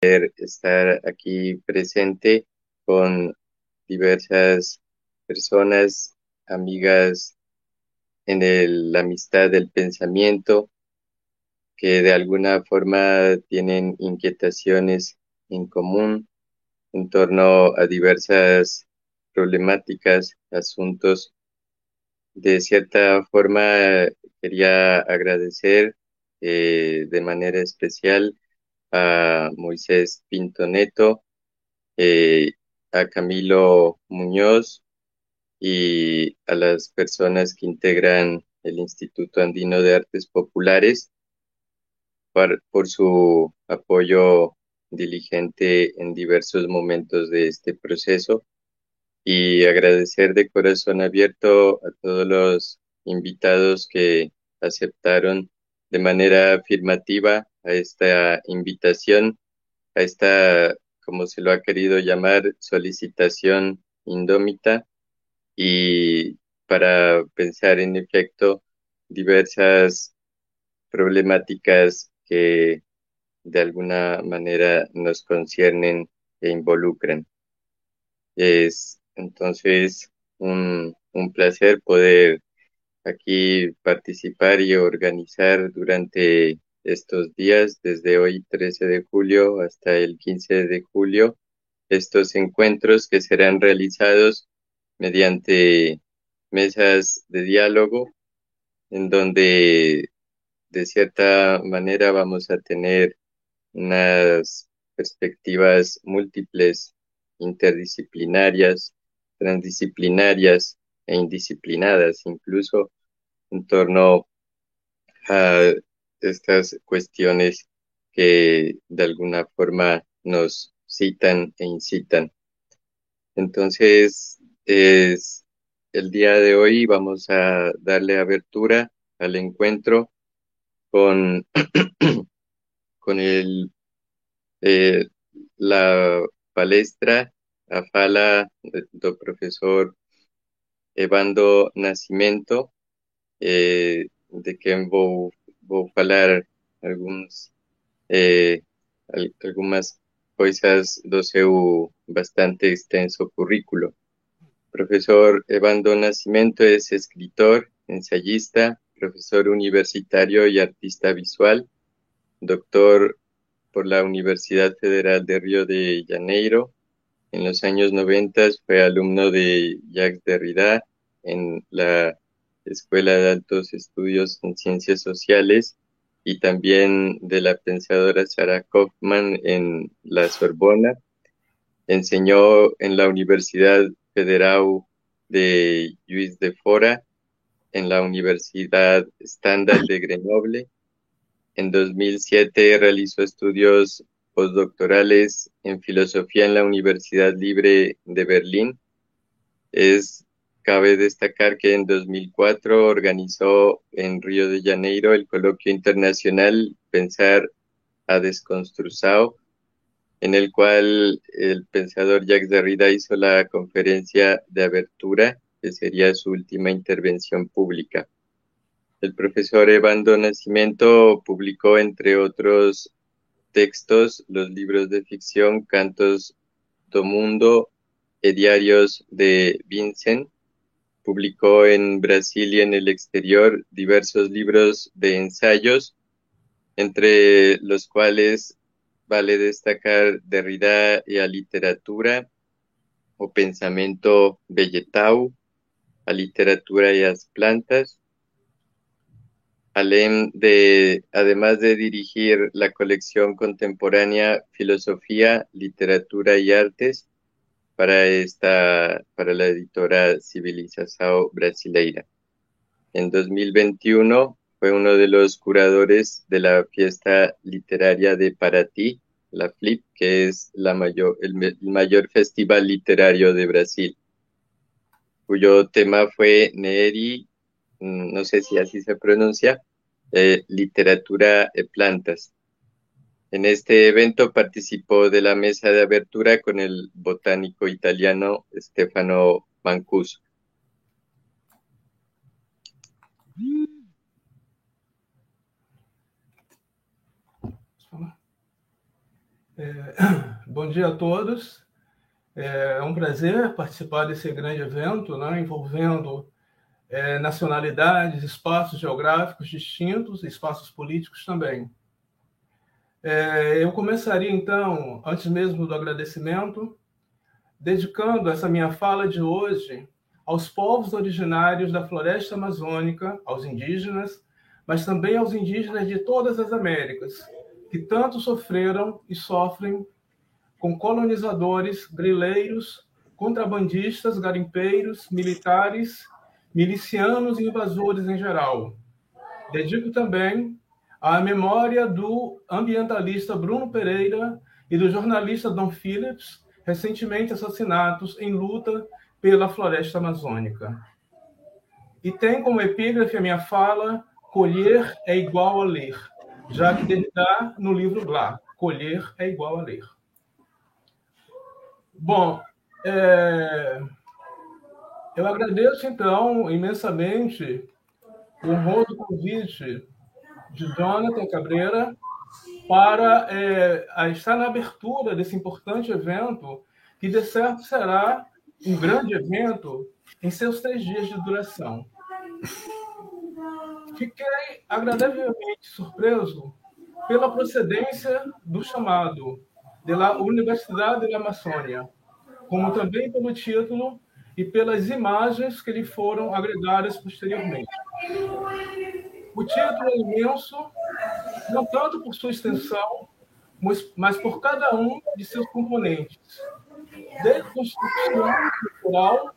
estar aquí presente con diversas personas, amigas en la amistad del pensamiento, que de alguna forma tienen inquietaciones en común en torno a diversas problemáticas, asuntos. De cierta forma, quería agradecer eh, de manera especial a Moisés Pinto Neto, eh, a Camilo Muñoz y a las personas que integran el Instituto Andino de Artes Populares por, por su apoyo diligente en diversos momentos de este proceso. Y agradecer de corazón abierto a todos los invitados que aceptaron de manera afirmativa a esta invitación, a esta, como se lo ha querido llamar, solicitación indómita y para pensar en efecto diversas problemáticas que de alguna manera nos conciernen e involucran. Es entonces un, un placer poder aquí participar y organizar durante estos días, desde hoy 13 de julio hasta el 15 de julio, estos encuentros que serán realizados mediante mesas de diálogo, en donde de cierta manera vamos a tener unas perspectivas múltiples, interdisciplinarias, transdisciplinarias e indisciplinadas, incluso en torno a estas cuestiones que de alguna forma nos citan e incitan. Entonces, es, el día de hoy vamos a darle abertura al encuentro con, con el, eh, la palestra a fala do profesor Evando Nascimento, eh, de quem vou falar alguns, eh, algumas coisas do bastante extenso currículo. Profesor Evando Nascimento es escritor, ensayista, profesor universitario y artista visual, doctor por la Universidad Federal de Río de Janeiro. En los años 90 fue alumno de Jacques Derrida en la Escuela de Altos Estudios en Ciencias Sociales y también de la pensadora Sarah Kaufman en la Sorbona. Enseñó en la Universidad Federal de Lluís de Fora, en la Universidad Standard de Grenoble. En 2007 realizó estudios postdoctorales en filosofía en la Universidad Libre de Berlín. Es Cabe destacar que en 2004 organizó en Río de Janeiro el coloquio internacional Pensar a Desconstruzao, en el cual el pensador Jacques Derrida hizo la conferencia de abertura, que sería su última intervención pública. El profesor Evando Nascimento publicó, entre otros textos, los libros de ficción Cantos do Mundo e Diarios de Vincent, Publicó en Brasil y en el exterior diversos libros de ensayos, entre los cuales vale destacar Derrida y a literatura o pensamiento vegetal, a literatura y las plantas, de, además de dirigir la colección contemporánea Filosofía, Literatura y Artes, para esta, para la editora Civilização Brasileira. En 2021 fue uno de los curadores de la fiesta literaria de Paraty, la FLIP, que es la mayor, el, mayor festival literario de Brasil, cuyo tema fue Neri, mm, no sé si así se pronuncia, eh, literatura de plantas. En este evento participó de la mesa de abertura con el botánico italiano Stefano Mancuso. É, bom dia a todos. É um prazer participar desse grande evento, né, envolvendo é, nacionalidades, espaços geográficos distintos, espaços políticos também. É, eu começaria, então, antes mesmo do agradecimento, dedicando essa minha fala de hoje aos povos originários da floresta amazônica, aos indígenas, mas também aos indígenas de todas as Américas, que tanto sofreram e sofrem com colonizadores, grileiros, contrabandistas, garimpeiros, militares, milicianos e invasores em geral. Dedico também à memória do ambientalista Bruno Pereira e do jornalista Don Phillips, recentemente assassinados em luta pela floresta amazônica. E tem como epígrafe a minha fala: colher é igual a ler, já que Derrida no livro Blá, colher é igual a ler. Bom, é... eu agradeço então imensamente o honroso convite de Jonathan Cabreira para é, estar na abertura desse importante evento, que de certo será um grande evento em seus três dias de duração. Fiquei agradavelmente surpreso pela procedência do chamado da Universidade da Amazônia, como também pelo título e pelas imagens que lhe foram agregadas posteriormente. O título é imenso, não tanto por sua extensão, mas por cada um de seus componentes. Desde construção cultural,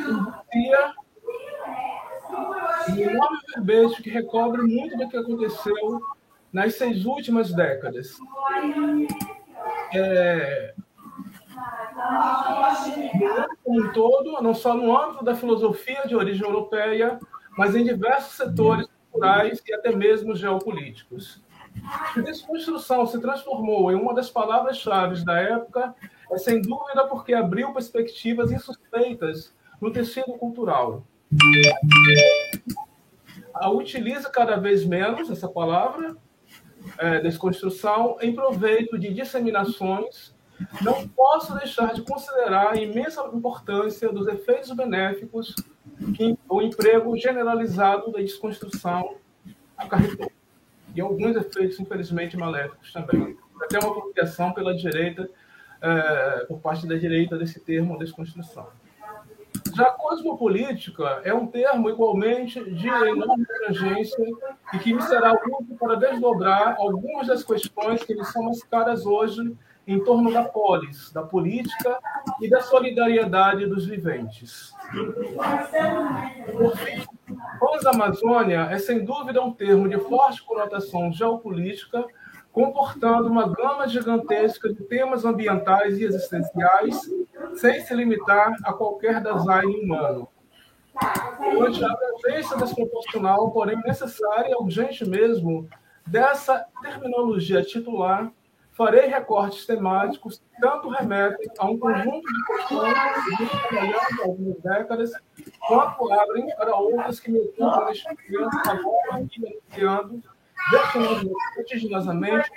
indústria, um enorme verbete que recobre muito do que aconteceu nas seis últimas décadas. É, como um todo, não só no âmbito da filosofia de origem europeia, mas em diversos setores culturais e até mesmo geopolíticos. Se desconstrução se transformou em uma das palavras-chave da época, é sem dúvida porque abriu perspectivas insuspeitas no tecido cultural. A utiliza cada vez menos essa palavra, é, desconstrução, em proveito de disseminações. Não posso deixar de considerar a imensa importância dos efeitos benéficos que o emprego generalizado da desconstrução acarretou. E alguns efeitos, infelizmente, maléficos também. Até uma apropriação pela direita, é, por parte da direita, desse termo desconstrução. Já cosmopolítica é um termo igualmente de enorme abrangência e que me será útil para desdobrar algumas das questões que me são mais caras hoje em torno da polis, da política e da solidariedade dos viventes. Por fim, Amazônia é sem dúvida um termo de forte conotação geopolítica, comportando uma gama gigantesca de temas ambientais e existenciais, sem se limitar a qualquer design humano. Ante a presença desproporcional, porém necessária e urgente mesmo, dessa terminologia titular, farei recortes temáticos que tanto remetem a um conjunto de questões que vêm trabalhando há algumas décadas, quanto abrem para outras que me ocupam neste momento, agora e iniciando vertiginosamente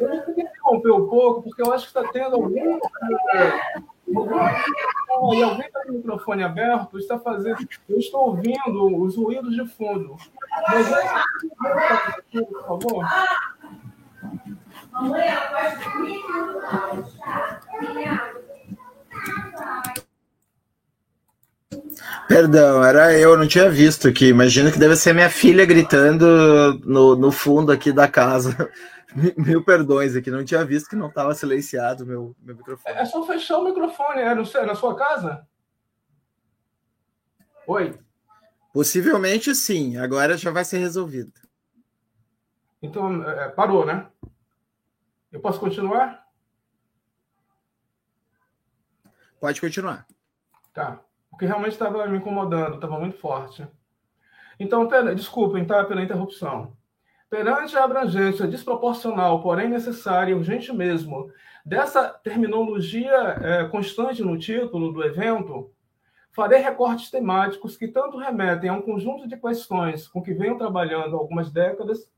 eu vou interromper um pouco, porque eu acho que está tendo algum. E alguém está com o microfone aberto, está fazendo. Eu estou ouvindo os ruídos de fundo. Mas é por favor. Perdão, era eu, não tinha visto aqui. Imagino que deve ser minha filha gritando no, no fundo aqui da casa. Mil perdões aqui, não tinha visto que não estava silenciado meu, meu microfone. É só fechar o microfone, é no, na sua casa? Oi? Possivelmente sim, agora já vai ser resolvido. Então, é, parou, né? Eu posso continuar? Pode continuar. Tá. Porque realmente estava me incomodando, estava muito forte. Então, pera, desculpem, tá? Pela interrupção. Perante a abrangência desproporcional, porém necessária, urgente mesmo, dessa terminologia é, constante no título do evento, farei recortes temáticos que tanto remetem a um conjunto de questões com que venho trabalhando há algumas décadas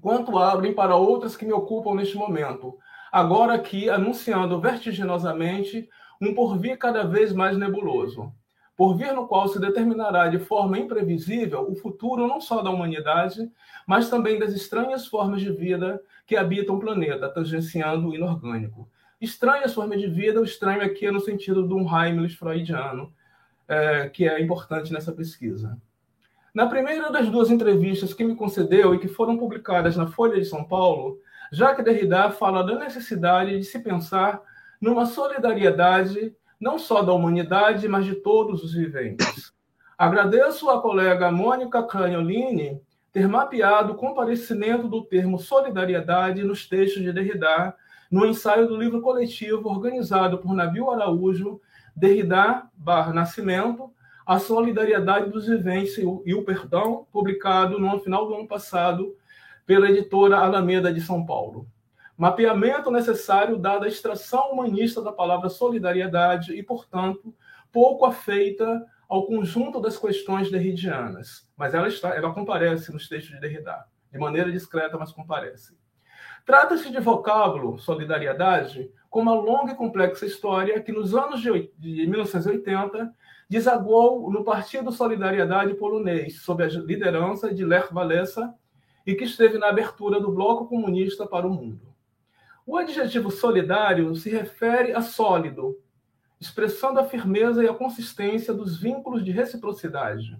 quanto abrem para outras que me ocupam neste momento, agora aqui anunciando vertiginosamente um porvir cada vez mais nebuloso. Porvir no qual se determinará de forma imprevisível o futuro não só da humanidade, mas também das estranhas formas de vida que habitam o planeta, tangenciando o inorgânico. Estranhas formas de vida, o estranho aqui é no sentido de um Heimlich freudiano, é, que é importante nessa pesquisa. Na primeira das duas entrevistas que me concedeu e que foram publicadas na Folha de São Paulo, Jacques Derrida fala da necessidade de se pensar numa solidariedade não só da humanidade, mas de todos os viventes. Agradeço à colega Mônica Cagnolini ter mapeado o comparecimento do termo solidariedade nos textos de Derrida, no ensaio do livro coletivo organizado por Nabil Araújo, Derrida barra Nascimento, a solidariedade dos viventes e o perdão, publicado no final do ano passado pela editora Alameda de São Paulo. Mapeamento necessário dada a extração humanista da palavra solidariedade e, portanto, pouco afeita ao conjunto das questões derridianas. Mas ela, está, ela comparece nos textos de Derrida, de maneira discreta, mas comparece. Trata-se de vocábulo, solidariedade, com uma longa e complexa história que, nos anos de, de 1980, desaguou no Partido Solidariedade Polonês, sob a liderança de Lech Walesa, e que esteve na abertura do Bloco Comunista para o mundo. O adjetivo solidário se refere a sólido, expressando a firmeza e a consistência dos vínculos de reciprocidade.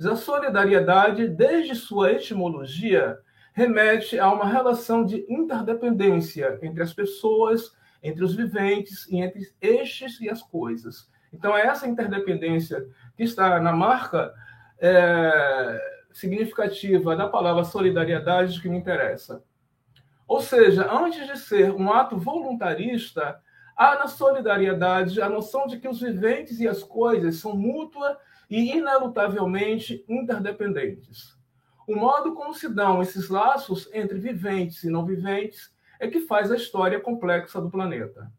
A solidariedade, desde sua etimologia, remete a uma relação de interdependência entre as pessoas, entre os viventes e entre estes e as coisas, então, é essa interdependência que está na marca é, significativa da palavra solidariedade que me interessa. Ou seja, antes de ser um ato voluntarista, há na solidariedade a noção de que os viventes e as coisas são mútua e inelutavelmente interdependentes. O modo como se dão esses laços entre viventes e não viventes é que faz a história complexa do planeta.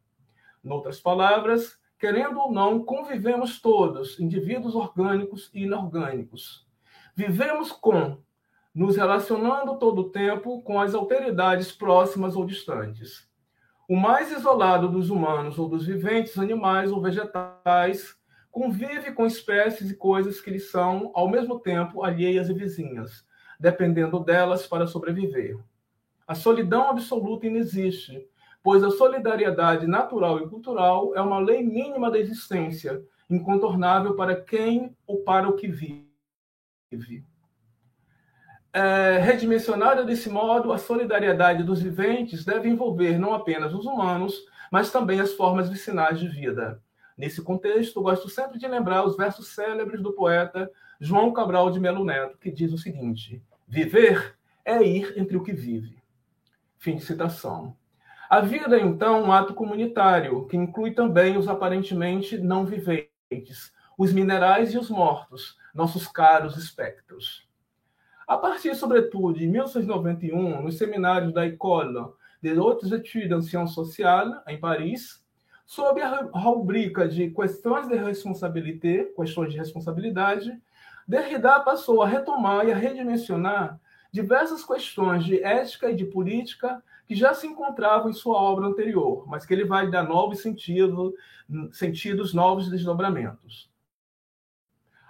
Em outras palavras, Querendo ou não, convivemos todos, indivíduos orgânicos e inorgânicos. Vivemos com, nos relacionando todo o tempo com as alteridades próximas ou distantes. O mais isolado dos humanos ou dos viventes, animais ou vegetais, convive com espécies e coisas que lhe são, ao mesmo tempo, alheias e vizinhas, dependendo delas para sobreviver. A solidão absoluta inexiste, pois a solidariedade natural e cultural é uma lei mínima da existência, incontornável para quem ou para o que vive. É, redimensionada desse modo, a solidariedade dos viventes deve envolver não apenas os humanos, mas também as formas vicinais de vida. Nesse contexto, gosto sempre de lembrar os versos célebres do poeta João Cabral de Melo Neto, que diz o seguinte: Viver é ir entre o que vive. Fim de citação. A vida é, então, um ato comunitário, que inclui também os aparentemente não viventes, os minerais e os mortos, nossos caros espectros. A partir, sobretudo, de 1991, nos seminários da École des Hautes Études en Sciences Sociales, em Paris, sob a rubrica de questões de responsabilité, questões de responsabilidade, Derrida passou a retomar e a redimensionar diversas questões de ética e de política que já se encontravam em sua obra anterior, mas que ele vai dar novos sentidos, sentidos, novos desdobramentos.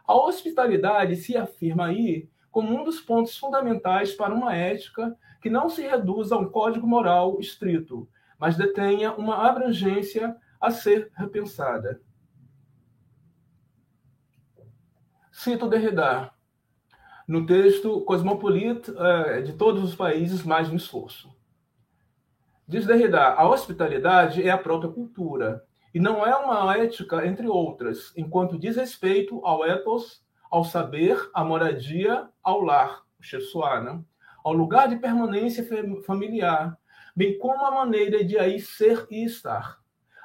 A hospitalidade se afirma aí como um dos pontos fundamentais para uma ética que não se reduz a um código moral estrito, mas detenha uma abrangência a ser repensada. Cito Derrida, no texto Cosmopolite eh, de todos os países mais no esforço. Diz Derrida, a hospitalidade é a própria cultura, e não é uma ética entre outras, enquanto diz respeito ao ethos, ao saber, à moradia, ao lar, o Shessuana, ao lugar de permanência familiar, bem como a maneira de aí ser e estar,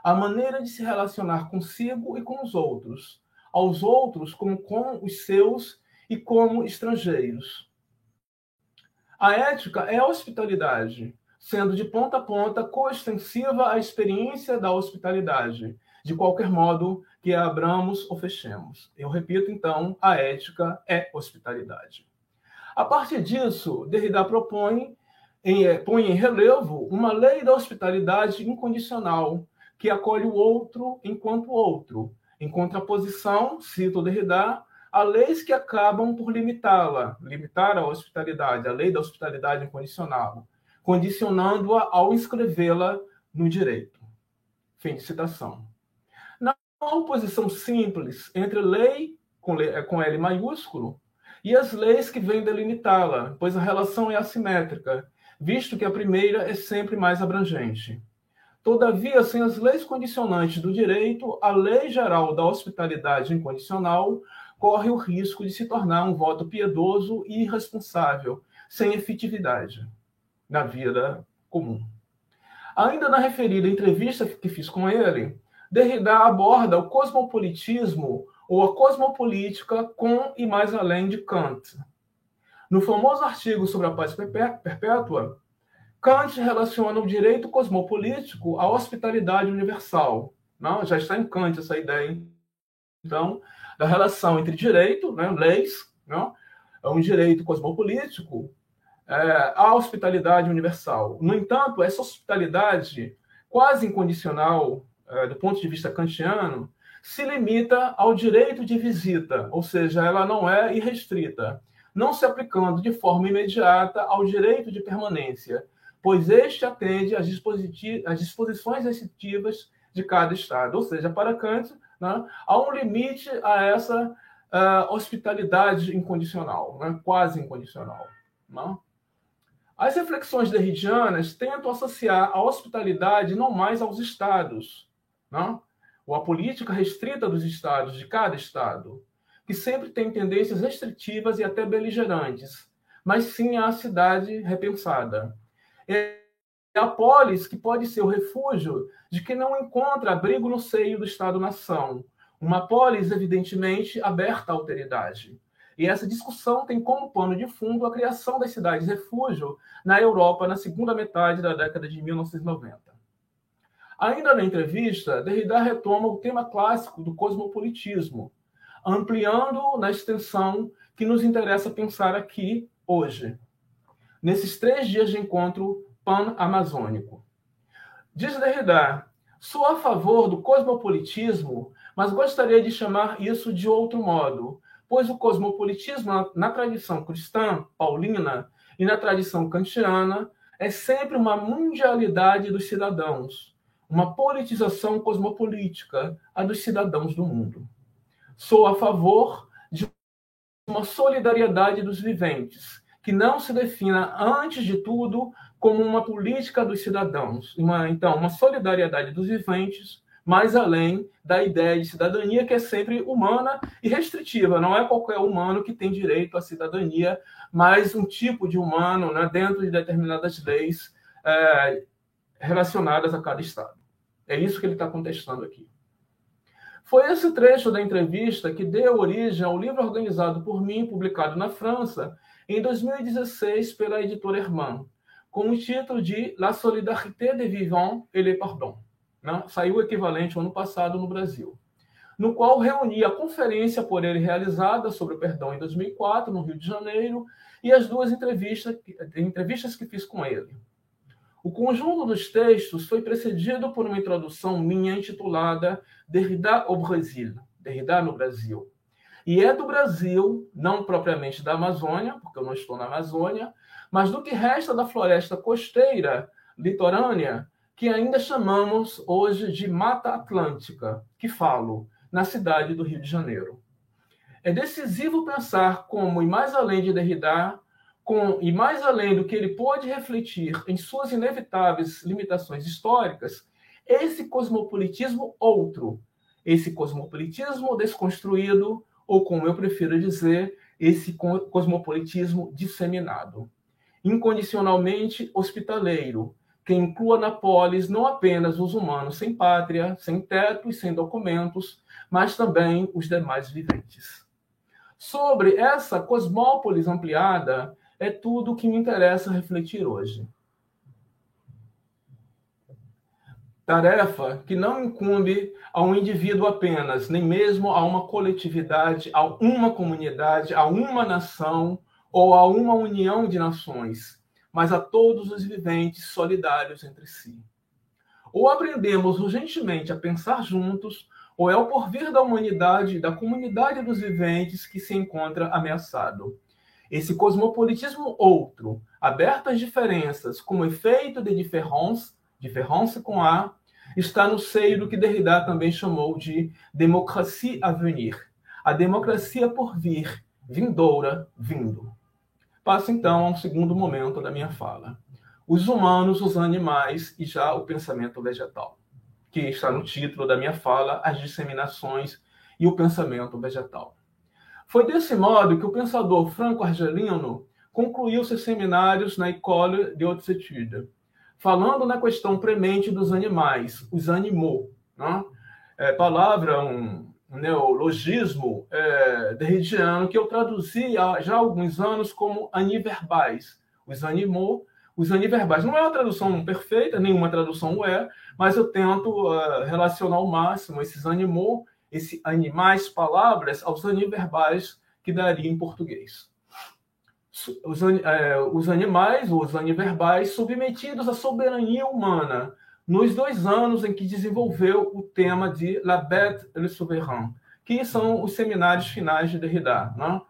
a maneira de se relacionar consigo e com os outros, aos outros como com os seus e como estrangeiros. A ética é a hospitalidade, sendo de ponta a ponta coextensiva à experiência da hospitalidade, de qualquer modo que a abramos ou fechemos. Eu repito, então, a ética é hospitalidade. A partir disso, Derrida propõe em, é, põe em relevo uma lei da hospitalidade incondicional, que acolhe o outro enquanto outro, em contraposição, cito Derrida, a leis que acabam por limitá-la, limitar a hospitalidade, a lei da hospitalidade incondicional, condicionando-a ao inscrevê-la no direito. Fim de citação. Na oposição simples entre lei com, com L maiúsculo e as leis que vêm delimitá-la, pois a relação é assimétrica, visto que a primeira é sempre mais abrangente. Todavia, sem as leis condicionantes do direito, a lei geral da hospitalidade incondicional corre o risco de se tornar um voto piedoso e irresponsável, sem efetividade na vida comum. Ainda na referida entrevista que fiz com ele, Derrida aborda o cosmopolitismo ou a cosmopolítica com e mais além de Kant. No famoso artigo sobre a paz perpétua, Kant relaciona o direito cosmopolítico à hospitalidade universal. Não? Já está em Kant essa ideia, então, da relação entre direito, né, leis, não? é um direito cosmopolítico é, à hospitalidade universal. No entanto, essa hospitalidade quase incondicional, é, do ponto de vista kantiano, se limita ao direito de visita, ou seja, ela não é irrestrita, não se aplicando de forma imediata ao direito de permanência, pois este atende às, às disposições restritivas de cada Estado. Ou seja, para Kant, né, há um limite a essa uh, hospitalidade incondicional, né, quase incondicional. Né? As reflexões derridianas tentam associar a hospitalidade não mais aos Estados, né, ou a política restrita dos Estados, de cada Estado, que sempre tem tendências restritivas e até beligerantes, mas sim à cidade repensada é a polis que pode ser o refúgio de quem não encontra abrigo no seio do Estado-nação. Uma polis, evidentemente, aberta à alteridade. E essa discussão tem como pano de fundo a criação das cidades-refúgio na Europa na segunda metade da década de 1990. Ainda na entrevista, Derrida retoma o tema clássico do cosmopolitismo, ampliando na extensão que nos interessa pensar aqui hoje, nesses três dias de encontro pan-amazônico. Diz Derrida, sou a favor do cosmopolitismo, mas gostaria de chamar isso de outro modo, pois o cosmopolitismo, na tradição cristã, paulina, e na tradição kantiana, é sempre uma mundialidade dos cidadãos, uma politização cosmopolítica, a dos cidadãos do mundo. Sou a favor de uma solidariedade dos viventes, que não se defina, antes de tudo, como uma política dos cidadãos, uma, então, uma solidariedade dos viventes, mais além da ideia de cidadania que é sempre humana e restritiva. Não é qualquer humano que tem direito à cidadania, mas um tipo de humano né, dentro de determinadas leis é, relacionadas a cada Estado. É isso que ele está contestando aqui. Foi esse trecho da entrevista que deu origem ao livro organizado por mim, publicado na França, em 2016 pela editora Herman, com o título de La solidarité des vivants et le pardon. Né? Saiu o equivalente ano passado no Brasil. No qual reuni a conferência por ele realizada sobre o perdão em 2004, no Rio de Janeiro, e as duas entrevistas, entrevistas que fiz com ele. O conjunto dos textos foi precedido por uma introdução minha intitulada Derrida au Brasil, Derrida no Brasil, e é do Brasil, não propriamente da Amazônia, porque eu não estou na Amazônia, mas do que resta da floresta costeira litorânea, que ainda chamamos hoje de Mata Atlântica, que falo, na cidade do Rio de Janeiro. É decisivo pensar como, e mais além de Derrida, com, e mais além do que ele pôde refletir em suas inevitáveis limitações históricas, esse cosmopolitismo outro, esse cosmopolitismo desconstruído, ou como eu prefiro dizer, esse cosmopolitismo disseminado. Incondicionalmente hospitaleiro, que inclua na polis não apenas os humanos sem pátria, sem teto e sem documentos, mas também os demais viventes. Sobre essa cosmópolis ampliada, é tudo o que me interessa refletir hoje. Tarefa que não incumbe a um indivíduo apenas, nem mesmo a uma coletividade, a uma comunidade, a uma nação ou a uma união de nações, mas a todos os viventes solidários entre si. Ou aprendemos urgentemente a pensar juntos, ou é o porvir da humanidade, da comunidade dos viventes que se encontra ameaçado. Esse cosmopolitismo outro, aberto às diferenças, como efeito de différence, différence com A, está no seio do que Derrida também chamou de democracia a venir, a democracia por vir, vindoura, vindo. Passo então a um segundo momento da minha fala. Os humanos, os animais e já o pensamento vegetal, que está no título da minha fala, as disseminações e o pensamento vegetal. Foi desse modo que o pensador franco-argelino concluiu seus seminários na École de Études, falando na questão premente dos animais, os animaux, né? é, palavra, um neologismo é, derridiano que eu traduzi há já há alguns anos como aniverbais. Os animaux, os aniverbais. Não é uma tradução perfeita, nenhuma tradução é, mas eu tento uh, relacionar ao máximo esses animaux, esses animais, palavras, aos aniverbais que daria em português. Os, é, os animais, os aniverbais, submetidos à soberania humana, nos dois anos em que desenvolveu o tema de La Bête et le Souverain, que são os seminários finais de Derrida, né?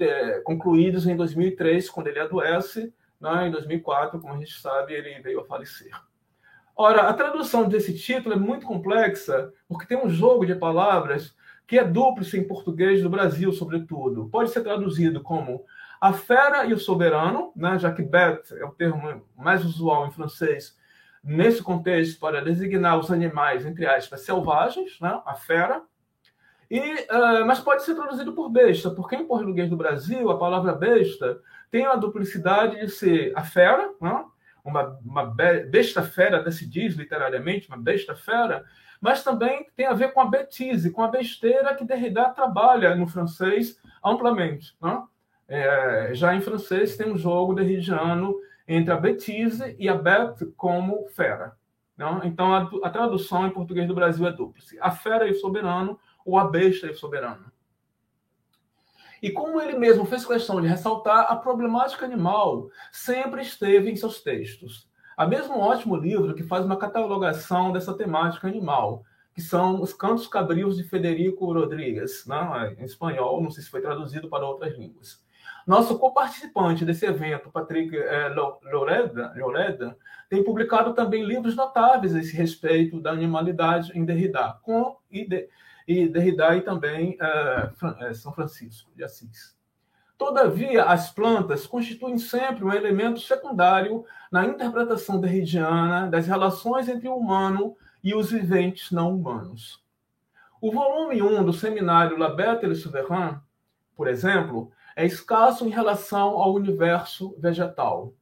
é, concluídos em 2003, quando ele adoece, né? em 2004, como a gente sabe, ele veio a falecer. Ora, a tradução desse título é muito complexa, porque tem um jogo de palavras que é dúplice em português do Brasil, sobretudo. Pode ser traduzido como a fera e o soberano, né? já que bête é o termo mais usual em francês, nesse contexto para designar os animais, entre aspas, selvagens, né? a fera, e, uh, mas pode ser traduzido por besta, porque em português do Brasil a palavra besta tem a duplicidade de ser a fera, né? uma, uma besta fera, até se diz literariamente, uma besta fera, mas também tem a ver com a bêtise, com a besteira que Derrida trabalha no francês amplamente. Né? É, já em francês tem um jogo derridiano entre a bêtise e a bête como fera. Não? Então, a, a, tradução em português do Brasil é dupla. A fera e o soberano, ou a besta e o soberano. E como ele mesmo fez questão de ressaltar, a problemática animal sempre esteve em seus textos. Há mesmo um ótimo livro que faz uma catalogação dessa temática animal, que são Os Cantos Cabrios de Federico Rodrigues, né? em espanhol, não sei se foi traduzido para outras línguas. Nosso co-participante desse evento, Patrick é, Loreda, Loreda, tem publicado também livros notáveis a esse respeito da animalidade em Derrida, com e, de, e Derrida e também é, São Francisco de Assis. Todavia, as plantas constituem sempre um elemento secundário na interpretação derridiana das relações entre o humano e os viventes não humanos. O volume 1 do seminário La Bête et le Souverain, por exemplo, é escasso em relação ao universo vegetal.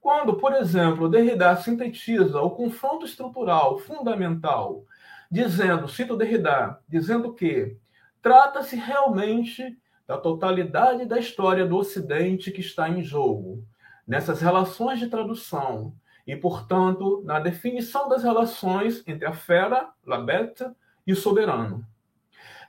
Quando, por exemplo, Derrida sintetiza o confronto estrutural fundamental, dizendo, cito Derrida, dizendo que trata-se realmente da totalidade da história do Ocidente que está em jogo, nessas relações de tradução, e, portanto, na definição das relações entre a fera, la bête, e o soberano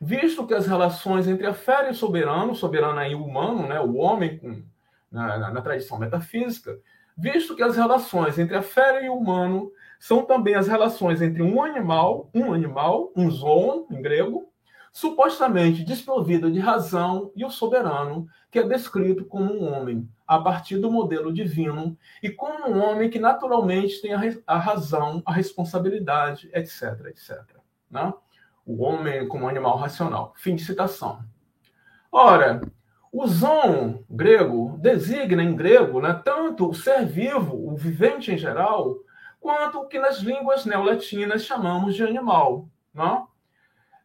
visto que as relações entre a fera e o soberano, soberano aí o humano, né, o homem com, na, na, na, tradição metafísica, visto que as relações entre a fera e o humano são também as relações entre um animal, um animal, um zoon, em grego, supostamente desprovido de razão, e o soberano, que é descrito como um homem, a partir do modelo divino, e como um homem que naturalmente tem a, a razão, a responsabilidade, etc, etc. Né? O homem como animal racional. Fim de citação. Ora, o zon grego designa em grego né, tanto o ser vivo, o vivente em geral, quanto o que nas línguas neolatinas chamamos de animal. Não?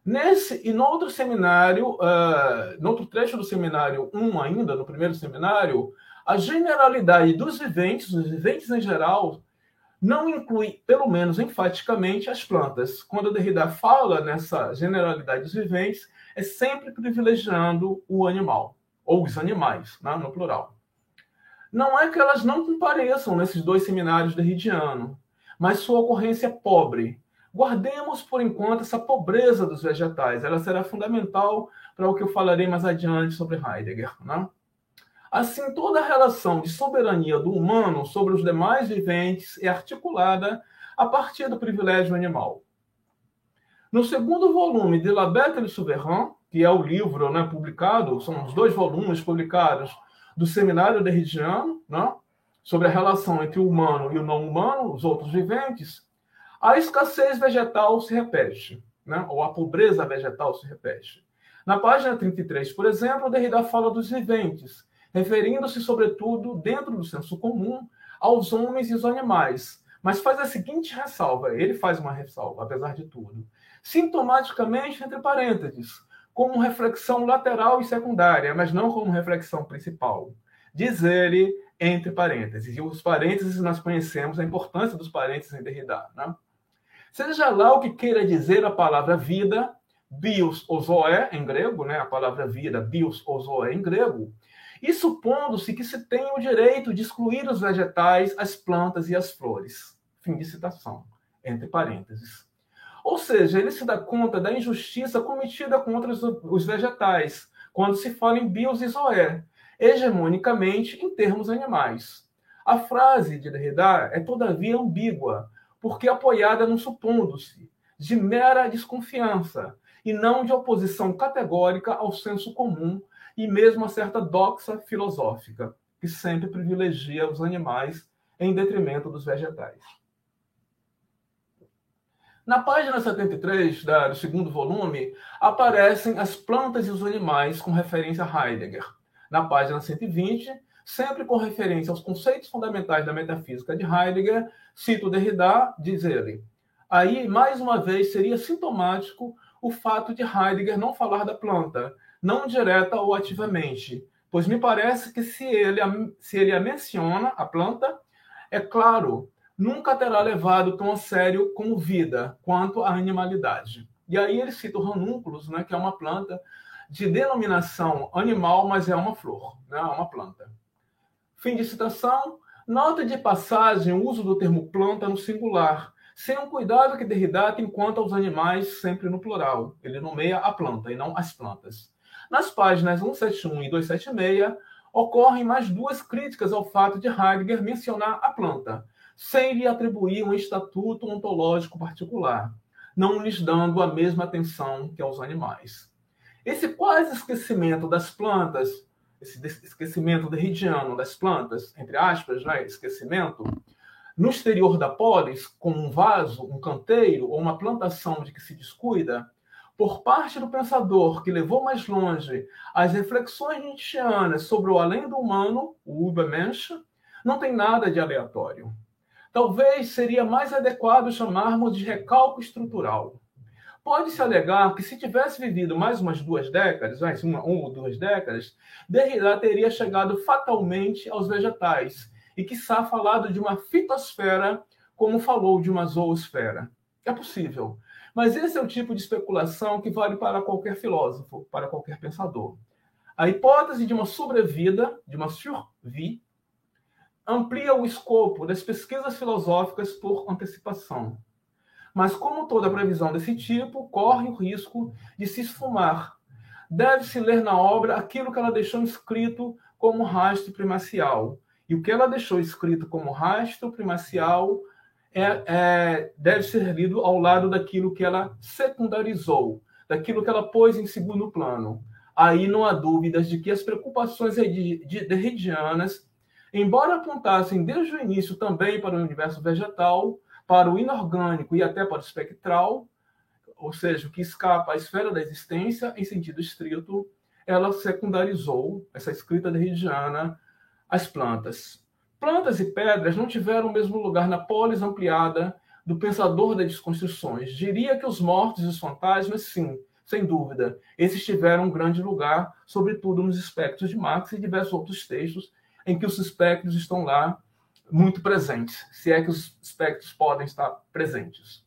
Nesse e no outro seminário, uh, no outro trecho do seminário 1 ainda, no primeiro seminário, a generalidade dos viventes, os viventes em geral, não inclui, pelo menos enfaticamente, as plantas. Quando Derrida fala nessa generalidade dos viventes, é sempre privilegiando o animal, ou os animais, né, no plural. Não é que elas não compareçam nesses dois seminários derridianos, mas sua ocorrência é pobre. Guardemos, por enquanto, essa pobreza dos vegetais. Ela será fundamental para o que eu falarei mais adiante sobre Heidegger. Né? Assim, toda a relação de soberania do humano sobre os demais viventes é articulada a partir do privilégio animal. No segundo volume de La Bête et le Souverain, que é o livro né, publicado, são os dois volumes publicados do Seminário Derridiano, né, sobre a relação entre o humano e o não humano, os outros viventes, a escassez vegetal se repete, né, ou a pobreza vegetal se repete. Na página 33, por exemplo, Derrida fala dos viventes, referindo-se, sobretudo, dentro do senso comum, aos homens e os animais, mas faz a seguinte ressalva: ele faz uma ressalva, apesar de tudo, sintomaticamente entre parênteses, como reflexão lateral e secundária, mas não como reflexão principal. Diz ele entre parênteses. E os parênteses nós conhecemos a importância dos parênteses em Derrida. Né? Seja lá o que queira dizer a palavra vida, bios ou zoé em grego, né? a palavra vida, bios ou zoé em grego, e supondo-se que se tem o direito de excluir os vegetais, as plantas e as flores. Fim de citação, entre parênteses. Ou seja, ele se dá conta da injustiça cometida contra os vegetais, quando se fala em bios e zoé, hegemonicamente em termos animais. A frase de Derrida é, todavia, ambígua, porque apoiada no supondo-se, de mera desconfiança, e não de oposição categórica ao senso comum e mesmo a certa doxa filosófica, que sempre privilegia os animais em detrimento dos vegetais. Na página 73 da, do segundo volume, aparecem as plantas e os animais com referência a Heidegger. Na página 120, sempre com referência aos conceitos fundamentais da metafísica de Heidegger, cito Derrida, diz ele. Aí, mais uma vez, seria sintomático o fato de Heidegger não falar da planta, não direta ou ativamente, pois me parece que se ele, se ele a menciona, a planta, é claro, nunca terá levado tão a sério como vida quanto a animalidade. E aí ele cita o ranúnculos, né, que é uma planta de denominação animal, mas é uma flor, né, é uma planta. Fim de citação. Nota de passagem o uso do termo planta no singular, sem um cuidado que Derrida tem quanto aos animais sempre no plural. Ele nomeia a planta e não as plantas. Nas páginas 171 e 276, ocorrem mais duas críticas ao fato de Heidegger mencionar a planta, sem lhe atribuir um estatuto ontológico particular, não lhes dando a mesma atenção que aos animais. Esse quase esquecimento das plantas, esse esquecimento derridiano das plantas, entre aspas, né, esquecimento, no exterior da polis, como um vaso, um canteiro ou uma plantação de que se descuida, por parte do pensador que levou mais longe as reflexões nietzscheanas sobre o além do humano, o Übermensch, não tem nada de aleatório. Talvez seria mais adequado chamarmos de recalque estrutural. Pode-se alegar que se tivesse vivido mais umas duas décadas, mais uma, uma ou duas décadas, Derrida teria chegado fatalmente aos vegetais e, quiçá, falado de uma fitosfera como falou de uma zoosfera. É possível, mas esse é o tipo de especulação que vale para qualquer filósofo, para qualquer pensador. A hipótese de uma sobrevida, de uma survie, amplia o escopo das pesquisas filosóficas por antecipação. Mas, como toda previsão desse tipo, corre o risco de se esfumar. Deve-se ler na obra aquilo que ela deixou escrito como rastro primacial. E o que ela deixou escrito como rastro primacial é, é, deve ser lido ao lado daquilo que ela secundarizou, daquilo que ela pôs em segundo plano. Aí não há dúvidas de que as preocupações derridianas, embora apontassem desde o início também para o universo vegetal, para o inorgânico e até para o espectral, ou seja, o que escapa à esfera da existência em sentido estrito, ela secundarizou essa escrita derridiana as plantas. Plantas e pedras não tiveram o mesmo lugar na polis ampliada do pensador das desconstruções. Diria que os mortos e os fantasmas, sim, sem dúvida, esses tiveram um grande lugar, sobretudo nos espectros de Marx e diversos outros textos em que os espectros estão lá muito presentes, se é que os espectros podem estar presentes.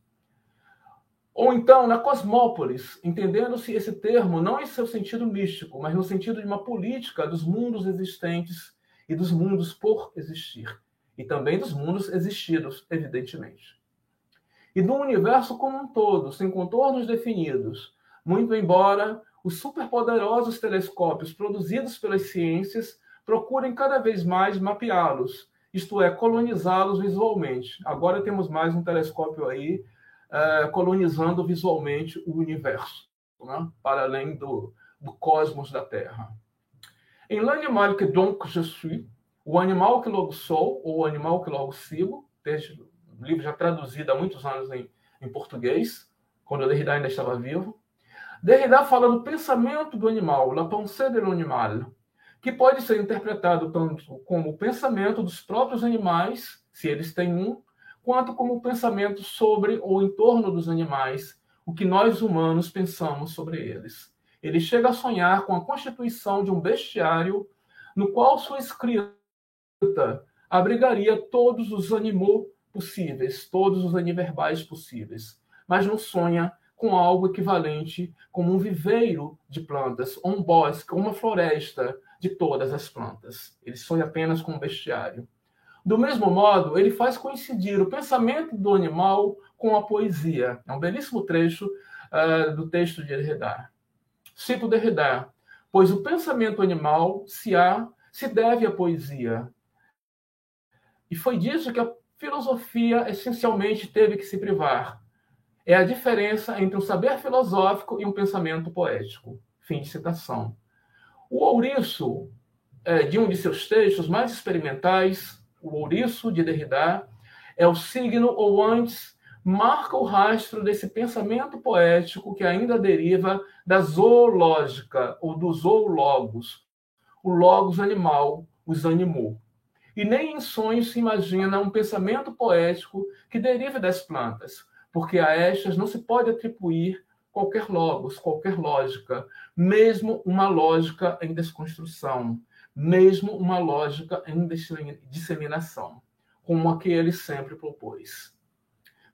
Ou então, na cosmópolis, entendendo-se esse termo não em seu sentido místico, mas no sentido de uma política dos mundos existentes e dos mundos por existir, e também dos mundos existidos, evidentemente. E do universo como um todo, sem contornos definidos, muito embora os superpoderosos telescópios produzidos pelas ciências procurem cada vez mais mapeá-los, isto é, colonizá-los visualmente. Agora temos mais um telescópio aí é, colonizando visualmente o universo, né? para além do, do cosmos da Terra. Em L'animal que donc je suis, o animal que logo sou, ou o animal que logo sigo, texto, livro já traduzido há muitos anos em, em português, quando Derrida ainda estava vivo. Derrida fala do pensamento do animal, la pensée de l'animal, que pode ser interpretado tanto como o pensamento dos próprios animais, se eles têm um, quanto como o pensamento sobre ou em torno dos animais, o que nós humanos pensamos sobre eles. Ele chega a sonhar com a constituição de um bestiário no qual sua escrita abrigaria todos os animos possíveis, todos os aniverbais possíveis, mas não sonha com algo equivalente como um viveiro de plantas, ou um bosque, ou uma floresta, de todas as plantas. Ele sonha apenas com um bestiário. Do mesmo modo, ele faz coincidir o pensamento do animal com a poesia. É um belíssimo trecho uh, do texto de Derrida. Cito Derrida, pois o pensamento animal se há, se deve à poesia. E foi disso que a filosofia essencialmente teve que se privar. É a diferença entre um saber filosófico e um pensamento poético. Fim de citação. O ouriço, é, de um de seus textos mais experimentais, o ouriço de Derrida, é o signo, ou antes, marca o rastro desse pensamento poético que ainda deriva da zoológica, ou do zoologos, o logos animal, os animou. E nem em sonhos se imagina um pensamento poético que derive das plantas, porque a estas não se pode atribuir qualquer logos, qualquer lógica, mesmo uma lógica em desconstrução, mesmo uma lógica em disseminação, como a que ele sempre propôs.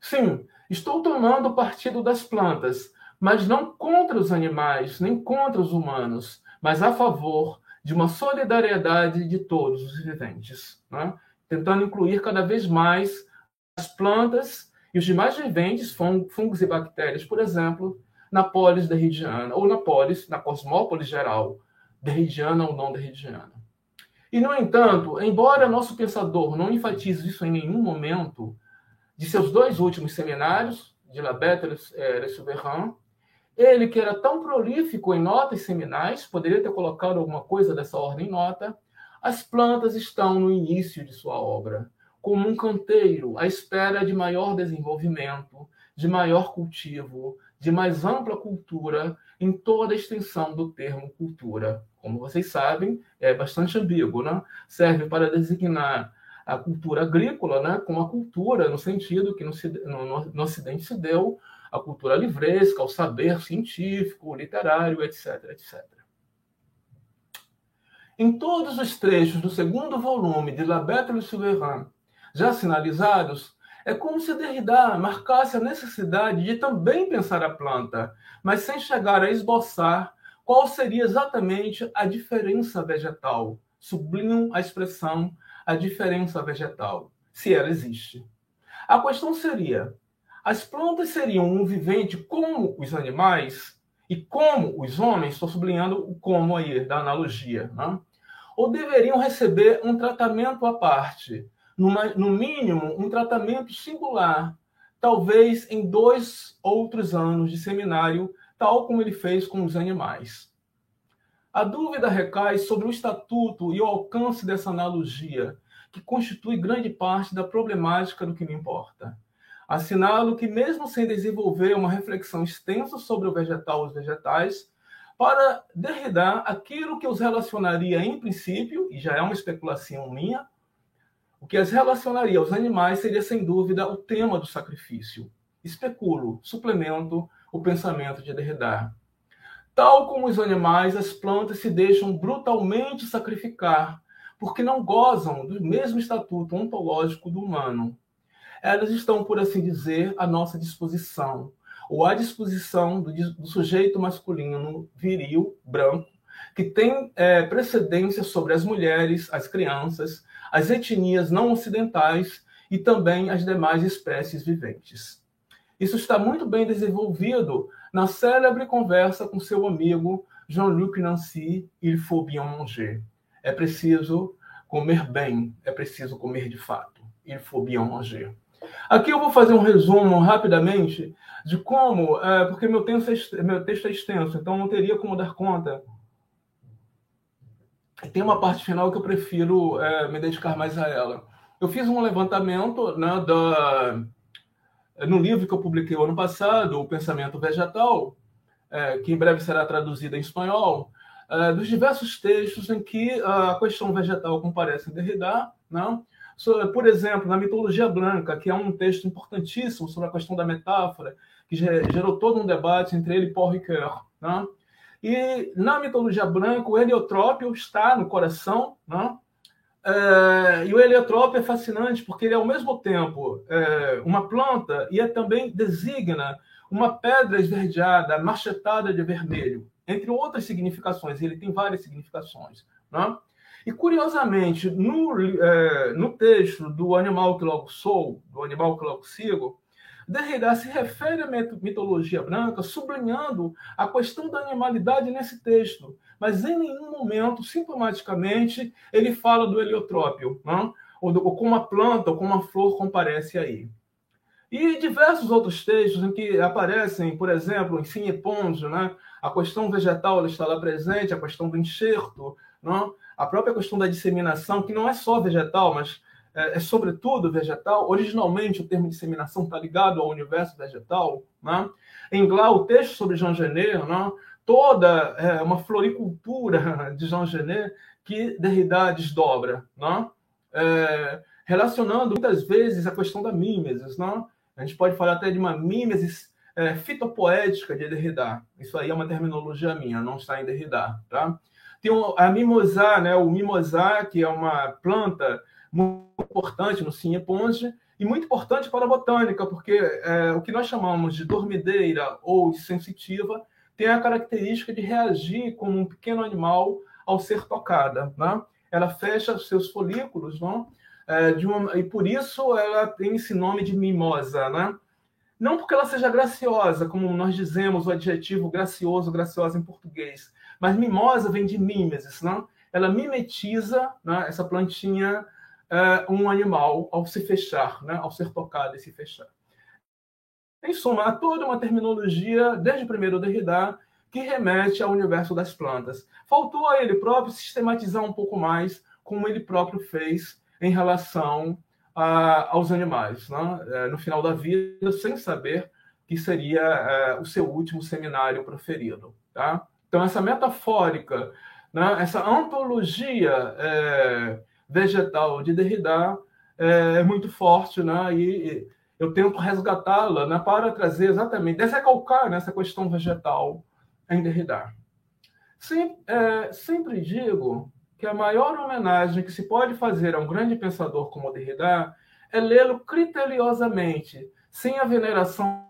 Sim, estou tomando partido das plantas, mas não contra os animais, nem contra os humanos, mas a favor de uma solidariedade de todos os viventes, né? tentando incluir cada vez mais as plantas e os demais viventes, fungos e bactérias, por exemplo, na polis derridiana, ou na polis, na cosmópolis geral, derridiana ou não derridiana. E, no entanto, embora nosso pensador não enfatize isso em nenhum momento, de seus dois últimos seminários, de La Bête et Le Souverain, ele, que era tão prolífico em notas seminais, poderia ter colocado alguma coisa dessa ordem em nota, as plantas estão no início de sua obra, como um canteiro à espera de maior desenvolvimento, de maior cultivo, de mais ampla cultura em toda a extensão do termo cultura. Como vocês sabem, é bastante ambíguo, né? Serve para designar a cultura agrícola, né, como a cultura no sentido que no, no, no Ocidente se deu a cultura livresca, o saber científico, literário, etc, etc. Em todos os trechos do segundo volume de La Bête Souverain, já sinalizados, é como se Derrida marcasse a necessidade de também pensar a planta, mas sem chegar a esboçar qual seria exatamente a diferença vegetal. Sublinham a expressão a diferença vegetal, se ela existe. A questão seria: as plantas seriam um vivente como os animais e como os homens? Estou sublinhando o como aí da analogia, né? ou deveriam receber um tratamento à parte? numa, no mínimo, um tratamento singular, talvez em dois outros anos de seminário, tal como ele fez com os animais. A dúvida recai sobre o estatuto e o alcance dessa analogia, que constitui grande parte da problemática do que me importa. Assinalo que, mesmo sem desenvolver uma reflexão extensa sobre o vegetal e os vegetais, para Derrida, aquilo que os relacionaria em princípio, e já é uma especulação minha, o que as relacionaria aos animais seria, sem dúvida, o tema do sacrifício. Especulo, suplemento o pensamento de Derrida. Tal como os animais, as plantas se deixam brutalmente sacrificar, porque não gozam do mesmo estatuto ontológico do humano. Elas estão, por assim dizer, à nossa disposição, ou à disposição do, do sujeito masculino, viril, branco, que tem é, precedência sobre as mulheres, as crianças, as etnias não ocidentais e também as demais espécies viventes. Isso está muito bem desenvolvido na célebre conversa com seu amigo Jean-Luc Nancy Il faut bien manger. É preciso comer bem, é preciso comer de fato. Il faut bien manger. Aqui eu vou fazer um resumo rapidamente de como, é, porque meu texto, é, meu texto é extenso, então não teria como dar conta. Tem uma parte final que eu prefiro é, me dedicar mais a ela. Eu fiz um levantamento né, da, no livro que eu publiquei ano passado, O Pensamento Vegetal, é, que em breve será traduzido em espanhol, é, dos diversos textos em que a questão vegetal comparece em Derrida, né? por exemplo, na mitologia branca, que é um texto importantíssimo sobre a questão da metáfora, que gerou todo um debate entre ele e Paul Ricoeur. Né? E na mitologia branca, o heliotrópio está no coração, né? É, e o heliotrópio é fascinante porque ele é ao mesmo tempo é, uma planta e é também designa uma pedra esverdeada, machetada de vermelho, entre outras significações. Ele tem várias significações. Né? E, curiosamente, no, é, no texto do Animal que Logo Sou, do Animal que Logo Sigo, Derrida se refere à mitologia branca, sublinhando a questão da animalidade nesse texto, mas em nenhum momento, sintomaticamente, ele fala do heliotrópio, né? ou, do, ou como a planta ou como a flor comparece aí. E diversos outros textos em que aparecem, por exemplo, em Sineponge, né? a questão vegetal está lá presente, a questão do enxerto, né? a própria questão da disseminação, que não é só vegetal, mas é, é sobretudo vegetal. Originalmente, o termo disseminação está ligado ao universo vegetal. Né? Em Glau, o texto sobre Jean Genet, né? Toda é, uma floricultura de Jean Genet que Derrida desdobra, né? É, relacionando muitas vezes a questão da mímesis. Né? A gente pode falar até de uma mímesis é, fitopoética de Derrida. Isso aí é uma terminologia minha, não está em Derrida. Tá? Tem a mimosa, né? o mimosa, que é uma planta muito importante no Cineponge e muito importante para a botânica, porque é, o que nós chamamos de dormideira ou de sensitiva tem a característica de reagir como um pequeno animal ao ser tocada. Né? Ela fecha seus folículos, não? É, de uma, e por isso ela tem esse nome de mimosa. Né? Não porque ela seja graciosa, como nós dizemos o adjetivo gracioso, graciosa em português, mas mimosa vem de mimesis. Né? Ela mimetiza né, essa plantinha uh, um animal ao se fechar, né? ao ser tocado e se fechar. Em suma, há toda uma terminologia, desde o primeiro Derrida, que remete ao universo das plantas. Faltou a ele próprio sistematizar um pouco mais como ele próprio fez em relação a, aos animais, né? É, no final da vida, sem saber que seria é, o seu último seminário proferido. Tá? Então, essa metafórica, né? essa antologia é, vegetal de Derrida é, é muito forte, né? E eu tento resgatá-la né, para trazer exatamente, desrecalcar nessa questão vegetal em Derrida. É, sempre digo que a maior homenagem que se pode fazer a um grande pensador como Derrida é lê-lo criteriosamente, sem a veneração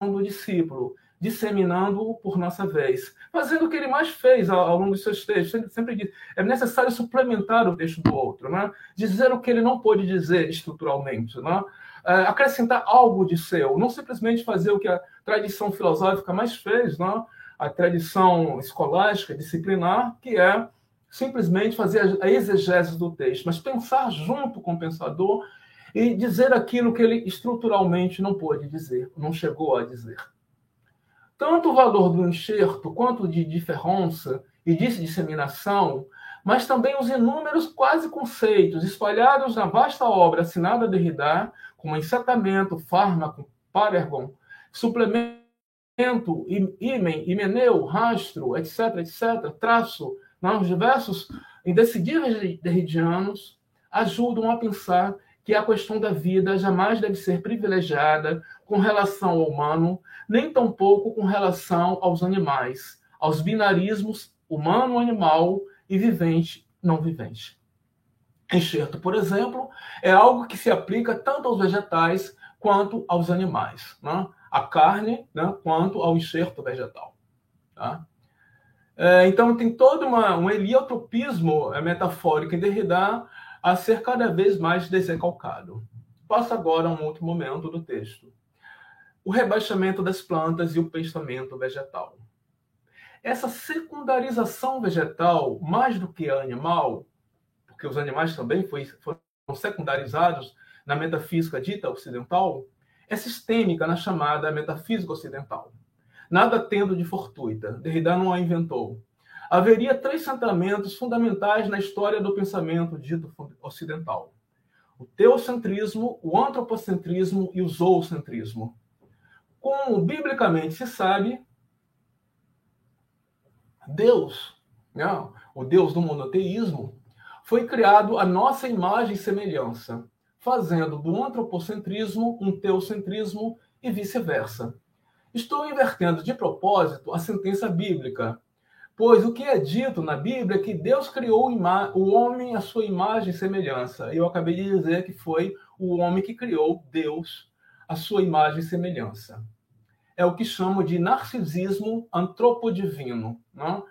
do discípulo, disseminando-o por nossa vez, fazendo o que ele mais fez ao, ao longo dos seus textos. Sempre, sempre diz, é necessário suplementar o texto do outro, né? dizer o que ele não pôde dizer estruturalmente, né? É, acrescentar algo de seu, não simplesmente fazer o que a tradição filosófica mais fez, né? a tradição escolástica, disciplinar, que é simplesmente fazer a exegese do texto, mas pensar junto com o pensador e dizer aquilo que ele estruturalmente não pôde dizer, não chegou a dizer tanto o valor do enxerto quanto de diferença e de disseminação, mas também os inúmeros quase conceitos espalhados na vasta obra assinada de Derrida, como encetamento, fármaco, parergon, suplemento, ímen, himeneu, rastro, etc., etc., traço, nos diversos indecidíveis derridianos, ajudam a pensar que a questão da vida jamais deve ser privilegiada com relação ao humano, nem tampouco com relação aos animais, aos binarismos humano-animal e vivente-não vivente. Enxerto, por exemplo, é algo que se aplica tanto aos vegetais quanto aos animais, né? a carne né? quanto ao enxerto vegetal. Tá? É, então, tem todo uma, um heliotropismo é, metafórico em Derrida a ser cada vez mais desrecalcado. Passa agora a um outro momento do texto. O rebaixamento das plantas e o pensamento vegetal. essa secundarização vegetal, mais do que animal, porque os animais também foram secundarizados na metafísica dita ocidental, é sistêmica na chamada metafísica ocidental. Nada tendo de fortuita, Derrida não a inventou. Haveria três sentamentos fundamentais na história do pensamento dito ocidental: o teocentrismo, o antropocentrismo e o zoocentrismo. Como biblicamente se sabe, Deus, né, o Deus do monoteísmo, foi criado a nossa imagem e semelhança, fazendo do antropocentrismo um teocentrismo e vice-versa. Estou invertendo de propósito a sentença bíblica, pois o que é dito na Bíblia é que Deus criou o homem à sua imagem e semelhança. Eu acabei de dizer que foi o homem que criou Deus à sua imagem e semelhança. É o que chamo de narcisismo antropodivino. Não?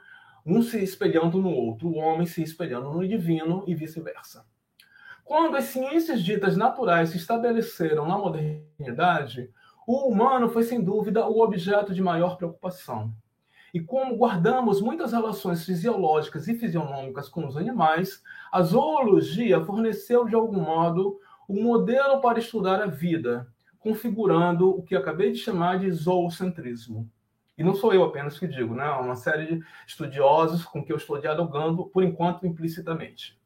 Um se espelhando no outro, o homem se espelhando no divino e vice-versa. Quando as ciências ditas naturais se estabeleceram na modernidade, o humano foi sem dúvida o objeto de maior preocupação. E como guardamos muitas relações fisiológicas e fisionômicas com os animais, a zoologia forneceu de algum modo um modelo para estudar a vida, configurando o que acabei de chamar de zoocentrismo. E não sou eu apenas que digo, né? uma série de estudiosos com que eu estou dialogando, por enquanto implicitamente.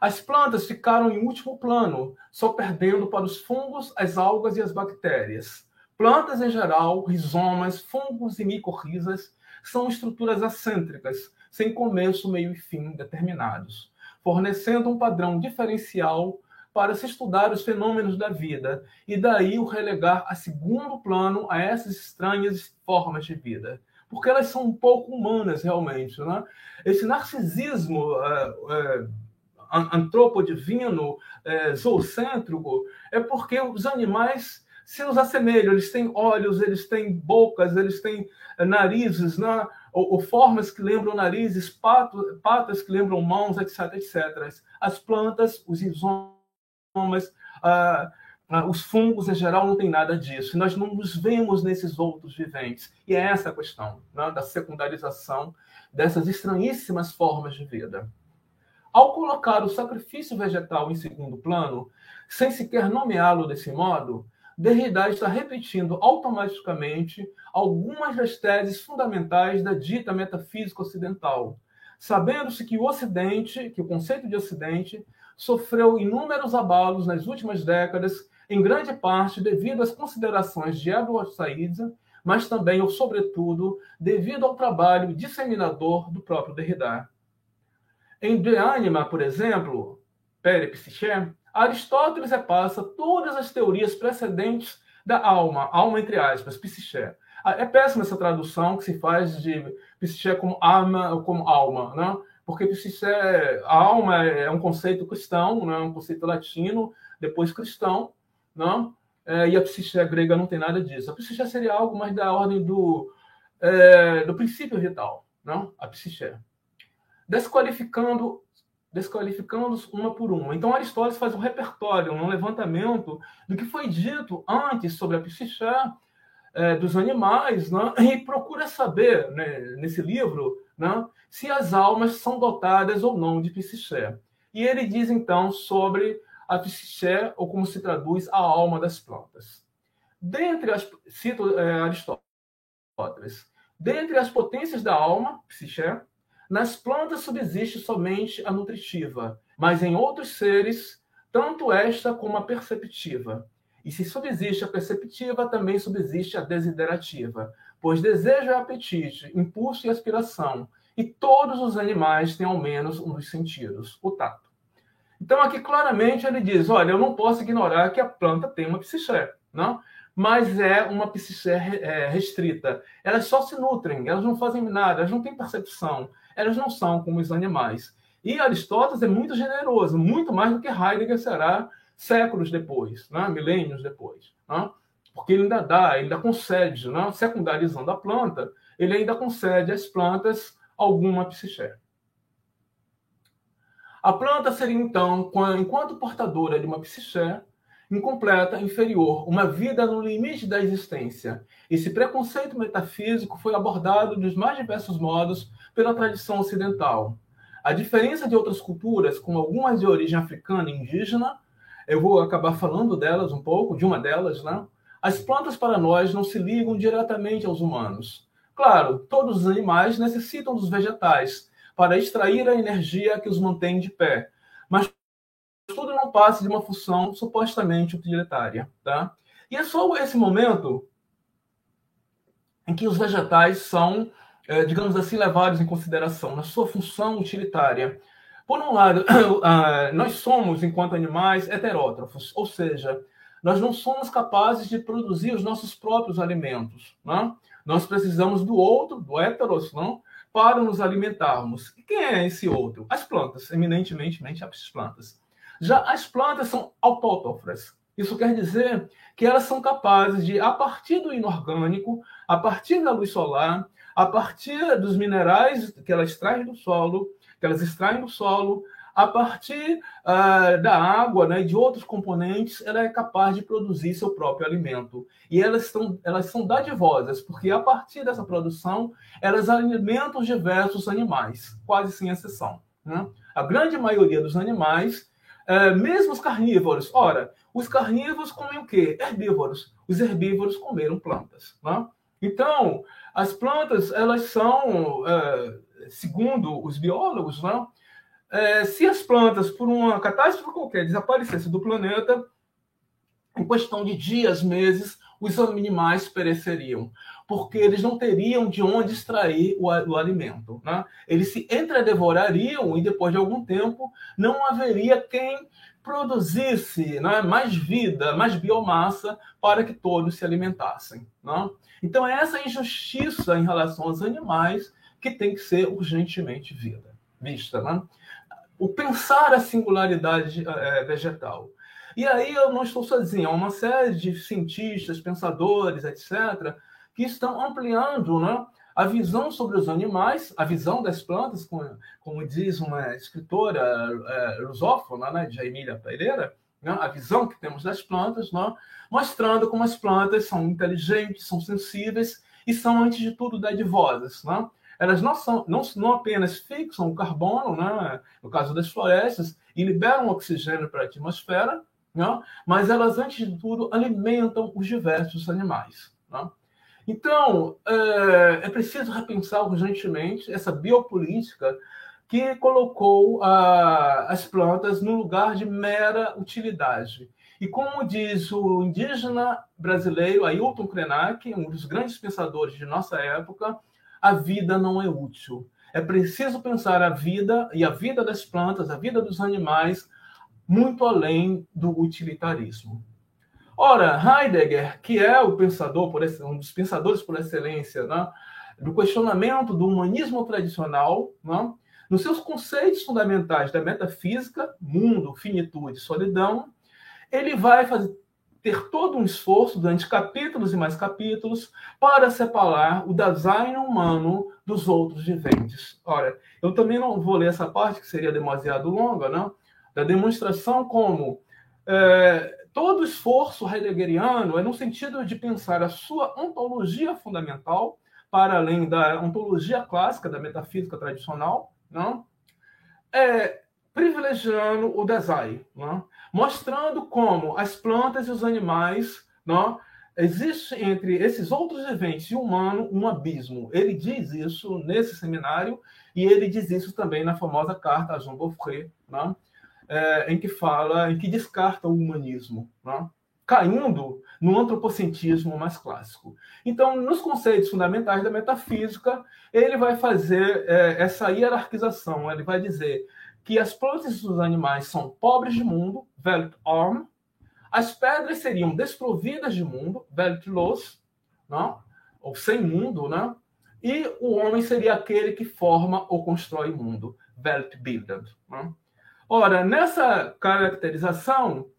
As plantas ficaram em último plano, só perdendo para os fungos, as algas e as bactérias. Plantas em geral, rizomas, fungos e micorrizas são estruturas acêntricas, sem começo, meio e fim determinados, fornecendo um padrão diferencial para se estudar os fenômenos da vida, e daí o relegar a segundo plano a essas estranhas formas de vida. Porque elas são um pouco humanas, realmente. Né? Esse narcisismo é, é, antropodivino, é, zoocêntrico, é porque os animais se nos assemelham, eles têm olhos, eles têm bocas, eles têm narizes, né? ou, ou, formas que lembram narizes, pato, patas que lembram mãos, etc, etc. As plantas, os rizomas, mas ah, ah, os fungos em geral não tem nada disso. Nós não nos vemos nesses outros viventes. E é essa a questão né, da secundarização dessas estranhíssimas formas de vida. Ao colocar o sacrifício vegetal em segundo plano, sem sequer nomeá-lo desse modo, Derrida está repetindo automaticamente algumas das teses fundamentais da dita metafísica ocidental, sabendo-se que o Ocidente, que o conceito de Ocidente, sofreu inúmeros abalos nas últimas décadas, em grande parte devido às considerações de Edward Said, mas também, ou sobretudo, devido ao trabalho disseminador do próprio Derrida. Em De Anima, por exemplo, Peripsyché, Aristóteles repassa todas as teorias precedentes da alma, alma entre aspas, psiché. É péssima essa tradução que se faz de psiché como alma como alma, né? Porque é, a alma é um conceito cristão, né? um conceito latino, depois cristão, não? É, e a psiché grega não tem nada disso. A psiché seria algo mais da ordem do, é, do princípio vital, não? a psiché. Desqualificando desqualificando-os uma por uma. Então, Aristóteles faz um repertório, um levantamento do que foi dito antes sobre a psiché é, dos animais, né? e procura saber, né, nesse livro, né, se as almas são dotadas ou não de psiché. E ele diz então sobre a psiché, ou como se traduz, a alma das plantas. Dentre as, cito é, Aristóteles, dentre as potências da alma, psiché, nas plantas subsiste somente a nutritiva, mas em outros seres, tanto esta como a perceptiva. E se subsiste a perceptiva, também subsiste a desiderativa, pois desejo é apetite, impulso e aspiração, e todos os animais têm ao menos um dos sentidos, o tato. Então aqui claramente ele diz, olha, eu não posso ignorar que a planta tem uma psiché, não? mas é uma psiché é, restrita. Elas só se nutrem, elas não fazem nada, elas não têm percepção, elas não são como os animais. E Aristóteles é muito generoso, muito mais do que Heidegger será séculos depois, né? milênios depois. Né? Porque ele ainda dá, ele ainda concede, né? secundarizando a planta, ele ainda concede às plantas alguma psiché. A planta seria, então, enquanto portadora de uma psiché, incompleta, inferior, uma vida no limite da existência. Esse preconceito metafísico foi abordado dos mais diversos modos pela tradição ocidental. A diferença de outras culturas, como algumas de origem africana e indígena, eu vou acabar falando delas um pouco, de uma delas, né? As plantas para nós não se ligam diretamente aos humanos. Claro, todos os animais necessitam dos vegetais para extrair a energia que os mantém de pé, mas tudo não passa de uma função supostamente utilitária, tá? E é só esse momento em que os vegetais são, é, digamos assim, levados em consideração na sua função utilitária. Por um lado, ah, nós somos, enquanto animais, heterótrofos, ou seja, nós não somos capazes de produzir os nossos próprios alimentos. Né? Nós precisamos do outro, do heteros, não? para nos alimentarmos. E quem é esse outro? As plantas, eminentemente as plantas. Já as plantas são autótrofas. Isso quer dizer que elas são capazes de, a partir do inorgânico, a partir da luz solar, a partir dos minerais que elas extraem do solo, que elas extraem do solo, a partir uh, da água né, e de outros componentes, ela é capaz de produzir seu próprio alimento. E elas, estão, elas são dadivosas, porque a partir dessa produção, elas alimentam diversos animais, quase sem exceção. Né? A grande maioria dos animais, uh, mesmo os carnívoros, ora, os carnívoros comem o quê? Herbívoros. Os herbívoros comeram plantas. Né? Então, as plantas, elas são, uh, segundo os biólogos, né, é, se as plantas, por uma catástrofe qualquer, desaparecessem do planeta, em questão de dias, meses, os animais pereceriam, porque eles não teriam de onde extrair o, o alimento. Né? Eles se entredevorariam e, depois de algum tempo, não haveria quem produzisse né, mais vida, mais biomassa para que todos se alimentassem. Né? Então, é essa injustiça em relação aos animais que tem que ser urgentemente vida, vista. Né? O pensar a singularidade é, vegetal. E aí eu não estou sozinho, há uma série de cientistas, pensadores, etc., que estão ampliando né, a visão sobre os animais, a visão das plantas, como, como diz uma escritora é, lusófona, né, de Emília Pereira, né, a visão que temos das plantas, né, mostrando como as plantas são inteligentes, são sensíveis e são, antes de tudo, dadivosas. Né? Elas não, são, não, não apenas fixam o carbono, né, no caso das florestas, e liberam oxigênio para a atmosfera, né, mas elas, antes de tudo, alimentam os diversos animais. Né? Então, é, é preciso repensar urgentemente essa biopolítica que colocou a, as plantas no lugar de mera utilidade. E como diz o indígena brasileiro Ailton Krenak, um dos grandes pensadores de nossa época, a vida não é útil. É preciso pensar a vida e a vida das plantas, a vida dos animais, muito além do utilitarismo. Ora, Heidegger, que é o pensador por um dos pensadores por excelência né, do questionamento do humanismo tradicional, né, nos seus conceitos fundamentais da metafísica, mundo, finitude, solidão, ele vai fazer, ter todo um esforço durante capítulos e mais capítulos para separar o design humano dos outros viventes. Ora, eu também não vou ler essa parte, que seria demasiado longa, não? da demonstração como é, todo esforço heideggeriano é no sentido de pensar a sua ontologia fundamental, para além da ontologia clássica da metafísica tradicional, não? É, privilegiando o design, não? Mostrando como as plantas e os animais não? existe entre esses outros eventos e o humano um abismo. Ele diz isso nesse seminário e ele diz isso também na famosa carta a Jean Beaufret, não? É, em que fala, em que descarta o humanismo, não? caindo no antropocentrismo mais clássico. Então, nos conceitos fundamentais da metafísica, ele vai fazer é, essa hierarquização. Ele vai dizer que as plantas e os animais são pobres de mundo, Weltarm, as pedras seriam desprovidas de mundo, Weltlos, não? ou sem mundo, né? e o homem seria aquele que forma ou constrói mundo, Weltbilder. Né? Ora, nessa caracterização,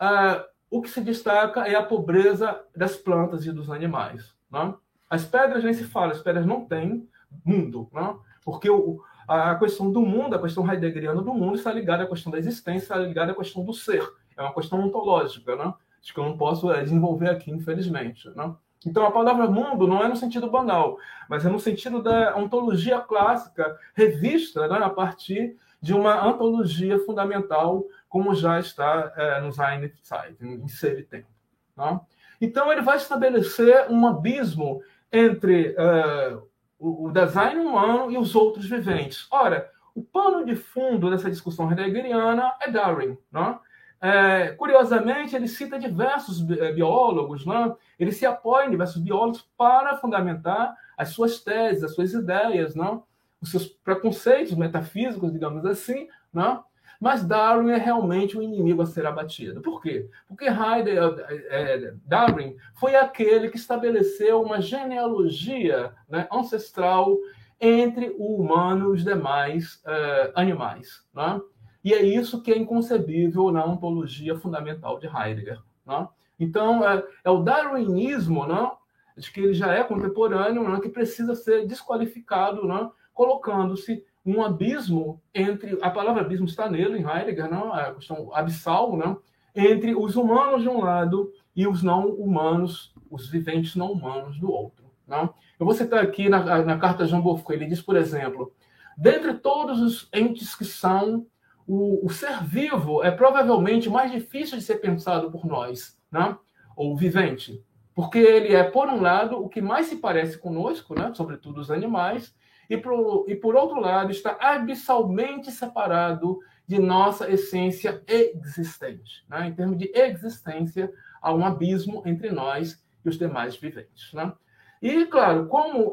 uh, o que se destaca é a pobreza das plantas e dos animais. Né? As pedras nem se fala, as pedras não têm mundo, né? porque o, a questão do mundo, a questão heideggeriana do mundo está ligada à questão da existência, está ligada à questão do ser. é uma questão ontológica, né? Acho que eu não posso é, desenvolver aqui, infelizmente, né? Então, a palavra mundo não é no sentido banal, mas é no sentido da ontologia clássica revista né, a partir de uma antologia fundamental, como já está é, no Zeit, em Ser e Tempo. Né? Então, ele vai estabelecer um abismo entre uh, o, o, design humano e os outros viventes. Ora, o pano de fundo dessa discussão heideggeriana é Darwin. Né? É, curiosamente, ele cita diversos eh, biólogos, né? ele se apoia em diversos biólogos para fundamentar as suas teses, as suas ideias, né? os seus preconceitos metafísicos, digamos assim, né? Mas Darwin é realmente um inimigo a ser abatido. Por quê? Porque Heidegger, é, Darwin foi aquele que estabeleceu uma genealogia né, ancestral entre o humano e os demais uh, animais. Né? E é isso que é inconcebível na ontologia fundamental de Heidegger. Né? Então, é, é, o darwinismo, né, de que ele já é contemporâneo, né, que precisa ser desqualificado, né, colocando-se um abismo entre. A palavra abismo está nele, em Heidegger, né, a questão abissal, né, entre os humanos de um lado e os não humanos, os viventes não humanos do outro. Né? Eu vou citar aqui na, na carta Jean Beaufort, ele diz, por exemplo, dentre todos os entes que são o, o, ser vivo é provavelmente mais difícil de ser pensado por nós, né? ou vivente, porque ele é, por um lado, o que mais se parece conosco, né? sobretudo os animais, e, pro, e por outro lado, está abissalmente separado de nossa essência existente. Né? Em termos de existência, há um abismo entre nós e os demais viventes. Né? E, claro, como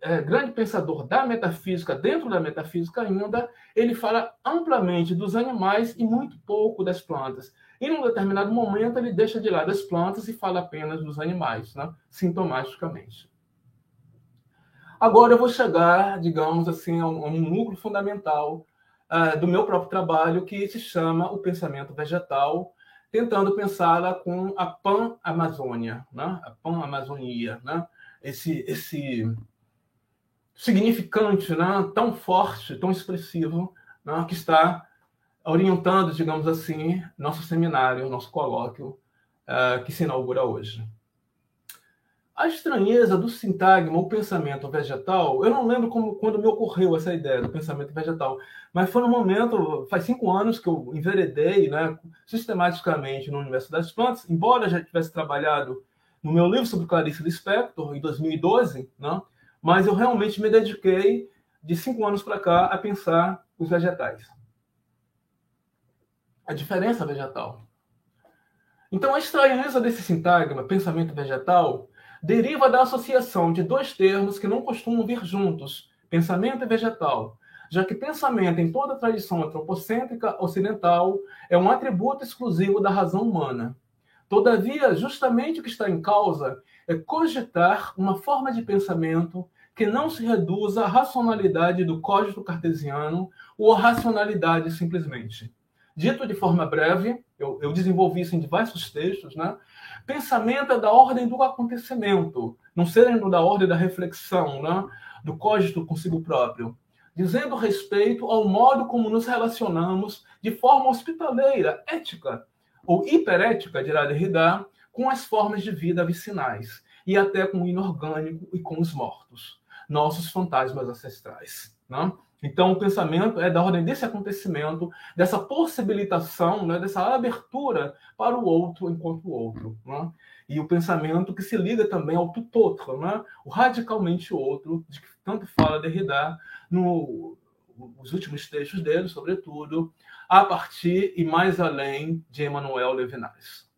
é, grande pensador da metafísica, dentro da metafísica ainda, ele fala amplamente dos animais e muito pouco das plantas. E num determinado momento ele deixa de lado as plantas e fala apenas dos animais, né? sintomaticamente. Agora eu vou chegar, digamos assim, a um, a um núcleo fundamental uh, do meu próprio trabalho, que se chama o pensamento vegetal, tentando pensá-la com a pan-amazônia, né? a pan-amazonia, né? esse, esse significante, né, tão forte, tão expressivo, né, que está orientando, digamos assim, nosso seminário, nosso colóquio, uh, que se inaugura hoje. A estranheza do sintagma, o pensamento vegetal, eu não lembro como, quando me ocorreu essa ideia do pensamento vegetal, mas foi no momento, faz cinco anos que eu enveredei né, sistematicamente no universo das plantas, embora já tivesse trabalhado no meu livro sobre Clarice Lispector, em 2012, né, mas eu realmente me dediquei de cinco anos para cá a pensar os vegetais. A diferença vegetal. Então, a estranheza desse sintagma, pensamento vegetal, deriva da associação de dois termos que não costumam vir juntos, pensamento e vegetal, já que pensamento, em toda a tradição antropocêntrica ocidental, é um atributo exclusivo da razão humana. Todavia, justamente o que está em causa é cogitar uma forma de pensamento que não se reduza à racionalidade do código cartesiano ou à racionalidade simplesmente. Dito de forma breve, eu, eu desenvolvi isso em diversos textos, né? Pensamento é da ordem do acontecimento, não sendo da ordem da reflexão, né? do código consigo próprio, dizendo respeito ao modo como nos relacionamos de forma hospitaleira, ética, ou hiperética, dirá Derrida, com as formas de vida vicinais, e até com o inorgânico e com os mortos, nossos fantasmas ancestrais. Né? Então, o pensamento é da ordem desse acontecimento, dessa possibilitação, né, dessa abertura para o outro enquanto outro. Né? E o pensamento que se liga também ao tutotro, né? o radicalmente outro, de que tanto fala Derrida no, nos últimos textos dele, sobretudo, a partir e mais além de Emmanuel Levinas.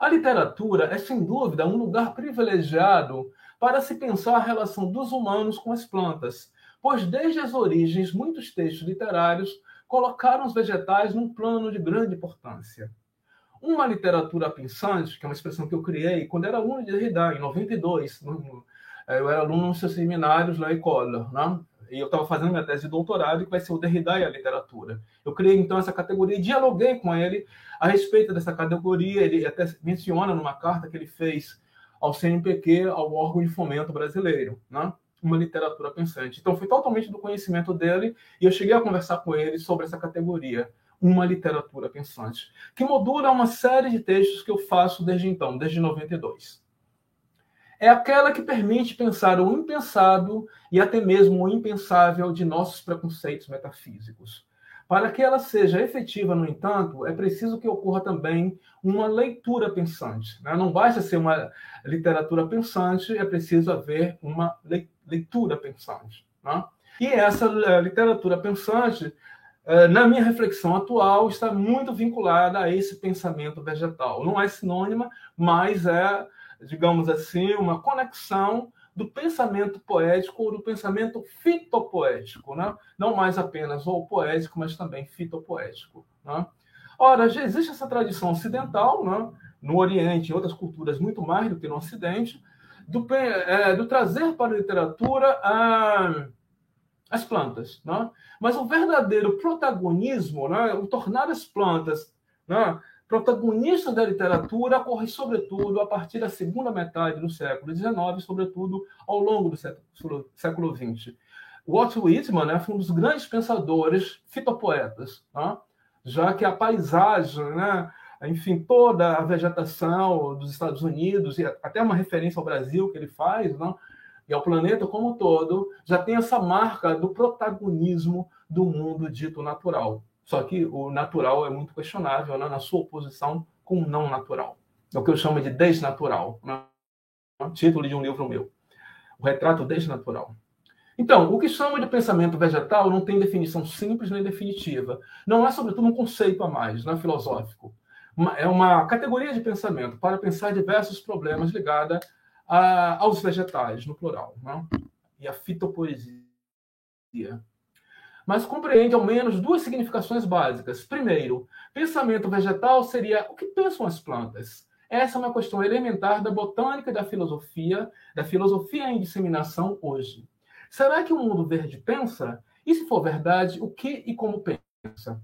A literatura é, sem dúvida, um lugar privilegiado para se pensar a relação dos humanos com as plantas, pois desde as origens muitos textos literários colocaram os vegetais num plano de grande importância. Uma literatura pensante, que é uma expressão que eu criei quando era aluno de Derrida, em 92, eu era aluno nos seus seminários lá em École, né? e eu estava fazendo minha tese de doutorado, que vai ser o Derrida e a literatura. Eu criei, então, essa categoria e dialoguei com ele a respeito dessa categoria. Ele até menciona numa carta que ele fez ao CNPq, ao órgão de fomento brasileiro, né? Uma literatura pensante. Então, foi totalmente do conhecimento dele e eu cheguei a conversar com ele sobre essa categoria. uma literatura pensante, que modula uma série de textos que eu faço desde então, desde 92. É aquela que permite pensar o impensado e até mesmo o impensável de nossos preconceitos metafísicos. Para que ela seja efetiva, no entanto, é preciso que ocorra também uma leitura pensante. Né? Não basta ser uma literatura pensante, é preciso haver uma leitura pensante. Né? E essa eh, literatura pensante, eh, na minha reflexão atual, está muito vinculada a esse pensamento vegetal. Não é sinônima, mas é, digamos assim, uma conexão do pensamento poético ou do pensamento fitopoético, né? não mais apenas o poético, mas também fitopoético. Né? Ora, já existe essa tradição ocidental, né? no Oriente e outras culturas muito mais do que no Ocidente, do, é, do trazer para a literatura as plantas. Né? Mas o verdadeiro protagonismo, né? o tornar as plantas né? protagonistas da literatura, ocorre sobretudo a partir da segunda metade do século XIX, sobretudo ao longo do século, século XX. Walt Whitman né, foi um dos grandes pensadores fitopoetas, né? já que a paisagem, né, enfim, toda a vegetação dos Estados Unidos, e até uma referência ao Brasil que ele faz, não? e ao planeta como um todo, já tem essa marca do protagonismo do mundo dito natural. Só que o natural é muito questionável na sua oposição com o não natural. É o que eu chamo de desnatural. Né? Título de um livro meu. O retrato desnatural. Então, o que chama de pensamento vegetal não tem definição simples nem definitiva. Não é, sobretudo, um conceito a mais, não é filosófico é uma categoria de pensamento para pensar diversos problemas ligados aos vegetais, no plural, né? e a fitopoesia. Mas compreende ao menos duas significações básicas. Primeiro, pensamento vegetal seria o que pensam as plantas. Essa é uma questão elementar da botânica e da filosofia, da filosofia em disseminação hoje. Será que o mundo verde pensa? E se for verdade, o que e como pensa?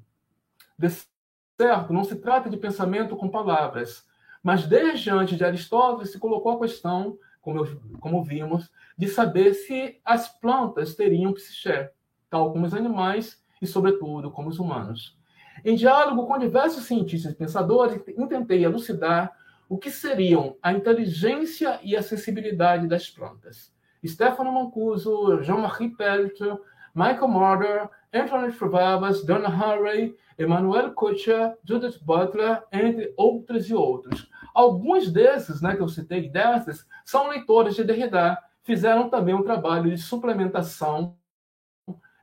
Certo? Não se trata de pensamento com palavras, mas desde antes de Aristóteles se colocou a questão, como, como vimos, de saber se as plantas teriam psiché, tal como os animais e, sobretudo, como os humanos. Em diálogo com diversos cientistas e pensadores, tentei elucidar o que seriam a inteligência e a sensibilidade das plantas. Stefano Mancuso, Jean-Marie Peltier, Michael Marder, Anthony Trevavas, Donna Harvey, Emmanuel Kutcher, Judith Butler, entre outros e outros. Alguns desses, né, que eu citei, dessas, são leitores de Derrida, fizeram também um trabalho de suplementação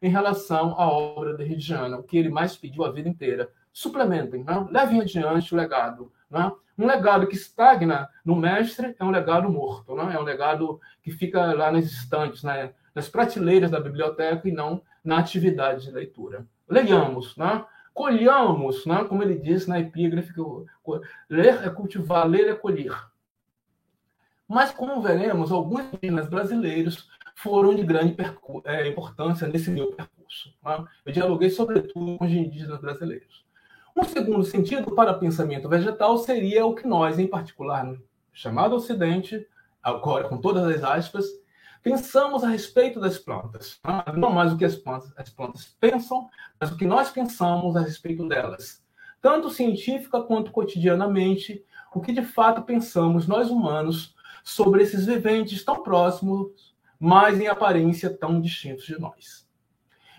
em relação à obra derridiana, o que ele mais pediu a vida inteira. Suplementem, né? levem adiante o legado. Né? Um legado que estagna no mestre é um legado morto, né? é um legado que fica lá nas estantes, né? nas prateleiras da biblioteca e não na atividade de leitura. Leiamos, né? colhamos, né? como ele diz na epígrafe, que ler é cultivar, ler é colher. Mas, como veremos, alguns indígenas brasileiros foram de grande é, importância nesse meu percurso. Né? Eu dialoguei, sobretudo, com os indígenas brasileiros. Um segundo sentido para pensamento vegetal seria o que nós, em particular, no chamado Ocidente, agora com todas as aspas, pensamos a respeito das plantas. Não mais o que as plantas, as plantas pensam, mas o que nós pensamos a respeito delas. Tanto científica quanto cotidianamente, o que de fato pensamos nós humanos sobre esses viventes tão próximos, mas em aparência tão distintos de nós.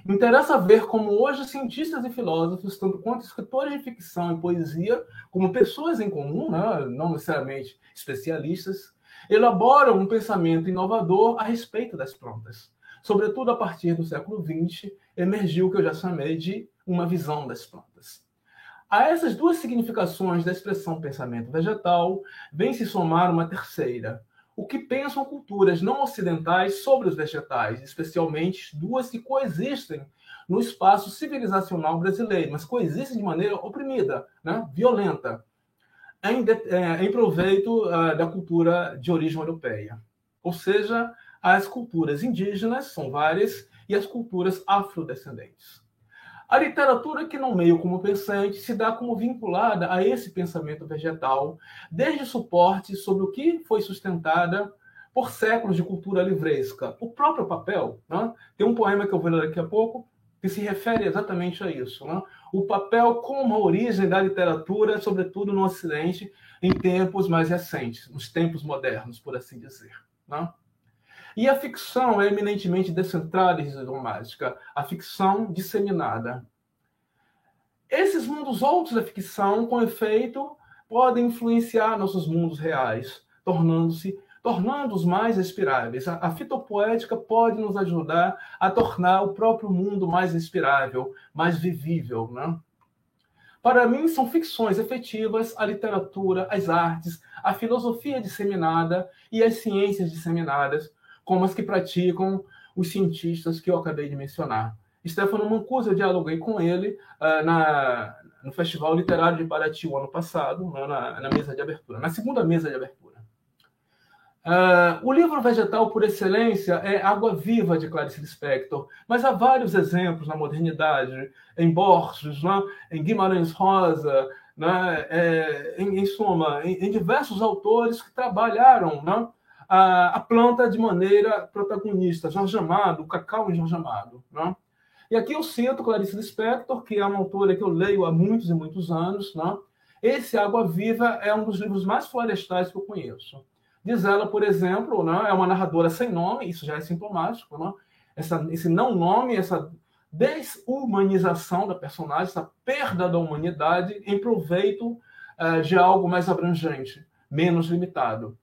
Interessa ver como hoje cientistas e filósofos, tanto quanto escritores de ficção e poesia, como pessoas em comum, né, não necessariamente especialistas, elaboram um pensamento inovador a respeito das plantas. Sobretudo a partir do século XX, emergiu o que eu já chamei de uma visão das plantas. A essas duas significações da expressão pensamento vegetal, vem se somar uma terceira, o que pensam culturas não ocidentais sobre os vegetais, especialmente duas que coexistem no espaço civilizacional brasileiro, mas coexistem de maneira oprimida, né? violenta em, é, em proveito uh, da cultura de origem europeia. Ou seja, as culturas indígenas são várias e as culturas afrodescendentes. A literatura que nomeio como pensante se dá como vinculada a esse pensamento vegetal, desde suporte sobre o que foi sustentada por séculos de cultura livresca. O próprio papel, né? tem um poema que eu vou ler daqui a pouco, que se refere exatamente a isso. Né? O papel como a origem da literatura, sobretudo no Ocidente, em tempos mais recentes, nos tempos modernos, por assim dizer. Né? E a ficção é eminentemente descentrada e idiomática, a ficção disseminada. Esses mundos outros da ficção, com efeito, podem influenciar nossos mundos reais, tornando-se tornando-os mais respiráveis. A, fitopoética pode nos ajudar a tornar o próprio mundo mais respirável, mais vivível. Né? Para mim, são ficções efetivas a literatura, as artes, a filosofia disseminada e as ciências disseminadas, como as que praticam os cientistas que eu acabei de mencionar. Stefano Mancuso, eu dialoguei com ele uh, na, no Festival Literário de Paraty o ano passado, né, na, na mesa de abertura, na segunda mesa de abertura. Uh, o livro vegetal por excelência é Água Viva, de Clarice Lispector, mas há vários exemplos na modernidade, em Borges, né? em Guimarães Rosa, né? é, em, em, suma, em, em, diversos autores que trabalharam né? a, a, planta de maneira protagonista, Jorge Amado, o cacau em Jorge Amado. Né? E aqui eu cito Clarice Lispector, que é uma autora que eu leio há muitos e muitos anos. Né? Esse Água Viva é um dos livros mais florestais que eu conheço. Diz ela, por exemplo, né, é uma narradora sem nome, isso já é sintomático, né? essa, esse não nome, essa desumanização da personagem, essa perda da humanidade em proveito uh, de algo mais abrangente, menos limitado.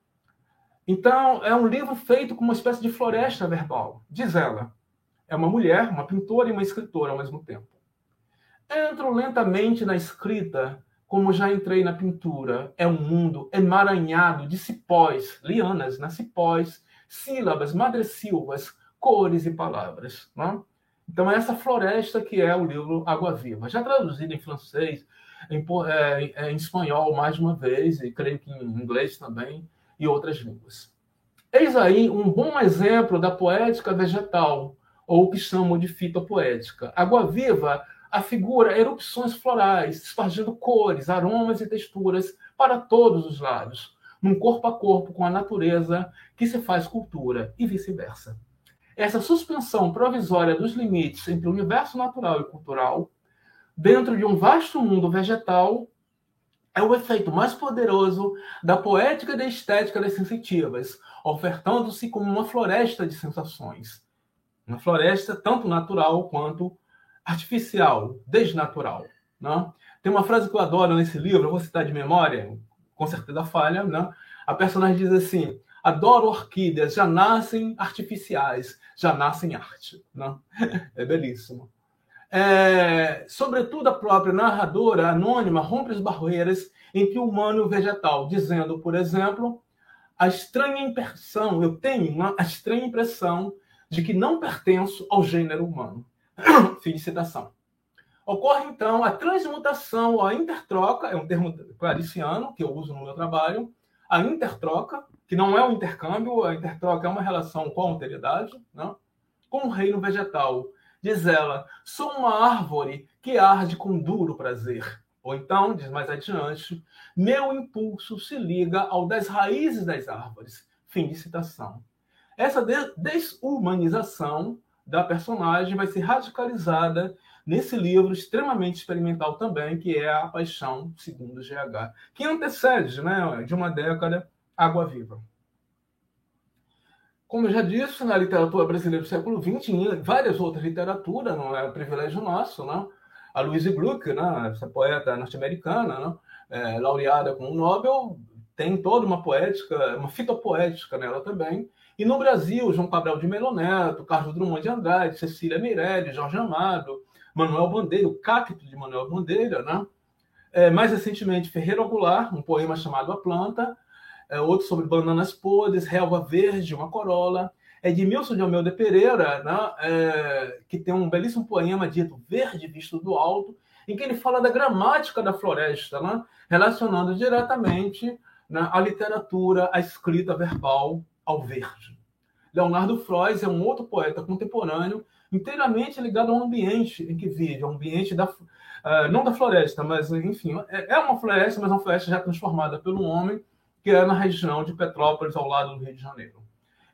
Então, é um livro feito com uma espécie de floresta verbal, diz ela. É uma mulher, uma pintora e uma escritora ao mesmo tempo. Entro lentamente na escrita como já entrei na pintura, é um mundo emaranhado de cipós, lianas, né? cipós, sílabas, madressilvas, cores e palavras. Né? Então, é essa floresta que é o livro Água Viva. Já traduzido em francês, em, é, é, em espanhol mais uma vez, e creio que em inglês também, e outras línguas. Eis aí um bom exemplo da poética vegetal, ou o que chamam de fitopoética. Água Viva afigura erupções florais, espargindo cores, aromas e texturas para todos os lados, num corpo a corpo com a natureza que se faz cultura e vice-versa. Essa suspensão provisória dos limites entre o universo natural e cultural, dentro de um vasto mundo vegetal, é o efeito mais poderoso da poética e da estética das sensitivas, ofertando-se como uma floresta de sensações. Uma floresta tanto natural quanto artificial, desnatural. Né? Tem uma frase que eu adoro nesse livro, eu vou citar de memória, com certeza falha. Né? A personagem diz assim: Adoro orquídeas, já nascem artificiais, já nascem arte. Né? É belíssimo. É, sobretudo, a própria narradora anônima rompe as barreiras entre o humano e o vegetal, dizendo, por exemplo, a estranha impressão, eu tenho uma, a estranha impressão de que não pertenço ao gênero humano. Fim de citação. Ocorre, então, a transmutação, a intertroca, é um termo clariciano que eu uso no meu trabalho, a intertroca, que não é um intercâmbio, a intertroca é uma relação com a alteridade, né? com o reino vegetal. Diz ela, sou uma árvore que arde com duro prazer. Ou então, diz mais adiante, meu impulso se liga ao das raízes das árvores. Fim de citação. Essa desumanização da personagem vai ser radicalizada nesse livro extremamente experimental também, que é A Paixão Segundo GH, que antecede né, de uma década Água Viva. Como eu já disse, na literatura brasileira do século XX, em várias outras literaturas, não é um privilégio nosso, né? a Louise Gluck, né, essa poeta norte-americana, né, é, laureada com o Nobel, tem toda uma poética, uma fitopoética nela também, e no Brasil, João Cabral de Melo Neto, Carlos Drummond de Andrade, Cecília Meirelles, Jorge Amado, Manuel Bandeira, o cacto de Manuel Bandeira, né? É, mais recentemente, Ferreira Goulart, um poema chamado A Planta, é, outro sobre bananas podres, Relva Verde, uma corola, Edmilson de Almeida Pereira, né, é, que tem um belíssimo poema dito Verde Visto do Alto, em que ele fala da gramática da floresta, né, relacionando diretamente né, a literatura, a escrita verbal ao verde. Leonardo Frois é um outro poeta contemporâneo inteiramente ligado ao ambiente em que vive, ao ambiente da, uh, não da floresta, mas enfim, é, é uma floresta, mas uma floresta já transformada pelo homem, que é na região de Petrópolis, ao lado do Rio de Janeiro.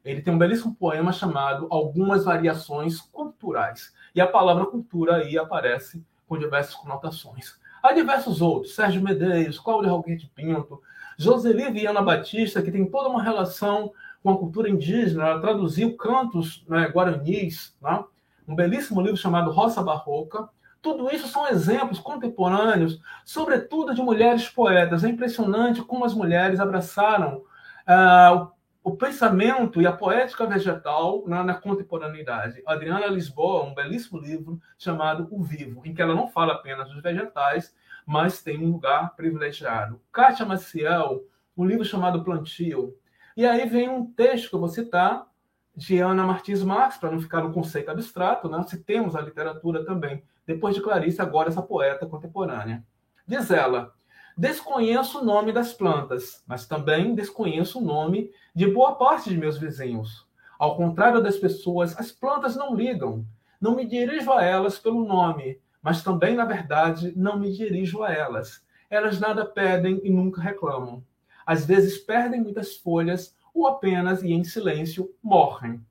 Ele tem um belíssimo poema chamado Algumas Variações Culturais. E a palavra cultura aí aparece com diversas conotações. Há diversos outros, Sérgio Medeiros, Cláudio Roquete Pinto, Joseli Viana Batista, que tem toda uma relação com a cultura indígena, ela traduziu cantos né, guaranis, né? um belíssimo livro chamado Roça Barroca. Tudo isso são exemplos contemporâneos, sobretudo de mulheres poetas. É impressionante como as mulheres abraçaram uh, o pensamento e a poética vegetal na, na, contemporaneidade. Adriana Lisboa, um belíssimo livro chamado O Vivo, em que ela não fala apenas dos vegetais, mas tem um lugar privilegiado. Kátia Maciel, um livro chamado Plantio. E aí vem um texto que eu vou citar, de Ana Martins Marx, para não ficar no conceito abstrato, né? citemos a literatura também. Depois de Clarice, agora essa poeta contemporânea. Diz ela, Desconheço o nome das plantas, mas também desconheço o nome de boa parte de meus vizinhos. Ao contrário das pessoas, as plantas não ligam. Não me dirijo a elas pelo nome, mas também, na verdade, não me dirijo a elas. Elas nada pedem e nunca reclamam. Às vezes perdem muitas folhas ou apenas e em silêncio morrem.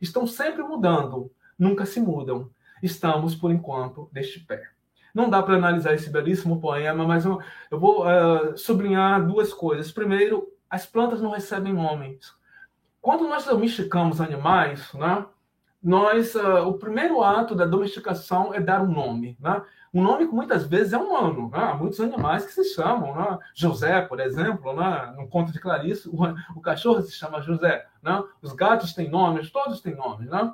Estão sempre mudando, nunca se mudam. Estamos, por enquanto, deste pé. Não dá para analisar esse belíssimo poema, mas eu, eu vou uh, sublinhar duas coisas. Primeiro, as plantas não recebem nomes. Quando nós domesticamos animais, né, nós, uh, o primeiro ato da domesticação é dar um nome. Né? Um nome que muitas vezes é humano. Né? Há muitos animais que se chamam. Né? José, por exemplo, né? no conto de Clarice, o, o cachorro se chama José. Né? Os gatos têm nomes, todos têm nomes. Né?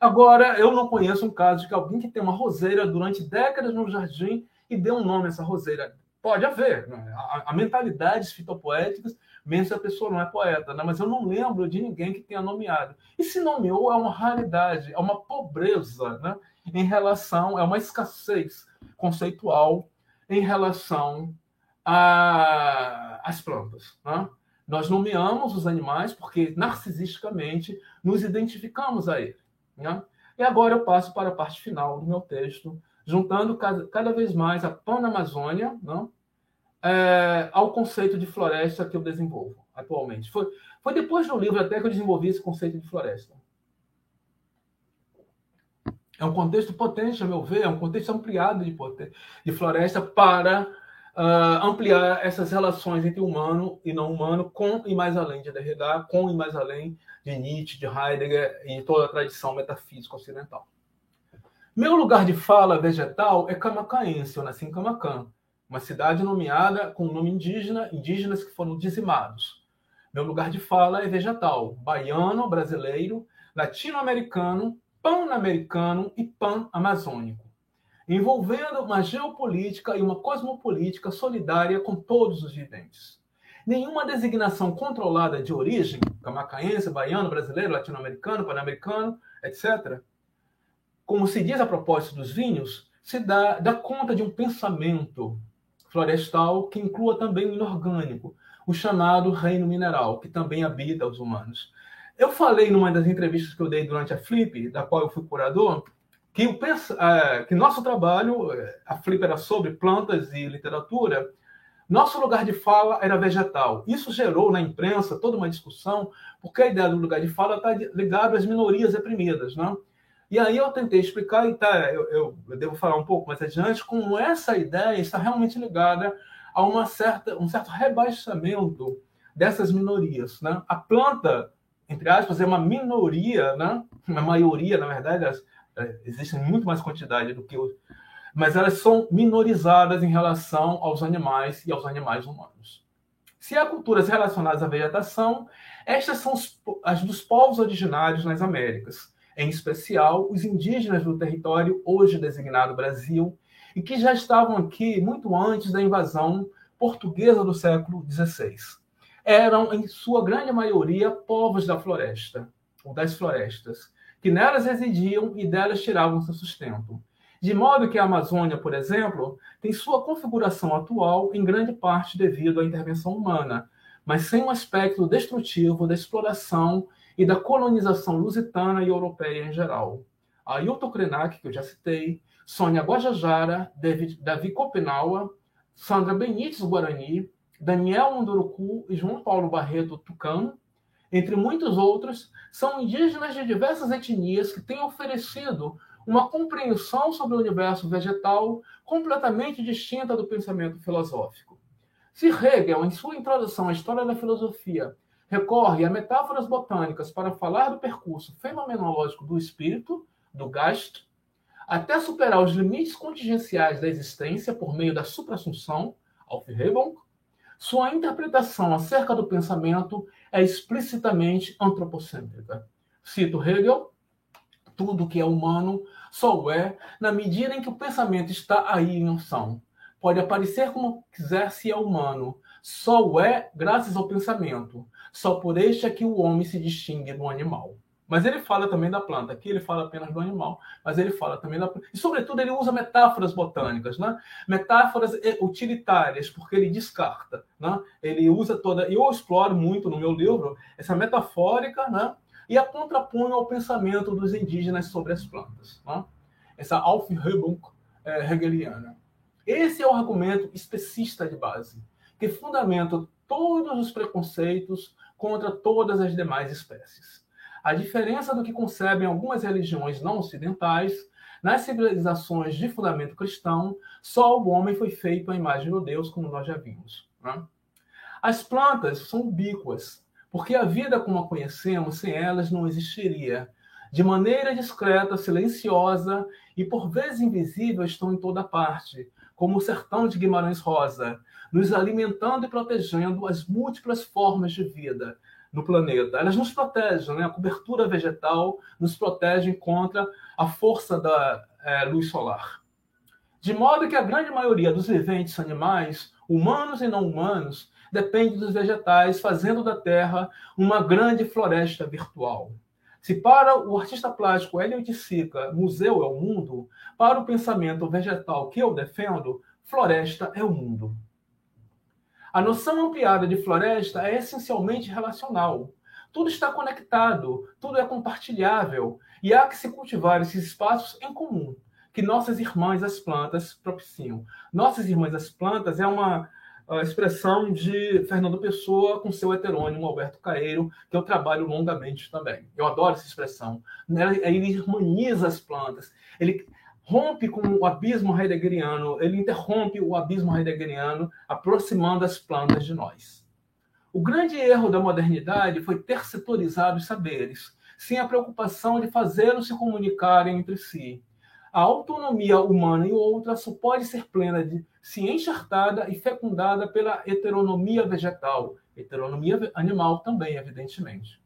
Agora, eu não conheço um caso de que alguém que tem uma roseira durante décadas no jardim e deu um nome a essa roseira. Pode haver. Né? A mentalidades fitopoéticas, mesmo se a pessoa não é poeta, né? mas eu não lembro de ninguém que tenha nomeado. E se nomeou, é uma raridade, é uma pobreza né? em relação, é uma escassez conceitual em relação às plantas. Né? Nós nomeamos os animais porque narcisisticamente nos identificamos a eles. Né? E agora eu passo para a parte final do meu texto, juntando cada, cada vez mais a Panamazônia né? é, ao conceito de floresta que eu desenvolvo atualmente. Foi, foi depois do livro até que eu desenvolvi esse conceito de floresta. É um contexto potente, a meu ver, é um contexto ampliado de, de floresta para uh, ampliar essas relações entre humano e não humano, com e mais além de Derrida, com e mais além de Nietzsche, de Heidegger e toda a tradição metafísica ocidental. Meu lugar de fala vegetal é camacaense, eu nasci em Camacan, uma cidade nomeada com o nome indígena, indígenas que foram dizimados. Meu lugar de fala é vegetal, baiano, brasileiro, latino-americano, pan-americano e pan-amazônico, envolvendo uma geopolítica e uma cosmopolítica solidária com todos os viventes nenhuma designação controlada de origem, camacaense, baiano, brasileiro, latino-americano, pan-americano, etc., como se diz a propósito dos vinhos, se dá, dá conta de um pensamento florestal que inclua também o inorgânico, o chamado reino mineral, que também habita os humanos. Eu falei numa das entrevistas que eu dei durante a Flip, da qual eu fui curador, que, o, é, que nosso trabalho, a Flip era sobre plantas e literatura, nosso lugar de fala era vegetal. Isso gerou na imprensa toda uma discussão, porque a ideia do lugar de fala está ligada às minorias reprimidas. Né? E aí eu tentei explicar, e tá, eu, eu, eu, devo falar um pouco mais adiante, como essa ideia está realmente ligada a uma certa, um certo rebaixamento dessas minorias. Né? A planta, entre aspas, é uma minoria, né? uma maioria, na verdade, é, existe muito mais quantidade do que os mas elas são minorizadas em relação aos animais e aos animais humanos. Se há culturas relacionadas à vegetação, estas são as dos povos originários nas Américas, em especial os indígenas do território hoje designado Brasil, e que já estavam aqui muito antes da invasão portuguesa do século XVI. Eram, em sua grande maioria, povos da floresta, ou das florestas, que nelas residiam e delas tiravam seu sustento de modo que a Amazônia, por exemplo, tem sua configuração atual em grande parte devido à intervenção humana, mas sem um aspecto destrutivo da exploração e da colonização lusitana e europeia em geral. Ailton Krenak, que eu já citei, Sônia Guajajara, Davi Kopenawa, Sandra Benites Guarani, Daniel Munduruku e João Paulo Barreto Tucano, entre muitos outros, são indígenas de diversas etnias que têm oferecido uma compreensão sobre o universo vegetal completamente distinta do pensamento filosófico. Se Hegel, em sua introdução à história da filosofia, recorre a metáforas botânicas para falar do percurso fenomenológico do espírito, do Geist, até superar os limites contingenciais da existência por meio da suprassunção, Aufhebung, sua interpretação acerca do pensamento é explicitamente antropocêntrica. Cito Hegel: tudo que é humano só o é na medida em que o pensamento está aí em ação. Pode aparecer como quiser se é humano, só o é graças ao pensamento. Só por este é que o homem se distingue do animal. Mas ele fala também da planta. Aqui ele fala apenas do animal, mas ele fala também da planta. E, sobretudo, ele usa metáforas botânicas, né? metáforas utilitárias, porque ele descarta. Né? Ele usa toda. Eu exploro muito no meu livro essa metafórica né? e a contrapunha ao pensamento dos indígenas sobre as plantas. Né? Essa Aufhebung é, hegeliana. Esse é o argumento especista de base, que fundamenta todos os preconceitos contra todas as demais espécies. A diferença do que concebem algumas religiões não ocidentais, nas civilizações de fundamento cristão, só o homem foi feito à imagem do Deus, como nós já vimos. Né? As plantas são ubíquas, porque a vida como a conhecemos, sem elas não existiria. De maneira discreta, silenciosa e por vezes invisível, estão em toda parte, como o sertão de Guimarães Rosa, nos alimentando e protegendo as múltiplas formas de vida, no planeta. Elas nos protegem, né? a cobertura vegetal nos protege contra a força da é, luz solar. De modo que a grande maioria dos viventes animais, humanos e não humanos, depende dos vegetais, fazendo da Terra uma grande floresta virtual. Se para o artista plástico Elliot Sica, museu é o mundo, para o pensamento vegetal que eu defendo, floresta é o mundo. A noção ampliada de floresta é essencialmente relacional. Tudo está conectado, tudo é compartilhável, e há que se cultivar esses espaços em comum, que nossas irmãs as plantas propiciam. Nossas irmãs as plantas é uma expressão de Fernando Pessoa com seu heterônimo Alberto Caeiro, que eu trabalho longamente também. Eu adoro essa expressão. Ele harmoniza as plantas, ele rompe com o abismo heideggeriano, ele interrompe o abismo heideggeriano, aproximando as plantas de nós. O grande erro da modernidade foi ter setorizado os saberes, sem a preocupação de fazê-los se comunicarem entre si. A autonomia humana e outra só pode ser plena de se enxertada e fecundada pela heteronomia vegetal, heteronomia animal também, evidentemente.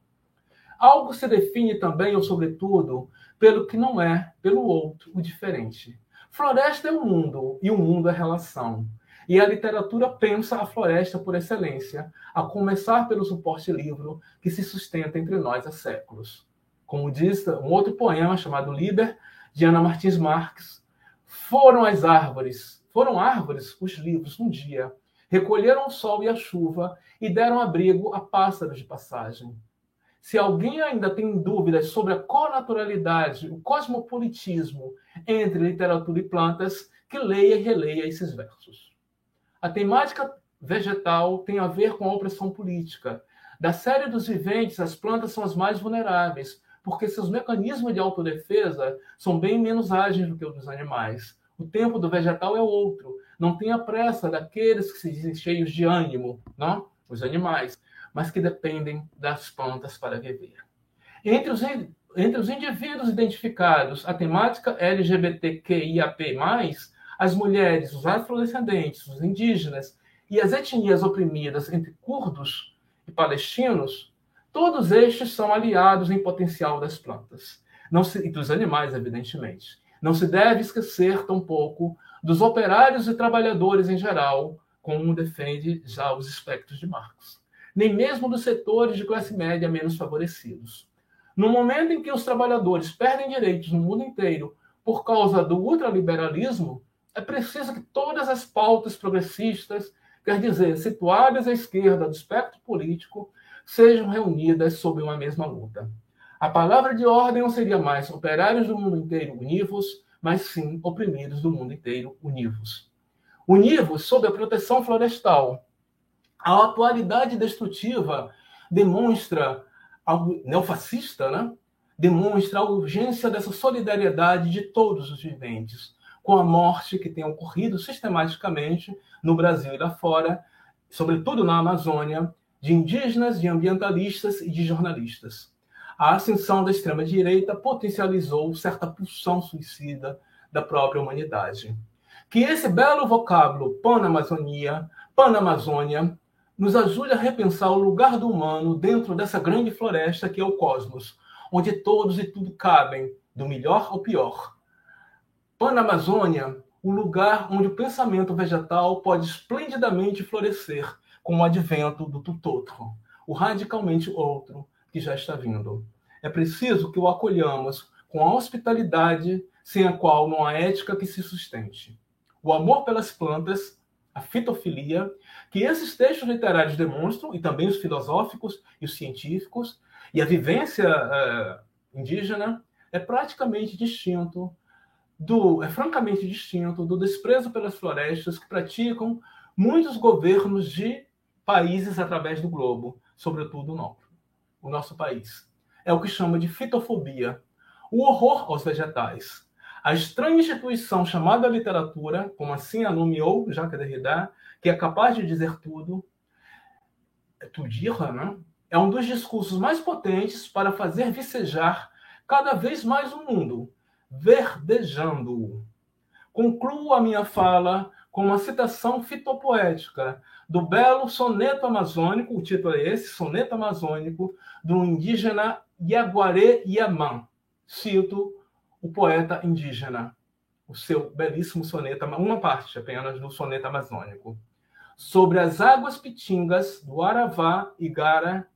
Algo se define também, ou sobretudo, pelo que não é, pelo outro, o diferente. Floresta é o mundo e o mundo é relação. E a literatura pensa a floresta por excelência, a começar pelo suporte livro que se sustenta entre nós há séculos. Como diz um outro poema chamado Liber, de Ana Martins Marques, foram as árvores, foram árvores os livros um dia, recolheram o sol e a chuva e deram abrigo a pássaros de passagem. Se alguém ainda tem dúvidas sobre a conaturalidade, o cosmopolitismo entre literatura e plantas, que leia e releia esses versos. A temática vegetal tem a ver com a opressão política. Da série dos viventes, as plantas são as mais vulneráveis, porque seus mecanismos de autodefesa são bem menos ágeis do que os dos animais. O tempo do vegetal é outro. Não tem a pressa daqueles que se dizem cheios de ânimo, não? os animais mas que dependem das plantas para viver. Entre os, entre os indivíduos identificados, a temática LGBTQIAP+, as mulheres, os afrodescendentes, os indígenas e as etnias oprimidas entre curdos e palestinos, todos estes são aliados em potencial das plantas. Se, e dos animais, evidentemente. Não se deve esquecer, tampouco, dos operários e trabalhadores em geral, como defende já os espectros de Marx nem mesmo dos setores de classe média menos favorecidos. No momento em que os trabalhadores perdem direitos no mundo inteiro por causa do ultraliberalismo, é preciso que todas as pautas progressistas, quer dizer, situadas à esquerda do espectro político, sejam reunidas sob uma mesma luta. A palavra de ordem não seria mais operários do mundo inteiro univos, mas sim oprimidos do mundo inteiro univos. Univos sob a proteção florestal, a atualidade destrutiva demonstra algo neofascista, né? demonstra a urgência dessa solidariedade de todos os viventes com a morte que tem ocorrido sistematicamente no Brasil e lá fora, sobretudo na Amazônia, de indígenas, de ambientalistas e de jornalistas. A ascensão da extrema-direita potencializou certa pulsão suicida da própria humanidade. Que esse belo vocábulo Panamazonia, Panamazônia, nos ajude a repensar o lugar do humano dentro dessa grande floresta que é o cosmos, onde todos e tudo cabem, do melhor ao pior. Panamazônia, o lugar onde o pensamento vegetal pode esplendidamente florescer com o advento do tutotro, o radicalmente outro que já está vindo. É preciso que o acolhamos com a hospitalidade sem a qual não há ética que se sustente. O amor pelas plantas, a fitofilia, que esses textos literários demonstram, e também os filosóficos e os científicos, e a vivência uh, indígena, é praticamente distinto do, é francamente distinto do desprezo pelas florestas que praticam muitos governos de países através do globo, sobretudo o nosso, o nosso país. É o que chama de fitofobia, o horror aos vegetais. A estranha instituição chamada literatura, como assim a nomeou Jacques Derrida, que é capaz de dizer tudo, tudo né? é um dos discursos mais potentes para fazer vicejar cada vez mais o mundo, verdejando-o. Concluo a minha fala com uma citação fitopoética do belo soneto amazônico, o título é esse, soneto amazônico, do indígena Yaguaré Yaman. Cito o poeta indígena, o seu belíssimo soneto, uma parte apenas do soneto amazônico. Sobre as águas pitingas do Aravá e Gara,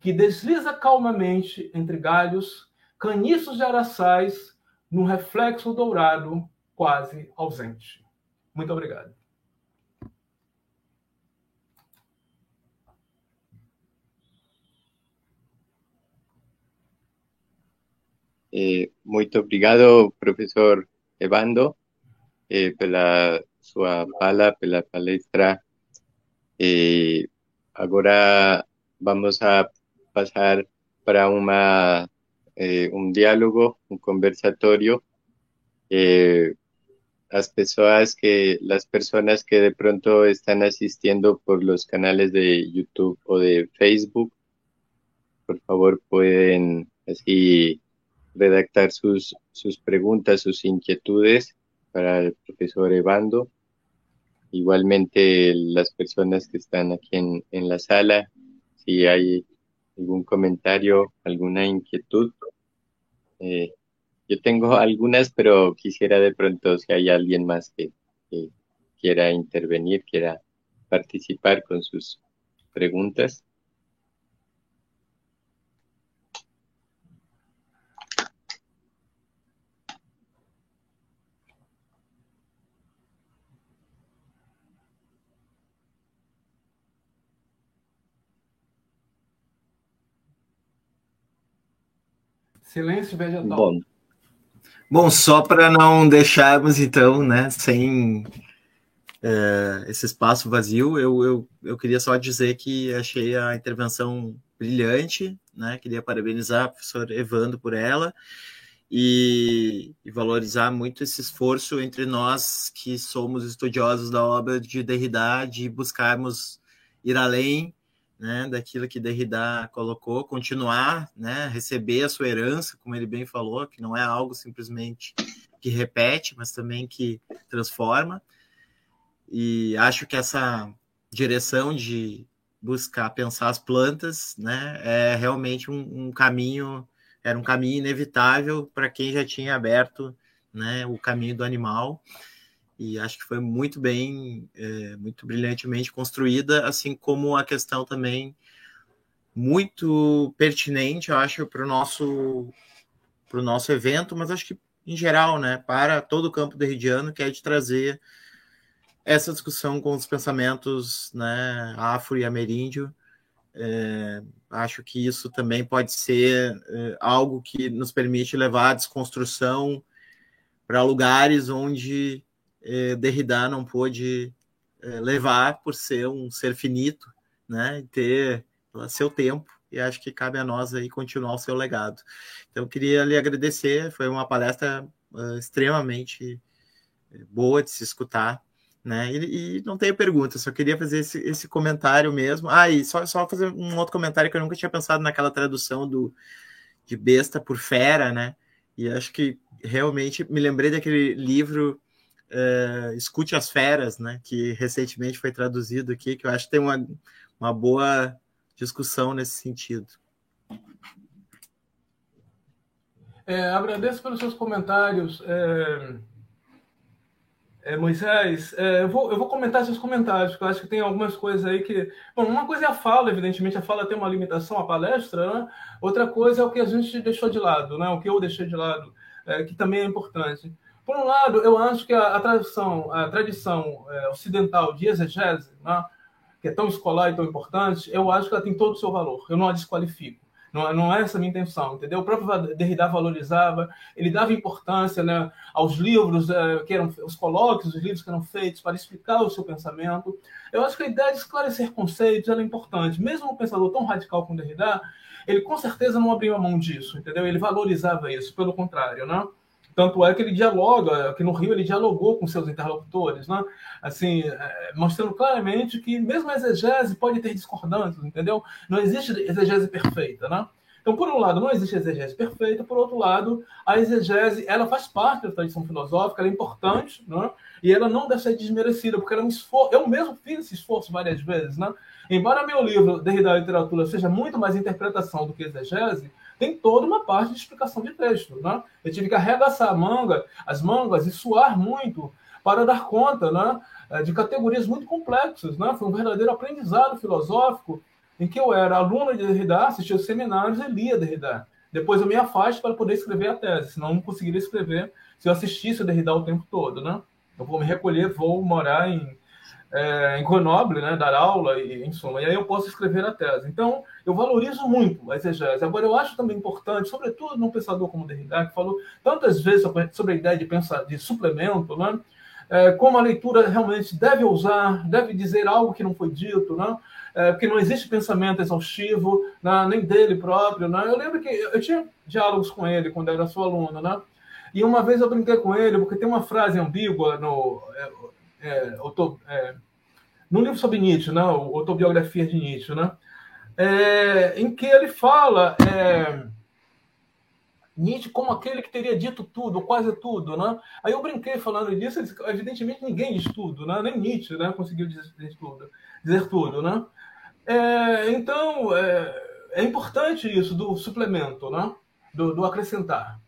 que desliza calmamente entre galhos, caniços de araçais, num reflexo dourado quase ausente. Muito obrigado. Eh, muito obrigado, professor Evando, eh, pela sua fala, pela palestra. Eh, agora vamos a passar para uma eh, un diálogo, un conversatorio. Eh, las personas que las personas que de pronto están asistiendo por los canales de YouTube o de Facebook, por favor pueden así redactar sus, sus preguntas, sus inquietudes para el profesor Evando. Igualmente las personas que están aquí en, en la sala, si hay algún comentario, alguna inquietud. Eh, yo tengo algunas, pero quisiera de pronto si hay alguien más que, que quiera intervenir, quiera participar con sus preguntas. Silêncio vegetal. Bom, bom só para não deixarmos, então, né, sem é, esse espaço vazio, eu, eu, eu queria só dizer que achei a intervenção brilhante, né, queria parabenizar o professor Evando por ela, e, e, valorizar muito esse esforço entre nós que somos estudiosos da obra de Derrida, de buscarmos ir além né, daquilo que Derrida colocou, continuar, né, receber a sua herança, como ele bem falou, que não é algo simplesmente que repete, mas também que transforma. E acho que essa direção de buscar pensar as plantas, né, é realmente um, um caminho, era um caminho inevitável para quem já tinha aberto, né, o caminho do animal e acho que foi muito bem, é, muito brilhantemente construída, assim como a questão também muito pertinente, eu acho, para o nosso, pro nosso evento, mas acho que em geral, né, para todo o campo derridiano, que é de trazer essa discussão com os pensamentos né, afro e ameríndio. É, acho que isso também pode ser é, algo que nos permite levar a desconstrução para lugares onde eh, Derrida não pôde eh, levar por ser um ser finito, né, e ter seu tempo. e acho que cabe a nós aí continuar o seu legado. Então, queria lhe agradecer, foi uma palestra uh, extremamente boa de se escutar, né? E, e, não tenho pergunta, só queria fazer esse, esse comentário mesmo. Ah, e só, só fazer um outro comentário que eu nunca tinha pensado naquela tradução do de besta por fera, né? E acho que realmente me lembrei daquele livro uh, Escute as Feras, né? Que recentemente foi traduzido aqui, que eu acho que tem uma, uma boa discussão nesse sentido. É, agradeço pelos seus comentários. É, é, Moisés, é, eu, vou, eu vou comentar seus comentários, porque eu acho que tem algumas coisas aí que. Bom, uma coisa é a fala, evidentemente, a fala tem uma limitação, a palestra, né? Outra coisa é o que a gente deixou de lado, né? O que eu deixei de lado, é, que também é importante. Por um lado, eu acho que a, a tradição, a tradição é, ocidental de exegese, né? que é tão escolar e tão importante, eu acho que ela tem todo o seu valor. Eu não a desqualifico. Não, não é essa a minha intenção, entendeu? O próprio Derrida valorizava, ele dava importância né, aos livros é, que eram os colóquios, os livros que eram feitos para explicar o seu pensamento. Eu acho que a ideia de esclarecer conceitos é importante. Mesmo um pensador tão radical como Derrida, ele com certeza não abriu a mão disso, entendeu? Ele valorizava isso, pelo contrário, né? Tanto é que ele dialoga, que no Rio ele dialogou com seus interlocutores, né? assim, é, mostrando claramente que mesmo a exegese pode ter discordâncias, entendeu? Não existe exegese perfeita, né? Então, por um lado, não existe exegese perfeita, por outro lado, a exegese, ela faz parte da tradição filosófica, ela é importante, né? E ela não deve ser desmerecida, porque ela é um esforço, eu mesmo fiz esse esforço várias vezes, né? Embora meu livro, Derrida da Literatura, seja muito mais interpretação do que exegese, tem toda uma parte de explicação de texto. Né? Eu tive que arregaçar a manga, as mangas e suar muito para dar conta né, de categorias muito complexas. Né? Foi um verdadeiro aprendizado filosófico em que eu era aluno de Derrida, assistia os seminários e lia Derrida. Depois eu me afasto para poder escrever a tese, senão eu não conseguiria escrever se eu assistisse o Derrida o tempo todo. Né? Eu vou me recolher, vou morar em é, em Grenoble, né, dar aula e em suma, e aí eu posso escrever a tese. Então, eu valorizo muito a exegese. Agora, eu acho também importante, sobretudo num pensador como Derrida, que falou tantas vezes sobre, a ideia de pensar de suplemento, né, é, como a leitura realmente deve usar, deve dizer algo que não foi dito, né, é, porque não existe pensamento exaustivo, né, nem dele próprio. Né. Eu lembro que eu tinha diálogos com ele quando era seu aluno, né, e uma vez eu brinquei com ele, porque tem uma frase ambígua no. É, é, é, no livro sobre Nietzsche, né, autobiografia de Nietzsche, né, é, em que ele fala é, Nietzsche como aquele que teria dito tudo, quase tudo, né? Aí eu brinquei falando disso, evidentemente ninguém diz tudo, né? Nem Nietzsche, né? Conseguiu dizer, tudo, dizer tudo, né? É, então é, é, importante isso do suplemento, né? Do, do acrescentar.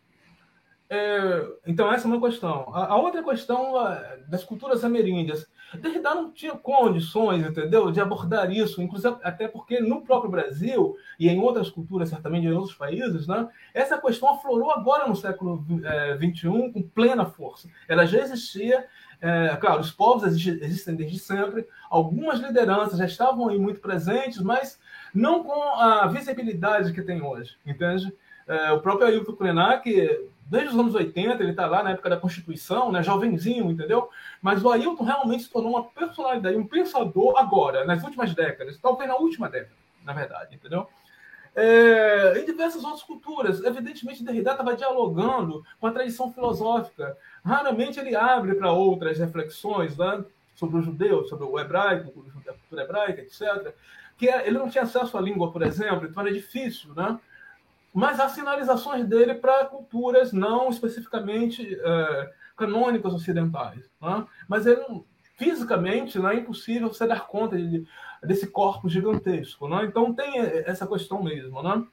É, então, essa é uma questão. A, a outra questão das culturas ameríndias. Derrida não tinha condições, entendeu, de abordar isso, inclusive até porque no próprio Brasil e em outras culturas, certamente em outros países, né, essa questão aflorou agora no século XXI é, com plena força. Ela já existia, é, claro, os povos existem desde sempre, algumas lideranças já estavam aí muito presentes, mas não com a visibilidade que tem hoje, entende? É, o próprio Ailton Krenak desde os anos 80, ele está lá na época da Constituição, né, jovenzinho, entendeu? Mas o Ailton realmente se tornou uma personalidade, um pensador agora, nas últimas décadas, talvez na última década, na verdade, entendeu? É, em diversas outras culturas. Evidentemente, Derrida estava dialogando com a tradição filosófica. Raramente ele abre para outras reflexões né, sobre o judeu, sobre o hebraico, a cultura hebraica, etc. Que é, ele não tinha acesso à língua, por exemplo, então era difícil, né? Mas há sinalizações dele para culturas não especificamente é, canônicas ocidentais. Né? Mas ele, fisicamente né, é impossível você dar conta de, desse corpo gigantesco. Né? Então tem essa questão mesmo. Né?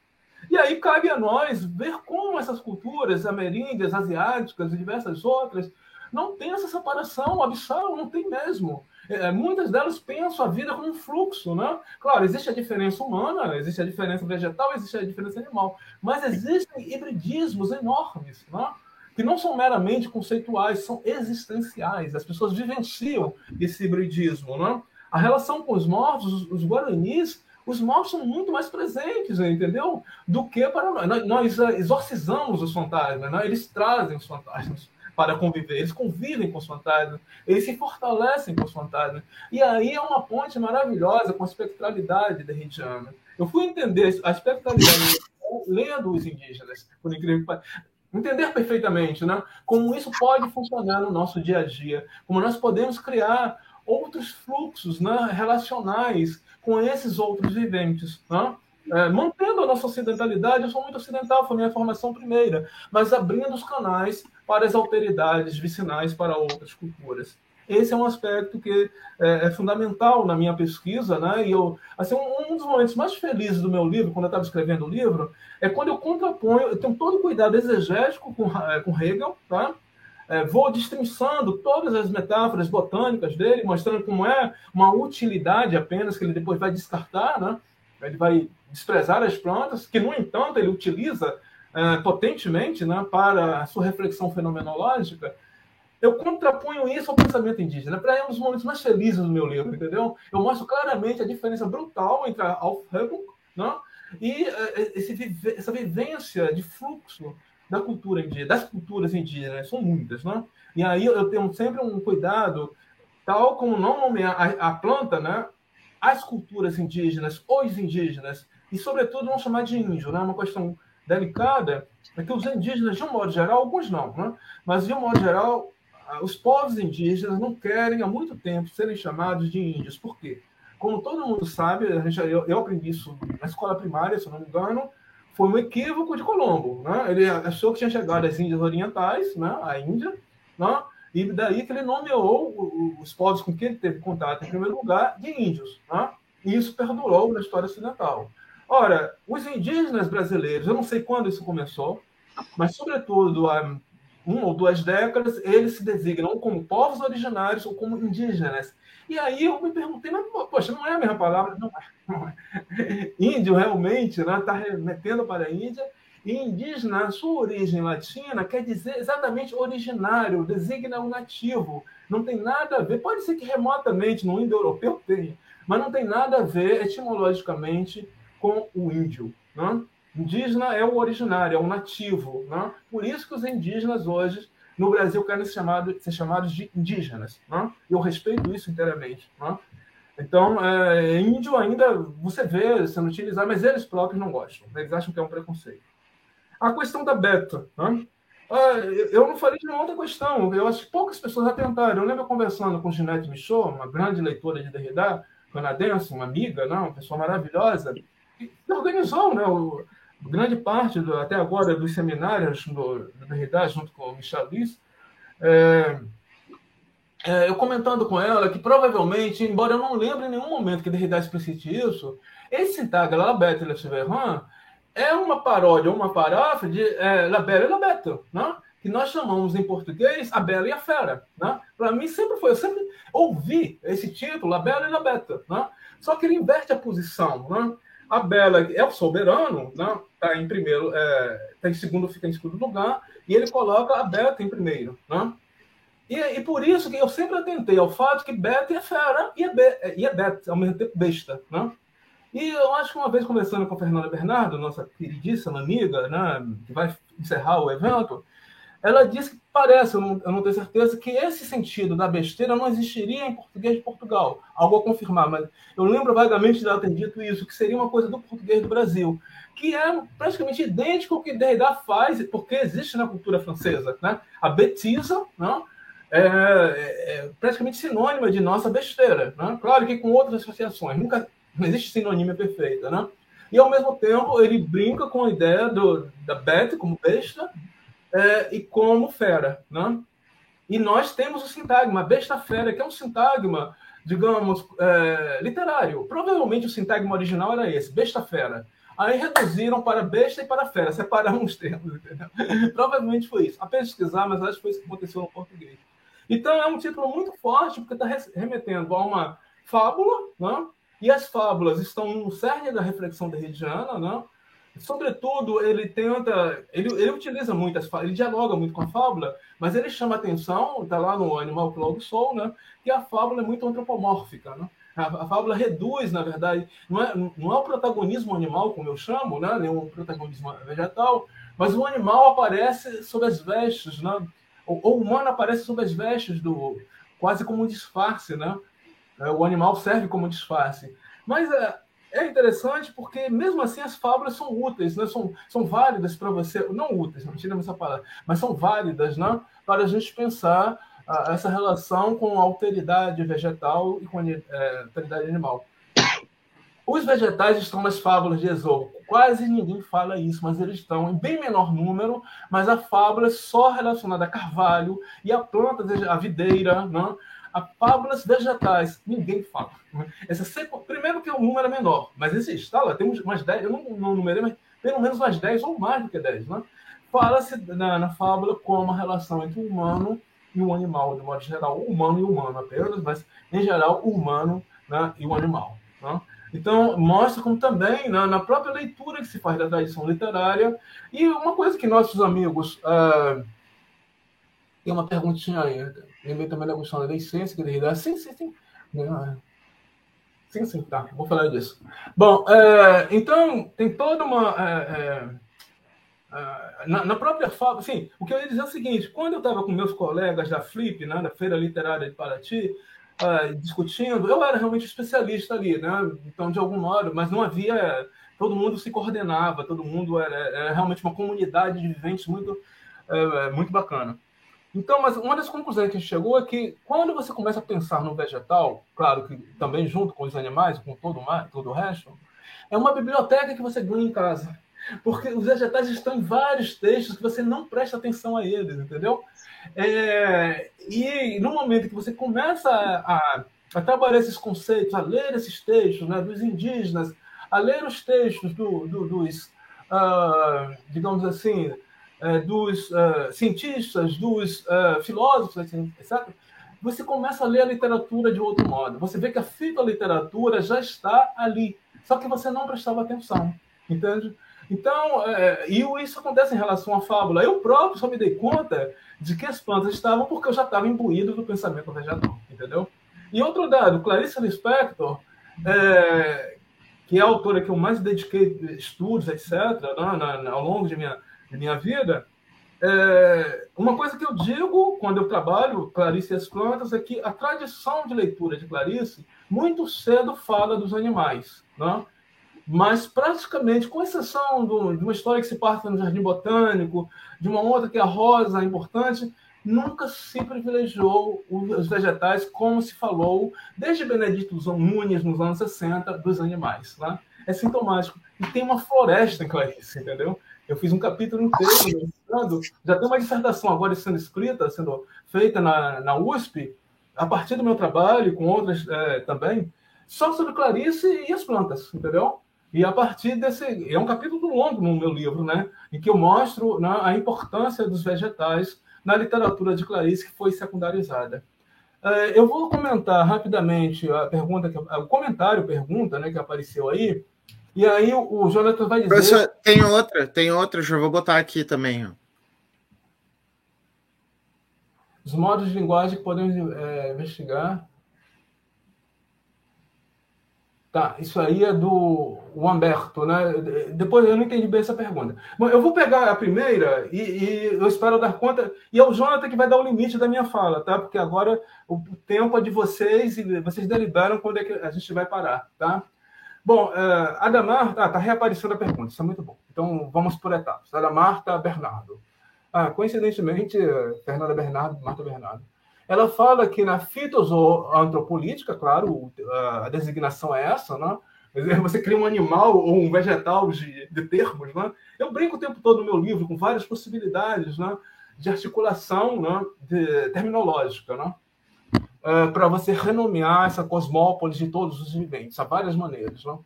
E aí cabe a nós ver como essas culturas ameríndias, asiáticas e diversas outras não têm essa separação abissal, não tem mesmo. É, muitas delas pensam a vida como um fluxo, né? Claro, existe a diferença humana, existe a diferença vegetal, existe a diferença animal, mas existem hibridismos enormes, né? que não são meramente conceituais, são existenciais. As pessoas vivenciam esse hibridismo. Né? A relação com os mortos, os, guaranis, os mortos são muito mais presentes, entendeu? Do que para nós. Nós exorcizamos os fantasmas, né? eles trazem os fantasmas para conviver. Eles convivem com os fantasmas, eles se fortalecem com os fantasmas. E aí é uma ponte maravilhosa com a espectralidade derridiana. Eu fui entender a espectralidade lendo os indígenas, por incrível que entender perfeitamente né, como isso pode funcionar no nosso dia a dia, como nós podemos criar outros fluxos né, relacionais com esses outros viventes. Né? É, mantendo a nossa ocidentalidade, eu sou muito ocidental, foi minha formação primeira, mas abrindo os canais para as alteridades vicinais para outras culturas. Esse é um aspecto que é, é, fundamental na minha pesquisa, né? E eu, assim, um, um, dos momentos mais felizes do meu livro, quando eu estava escrevendo o livro, é quando eu contraponho, eu tenho todo o cuidado exegético com, é, com Hegel, tá? É, vou destrinçando todas as metáforas botânicas dele, mostrando como é uma utilidade apenas que ele depois vai descartar, né? Ele vai desprezar as plantas, que no entanto ele utiliza é, potentemente, né, para a sua reflexão fenomenológica eu contraponho isso ao pensamento indígena. Para é um dos momentos mais felizes do meu livro, entendeu? Eu mostro claramente a diferença brutal entre a Aufhebung né? e uh, esse, essa vivência de fluxo da cultura indígena, das culturas indígenas, são muitas, né? E aí eu tenho sempre um cuidado, tal como não nomear a, a planta, né? As culturas indígenas, os indígenas, e sobretudo não chamar de índio, né? Uma questão delicada é que os indígenas, de um modo geral, alguns não, né? mas de um modo geral, ah, os povos indígenas não querem há muito tempo serem chamados de índios. Por quê? Como todo mundo sabe, eu, eu aprendi isso na escola primária, se não me engano, foi um equívoco de Colombo. Né? Ele achou que tinha chegado às Índias Orientais, né? a Índia, né? E daí que ele nomeou os povos com quem ele teve contato, em primeiro lugar, de índios. Né? E isso perdurou na história ocidental. Ora, os indígenas brasileiros, eu não sei quando isso começou, mas, sobretudo, há uma ou duas décadas, eles se designam como povos originários ou como indígenas. E aí eu me perguntei, mas, poxa, não é a mesma palavra? Não. Não é. Índio realmente está né, tá remetendo para a Índia, e indígena, sua origem latina, quer dizer exatamente originário, designa o nativo. Não tem nada a ver, pode ser que remotamente no indo-europeu tenha, mas não tem nada a ver etimologicamente com o índio. Né? Indígena é o originário, é o nativo. Né? Por isso que os indígenas hoje no Brasil querem ser chamados, ser chamados de indígenas. Né? Eu respeito isso inteiramente. Né? Então, é, índio ainda você vê sendo utilizado, mas eles próprios não gostam. Eles acham que é um preconceito. A questão da beta. Né? Ah, eu não falei de uma outra questão. Eu acho que poucas pessoas atentaram. Eu lembro conversando com Ginette Michaud, uma grande leitora de Derrida, canadense, uma amiga, não, uma pessoa maravilhosa, que organizou né, o, grande parte, do, até agora, dos seminários do, do Derrida, junto com o Michel Luiz, é, é, eu comentando com ela que provavelmente, embora eu não lembre em nenhum momento que Derrida explicite isso, esse sintagma La Bête et é uma paródia, uma paráfrase de é, La Belle et la Bête, né? que nós chamamos em português a Bela e a Fera. Né? Para mim sempre foi, eu sempre ouvi esse título, La Belle et la Bête. Né? Só que ele inverte a posição. Né? A Bela é o soberano, né? Tá em primeiro, é, tá em segundo, fica em segundo lugar, e ele coloca a Beta em primeiro, né? E, e por isso que eu sempre atentei ao fato que Beta é fera e é, be, e é Beta, ao mesmo tempo besta, né? E eu acho que uma vez conversando com a Fernanda Bernardo, nossa queridíssima amiga, né, que vai encerrar o evento, ela disse que parece, eu não, eu não, tenho certeza, que esse sentido da besteira não existiria em português de Portugal. Algo a confirmar, mas eu lembro vagamente de ela ter dito isso, que seria uma coisa do português do Brasil, que é praticamente idêntico ao que Derrida faz, porque existe na cultura francesa. Né? A betisa né? é, é, é praticamente sinônima de nossa besteira. Né? Claro que com outras associações, nunca não existe sinonímia perfeita. Né? E, ao mesmo tempo, ele brinca com a ideia do, da bete como besta, é, e como fera. Né? E nós temos o sintagma besta-fera, que é um sintagma, digamos, é, literário. Provavelmente o sintagma original era esse, besta-fera. Aí reduziram para besta e para fera, separaram os termos, entendeu? Provavelmente foi isso. A pesquisar, mas acho que foi isso que aconteceu no português. Então é um título muito forte, porque está remetendo a uma fábula, né? E as fábulas estão no cerne da reflexão derridiana, né? Sobretudo, ele tenta, ele, ele utiliza muitas, ele dialoga muito com a fábula, mas ele chama atenção, está lá no Animal Logo Sou, né, que a fábula é muito antropomórfica, né? A, a, fábula reduz, na verdade, não é, não é o protagonismo animal, como eu chamo, né, o protagonismo vegetal, mas o animal aparece sob as vestes, né? O, o humano aparece sob as vestes do, quase como um disfarce, né? É, o animal serve como disfarce. Mas é, é interessante porque, mesmo assim, as fábulas são úteis, né? são, são válidas para você, não úteis, não tira essa palavra, mas são válidas né? para a gente pensar essa relação com a alteridade vegetal e com a é, alteridade animal. Os vegetais estão nas fábulas de Esopo. Quase ninguém fala isso, mas eles estão em bem menor número, mas a fábula é só relacionada a carvalho e a planta, a videira, né? A fábulas vegetais. Ninguém fala. Essa sequ... Primeiro que o número é menor, mas existe. Tá lá, temos umas 10, eu não, não numerei, mas pelo menos umas 10 ou mais do que 10. Né? Fala-se na, na fábula como a relação entre o humano e o animal, de modo geral, o humano e o humano apenas, mas em geral o humano né, e o animal. Né? Então, mostra como também, na, na, própria leitura que se faz da tradição literária, e uma coisa que nossos amigos. Uh, tem uma perguntinha aí, lembrei também da questão da licença, que Derrida. Sim, sim, sim. Sim, sim, tá. Vou falar disso. Bom, é, então, tem toda uma. É, é, na, na, própria fala, assim, o que eu ia dizer é o seguinte: quando eu estava com meus colegas da Flip, né, da Feira Literária de Paraty, uh, discutindo, eu era realmente especialista ali, né? Então, de algum modo, mas não havia. Todo mundo se coordenava, todo mundo era, era realmente uma comunidade de viventes muito, uh, muito bacana. Então, mas uma das conclusões que a gente chegou é que quando você começa a pensar no vegetal, claro que também junto com os animais, com todo o, todo o resto, é uma biblioteca que você ganha em casa. Porque os vegetais estão em vários textos que você não presta atenção a eles, entendeu? É, e no momento que você começa a, a, trabalhar esses conceitos, a ler esses textos né, dos indígenas, a ler os textos do, do, dos, uh, digamos assim, dos uh, cientistas, dos filósofos, etc., você começa a ler a literatura de outro modo. Você vê que a fitoliteratura já está ali, só que você não prestava atenção, entende? Então, é, e isso acontece em relação à fábula. Eu próprio só me dei conta de que as plantas estavam porque eu já estava imbuído do pensamento vegetal, entendeu? E outro dado, Clarice Lispector, é, que é a autora que eu mais dediquei estudos, etc., né, ao longo de minha, de minha vida, é, uma coisa que eu digo quando eu trabalho Clarice e as plantas é que a tradição de leitura de Clarice muito cedo fala dos animais, né? mas praticamente, com exceção do, de uma história que se passa no Jardim Botânico, de uma outra que é a rosa, importante, nunca se privilegiou os vegetais, como se falou desde Benedito Nunes, nos anos 60, dos animais. Né? É sintomático. E tem uma floresta em Clarice, entendeu? Eu fiz um capítulo inteiro, já tem uma dissertação agora sendo escrita, sendo feita na, na USP, a partir do meu trabalho, com outras é, também, só sobre Clarice e as plantas, entendeu? E a partir desse. É um capítulo longo no meu livro, né? Em que eu mostro né, a importância dos vegetais na literatura de Clarice, que foi secundarizada. É, eu vou comentar rapidamente a pergunta, que, o comentário, pergunta, né, que apareceu aí. E aí o, Jonathan vai dizer. Professor, tem outra, tem outra, já vou botar aqui também. Ó. Os modos de linguagem que podemos é, investigar. Tá, isso aí é do Humberto, né? Depois eu não entendi bem essa pergunta. Bom, eu vou pegar a primeira e, e, eu espero dar conta. E é o Jonathan que vai dar o limite da minha fala, tá? Porque agora o tempo é de vocês e vocês deliberam quando é que a gente vai parar, tá? Bom, uh, Adamar, tá, tá reaparecendo a pergunta, isso é muito bom. Então vamos por etapas. Adamarta Bernardo. Ah, coincidentemente, Fernanda Bernardo, Marta Bernardo. Ela fala que na fitozoantropolítica, claro, a designação é essa, né? Você cria um animal ou um vegetal de, de termos, né? Eu brinco o tempo todo no meu livro com várias possibilidades, né? De articulação, né? De, terminológica, né? Uh, para você renomear essa cosmópolis de todos os viventes, há várias maneiras, né?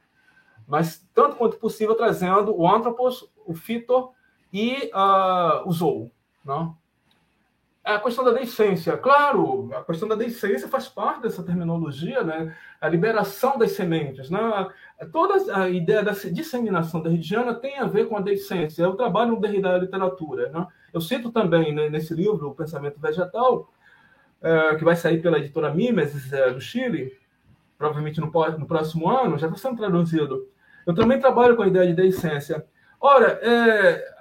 Mas tanto quanto possível trazendo o antropos, o fito e uh, o zoo, né? a questão da deiscência. Claro, a questão da deiscência faz parte dessa terminologia, né? a liberação das sementes. Né? Toda a ideia da disseminação derridiana tem a ver com a deiscência. Eu trabalho no Derrida da literatura. Né? Eu cito também né, nesse livro, O Pensamento Vegetal, é, que vai sair pela editora Mimes, é, do Chile, provavelmente no, no próximo ano, já está sendo traduzido. Eu também trabalho com a ideia de deiscência. Ora, é,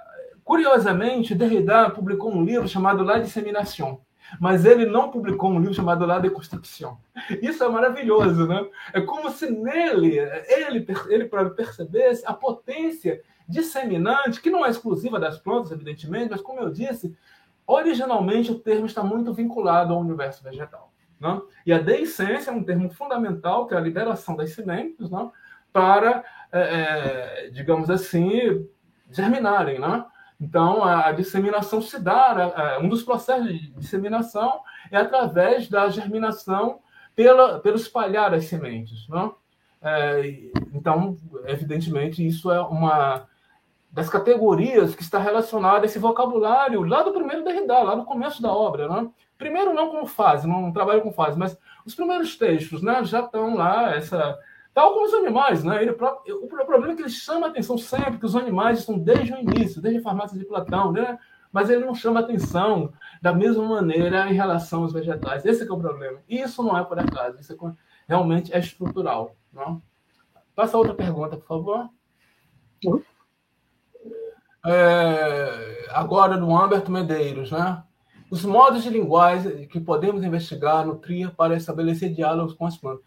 Curiosamente, Derrida publicou um livro chamado La Dissemination. mas ele não publicou um livro chamado La Deconstruction. Isso é maravilhoso, né? É como se nele, ele, ele para percebesse a potência disseminante, que não é exclusiva das plantas, evidentemente, mas como eu disse, originalmente o termo está muito vinculado ao universo vegetal. Né? E a deiscência é um termo fundamental, que é a liberação das sementes, né? para, é, é, digamos assim, germinarem. Né? Então, a disseminação se dá, um dos processos de disseminação é através da germinação pela, pelo espalhar as sementes. É, então, evidentemente, isso é uma das categorias que está relacionada a esse vocabulário lá do primeiro Derrida, lá no começo da obra. Né? Primeiro, não como fase, não trabalho com fase, mas os primeiros textos né, já estão lá, essa Tal como os animais, né? Ele, o problema é que ele chama a atenção sempre, que os animais estão desde o início, desde a farmácia de Platão, né? Mas ele não chama atenção da mesma maneira em relação aos vegetais. Esse é, é o problema. Isso não é por acaso, isso é, realmente é estrutural. Não? Passa outra pergunta, por favor. Uhum. É, agora, do Humberto Medeiros, né? Os modos de linguagem que podemos investigar no TRIA para estabelecer diálogos com as plantas.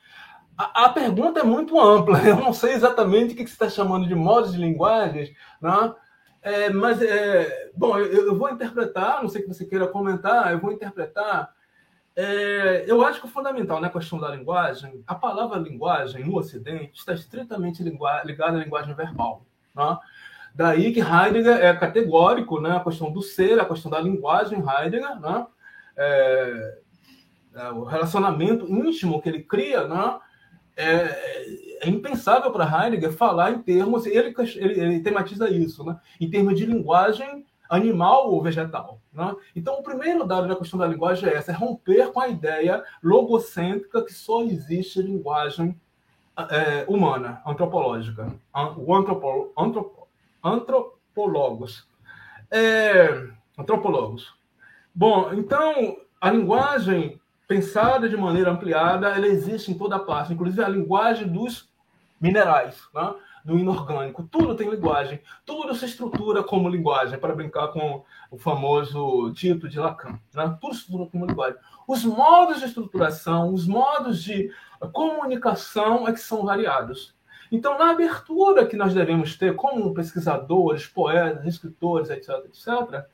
A, a, pergunta é muito ampla. Eu não sei exatamente o que você está chamando de modos de linguagens, né? É, mas, é, bom, eu, eu, vou interpretar, não sei que você queira comentar, eu vou interpretar. É, eu acho que o fundamental na né, questão da linguagem, a palavra linguagem no Ocidente está estritamente ligada à linguagem verbal. Né? Daí que Heidegger é categórico, né? a questão do ser, a questão da linguagem Heidegger, né? É, é, o relacionamento íntimo que ele cria, né? é, é impensável para Heidegger falar em termos, ele, ele, ele, tematiza isso, né? em termos de linguagem animal ou vegetal. Né? Então, o primeiro dado da questão da linguagem é essa, é romper com a ideia logocêntrica que só existe linguagem é, humana, antropológica, o antropo, antropo, antropólogos. É, antropólogos. Bom, então, a linguagem pensada de maneira ampliada, ela existe em toda parte, inclusive a linguagem dos minerais, né? do inorgânico. Tudo tem linguagem, tudo se estrutura como linguagem, para brincar com o famoso Tito de Lacan. Né? Tudo se estrutura como linguagem. Os modos de estruturação, os modos de comunicação é que são variados. Então, na abertura que nós devemos ter como pesquisadores, poetas, escritores, etc., etc.,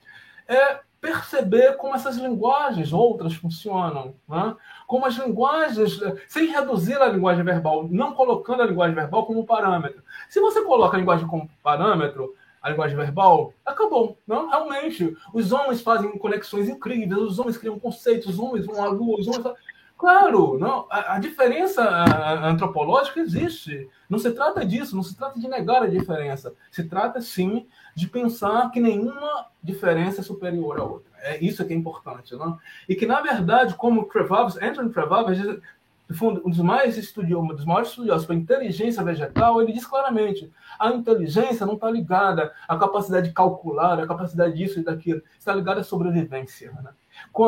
é perceber como essas linguagens outras funcionam, né? como as linguagens, sem reduzir a linguagem verbal, não colocando a linguagem verbal como parâmetro. Se você coloca a linguagem como parâmetro, a linguagem verbal, acabou. Não, realmente, os homens fazem conexões incríveis, os homens criam conceitos, os homens vão à lua, os homens Claro, não, a, a diferença antropológica existe. Não se trata disso, não se trata de negar a diferença. Se trata, sim, de pensar que nenhuma diferença é superior à outra. É isso que é importante. Não? E que, na verdade, como Trevavs, Anthony Trevavs, um dos mais estudiosos, um dos maiores estudiosos para inteligência vegetal, ele diz claramente: a inteligência não está ligada à capacidade de calcular, à capacidade disso e daquilo, está ligada à sobrevivência. Né?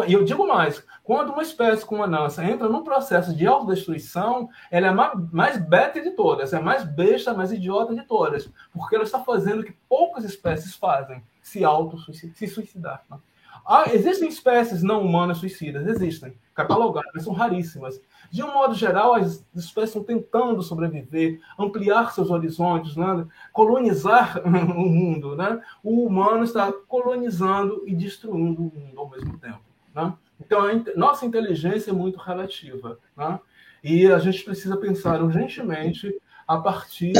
E eu digo mais: quando uma espécie como a nossa entra num processo de autodestruição, ela é a mais beta de todas, é a mais besta, mais idiota de todas, porque ela está fazendo o que poucas espécies fazem: se auto-suicidar. Né? Ah, existem espécies não humanas suicidas, existem, catalogadas, são raríssimas. De um modo geral, as espécies estão tentando sobreviver, ampliar seus horizontes, né? colonizar o mundo. Né? O humano está colonizando e destruindo o mundo ao mesmo tempo. Né? Então, a nossa inteligência é muito relativa. Né? E a gente precisa pensar urgentemente a partir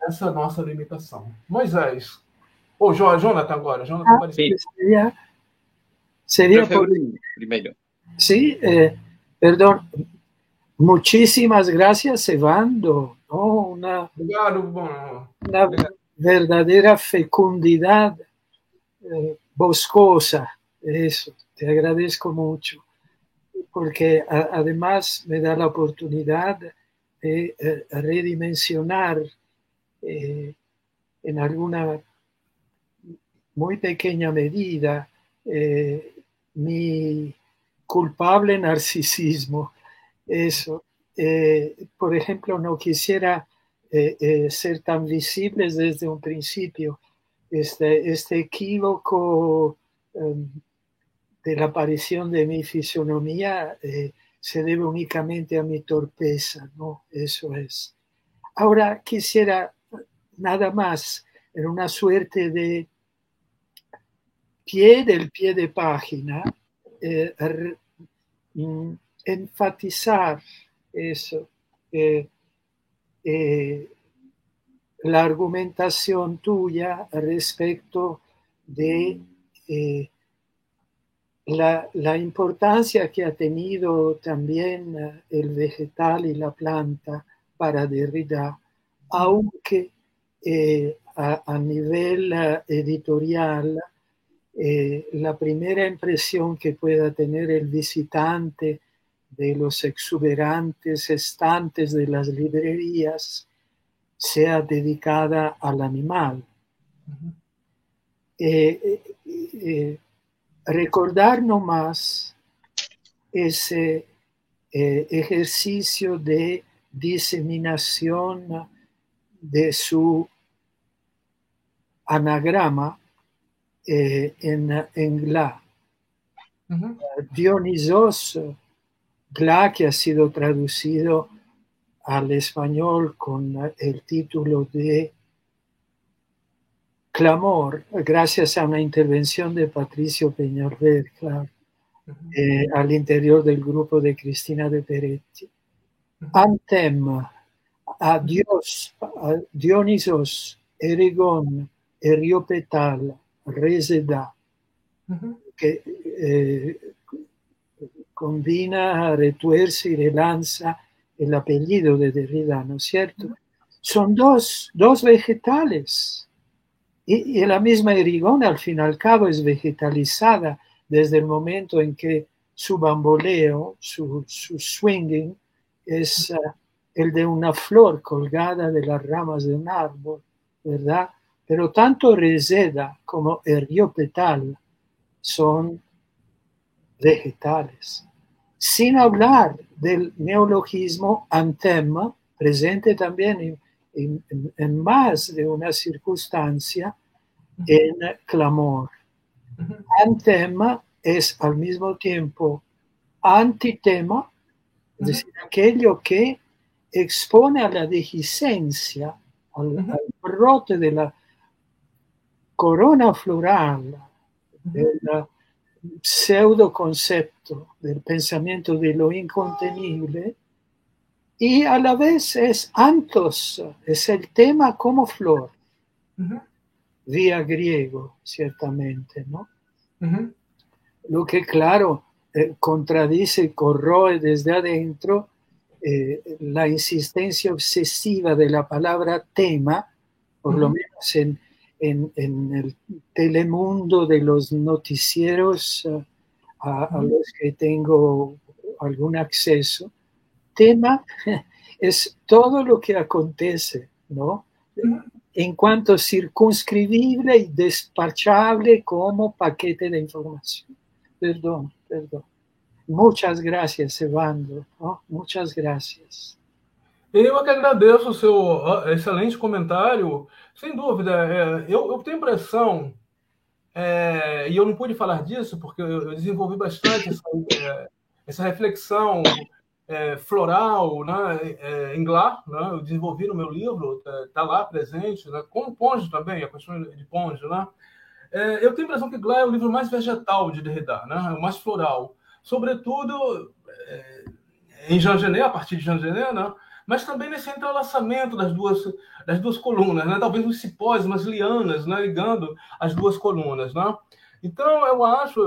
dessa nossa limitação. Moisés. Ou oh, Jonathan agora. Jonathan ah, seria, seria por... Primeiro. Sí, eh, perdón. Muchísimas gracias, Evando. ¿no? Una, una verdadera fecundidad eh, boscosa. Eso, te agradezco mucho, porque a, además me da la oportunidad de eh, redimensionar eh, en alguna muy pequeña medida mi culpable narcisismo eso. Eh, por ejemplo, no quisiera eh, eh, ser tan visibles desde un principio. Este, este equívoco em, de la aparición de mi fisionomía se debe únicamente a mi torpeza, ¿no? Eso es. Ahora quisiera nada más, en una suerte de pie del pie de página, mm, enfatizar eso, eh, la argumentación tuya respecto de la, importancia que ha tenido también eh, el vegetal y la planta para Derrida, aunque eh, a, nivel eh, editorial la primera impresión que pueda tener el visitante de los exuberantes estantes de las librerías sea dedicada al animal recordar nomás ese eh, ejercicio de diseminación de su anagrama eh, en, en, Gla. Dionisos Gla, que ha sido traducido al español con el título de clamor, gracias a una intervención de Patricio Peñalver, eh, al interior del grupo de Cristina de Peretti. Antem a Dios, a Dionisos, Erigón, Eriopetal, Reseda, que eh, combina, retuerce y relanza el apellido de Derrida, ¿no es cierto? Son dos, dos vegetales y, la misma erigona, al fin y al cabo, es vegetalizada desde el momento en que su bamboleo, su, swinging, es eh, el de una flor colgada de las ramas de un árbol, ¿verdad? Pero tanto Reseda como Eriopetal son vegetales. Sin hablar del neologismo antema, presente también en más de una circunstancia, en clamor. Antema es al mismo tiempo antitema, es decir, aquello que expone a la dehiscencia, al, brote de la corona floral, del pseudo concepto del pensamiento de lo incontenible, y a la vez es antos, es el tema como flor. Vía griego, ciertamente, ¿no? Lo que, claro, eh, contradice y corroe desde adentro eh, la insistencia obsesiva de la palabra tema, por lo menos en, el telemundo de los noticieros eh, a, los que tengo algún acceso. Tema es todo lo que acontece, ¿no? en cuanto circunscribible y despachable como paquete de información. Perdón, perdón. Muchas gracias, Evandro. Muchas gracias. Eu que agradeço o seu excelente comentário. Sem dúvida, é, eu, eu, tenho impressão, é, e eu não pude falar disso, porque eu, desenvolvi bastante essa, é, essa reflexão é, floral, né, é, Glá, né, eu desenvolvi no meu livro, está tá lá presente, né, com Ponge também, a questão de Ponge. Né, é, eu tenho a impressão que Glá é o livro mais vegetal de Derrida, né, o mais floral, sobretudo é, em Jean Genet, a partir de Jean Genet, né, mas também nesse entrelaçamento das duas, das duas colunas, né, talvez uns cipós, umas lianas, né, ligando as duas colunas. Né. Então, eu acho,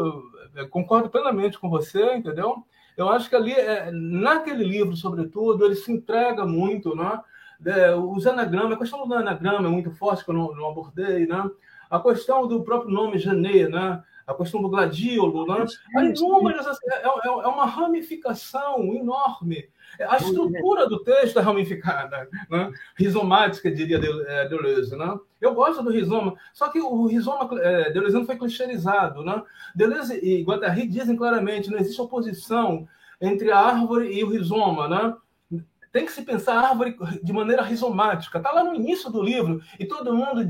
eu concordo plenamente com você, entendeu? Eu acho que ali, é, naquele livro, sobretudo, ele se entrega muito, né? É, os anagramas, a questão do anagrama é muito forte, que eu não, não abordei, né? A questão do próprio nome Janê, né? A questão do gladiolo, né? Há inúmeras, assim, é, é, é uma ramificação enorme a estrutura do texto é ramificada, né? rizomática, diria é, Deleuze. Né? Eu gosto do rizoma, só que o rizoma é, deleuziano foi clichêizado. Né? Deleuze e Guattari dizem claramente não existe oposição entre a árvore e o rizoma. Né? Tem que se pensar a árvore de maneira rizomática. Está lá no início do livro e todo mundo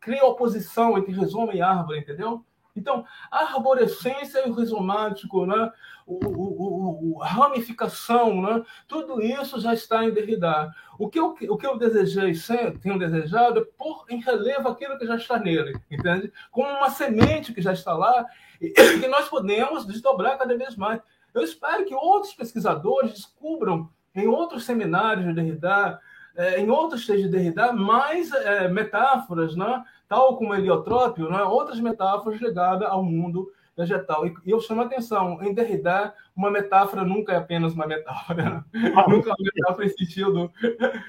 cria oposição entre rizoma e árvore, entendeu? Então, a arborescência e o rizomático, né? o, o, o, a ramificação, né? tudo isso já está em Derrida. O que eu, o que eu desejei, tenho desejado, é pôr em relevo aquilo que já está nele, entende? Como uma semente que já está lá e que nós podemos desdobrar cada vez mais. Eu espero que outros pesquisadores descubram em outros seminários de Derrida, é, em outros textos de Derrida, mais é, metáforas, né? Tal como heliotrópio, né? outras metáforas ligadas ao mundo vegetal. E eu chamo a atenção, em Derrida, uma metáfora nunca é apenas uma metáfora, ah, nunca é uma metáfora em sentido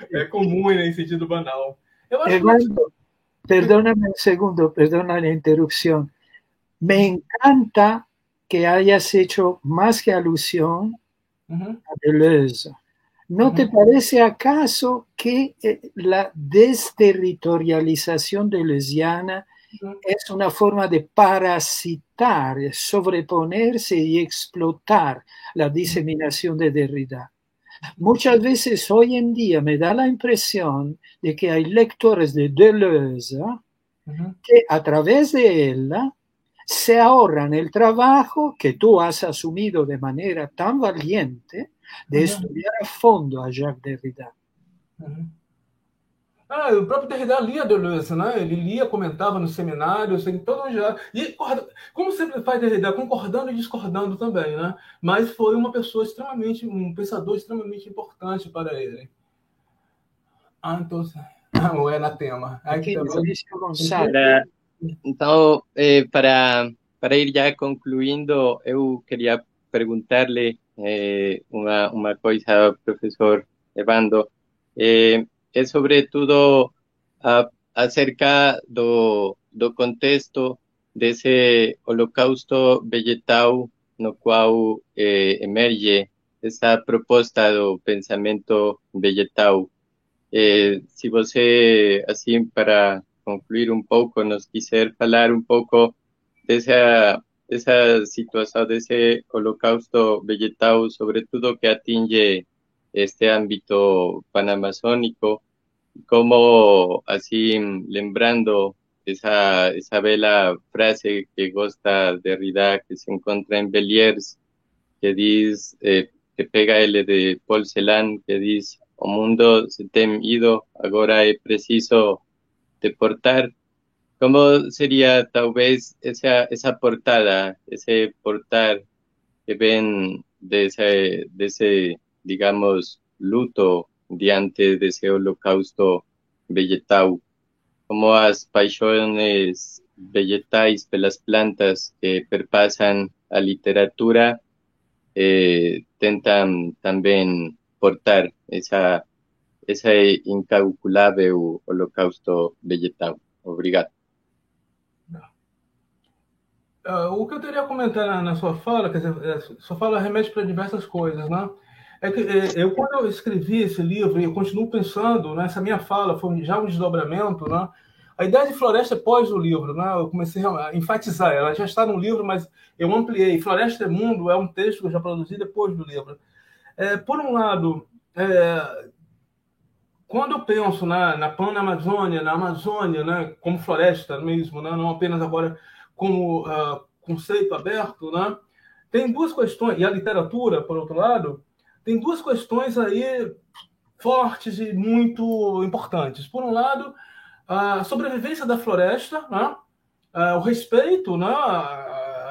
é, comum e em sentido banal. Eu acho Eduardo, que... Perdóname un segundo, perdona la interrupción. Me encanta que hayas hecho más que alusión uh -huh. a Deleuze. ¿No te parece acaso que eh, la desterritorialización de Lesiana es una forma de parasitar, sobreponerse y explotar la diseminación de Derrida? Muchas veces hoy en día me da la impresión de que hay lectores de Deleuze que a través de él se ahorran el trabajo que tú has asumido de manera tan valiente de uhum. estudar a fundo a Jacques Derrida. Uhum. Ah, o próprio Derrida lia Deleuze, né? Ele lia, comentava nos seminários, então já. E como sempre faz Derrida, concordando e discordando também, né? Mas foi uma pessoa extremamente, um pensador extremamente importante para ele. Ah, então. Não é na tema. Aqui, para, então, eh, para, para ir já concluindo, eu queria perguntar-lhe eh, una, una cosa, profesor Evando, eh, es sobre todo a, acerca do, do contexto desse holocausto vegetal no qual eh, emerge essa proposta do pensamento vegetal. Eh, se você, assim, para concluir um pouco, nos quiser falar um pouco dessa esa situación de ese holocausto vegetal, sobre todo que atinge este ámbito panamazónico, como así lembrando esa, esa bella frase que gusta Derrida, que se encuentra en Beliers, que dice, eh, que pega el de Paul Celan, que dice, o mundo se tem ido, ahora es preciso deportar ¿Cómo sería tal vez esa, esa portada, ese portal que ven de ese, de ese, digamos, luto diante de ese holocausto vegetal? Como las pasiones vegetais las plantas que perpasan a literatura eh, también portar esa, ese incalculable holocausto vegetal. Obrigado. Uh, o que eu teria a comentar na, na, sua fala, quer dizer, é, sua fala remete para diversas coisas, né? É que é, eu, quando eu escrevi esse livro, e eu continuo pensando, né, essa minha fala foi já um desdobramento, né? A ideia de floresta é pós o livro, né? Eu comecei a enfatizar, ela já está no livro, mas eu ampliei. Floresta e Mundo é um texto que eu já produzi depois do livro. É, por um lado, é, quando eu penso na, na Pan-Amazônia, na Amazônia, né, como floresta mesmo, né, não apenas agora como uh, conceito aberto, né? Tem duas questões, e a literatura, por outro lado, tem duas questões aí fortes e muito importantes. Por um lado, a sobrevivência da floresta, né? o respeito né?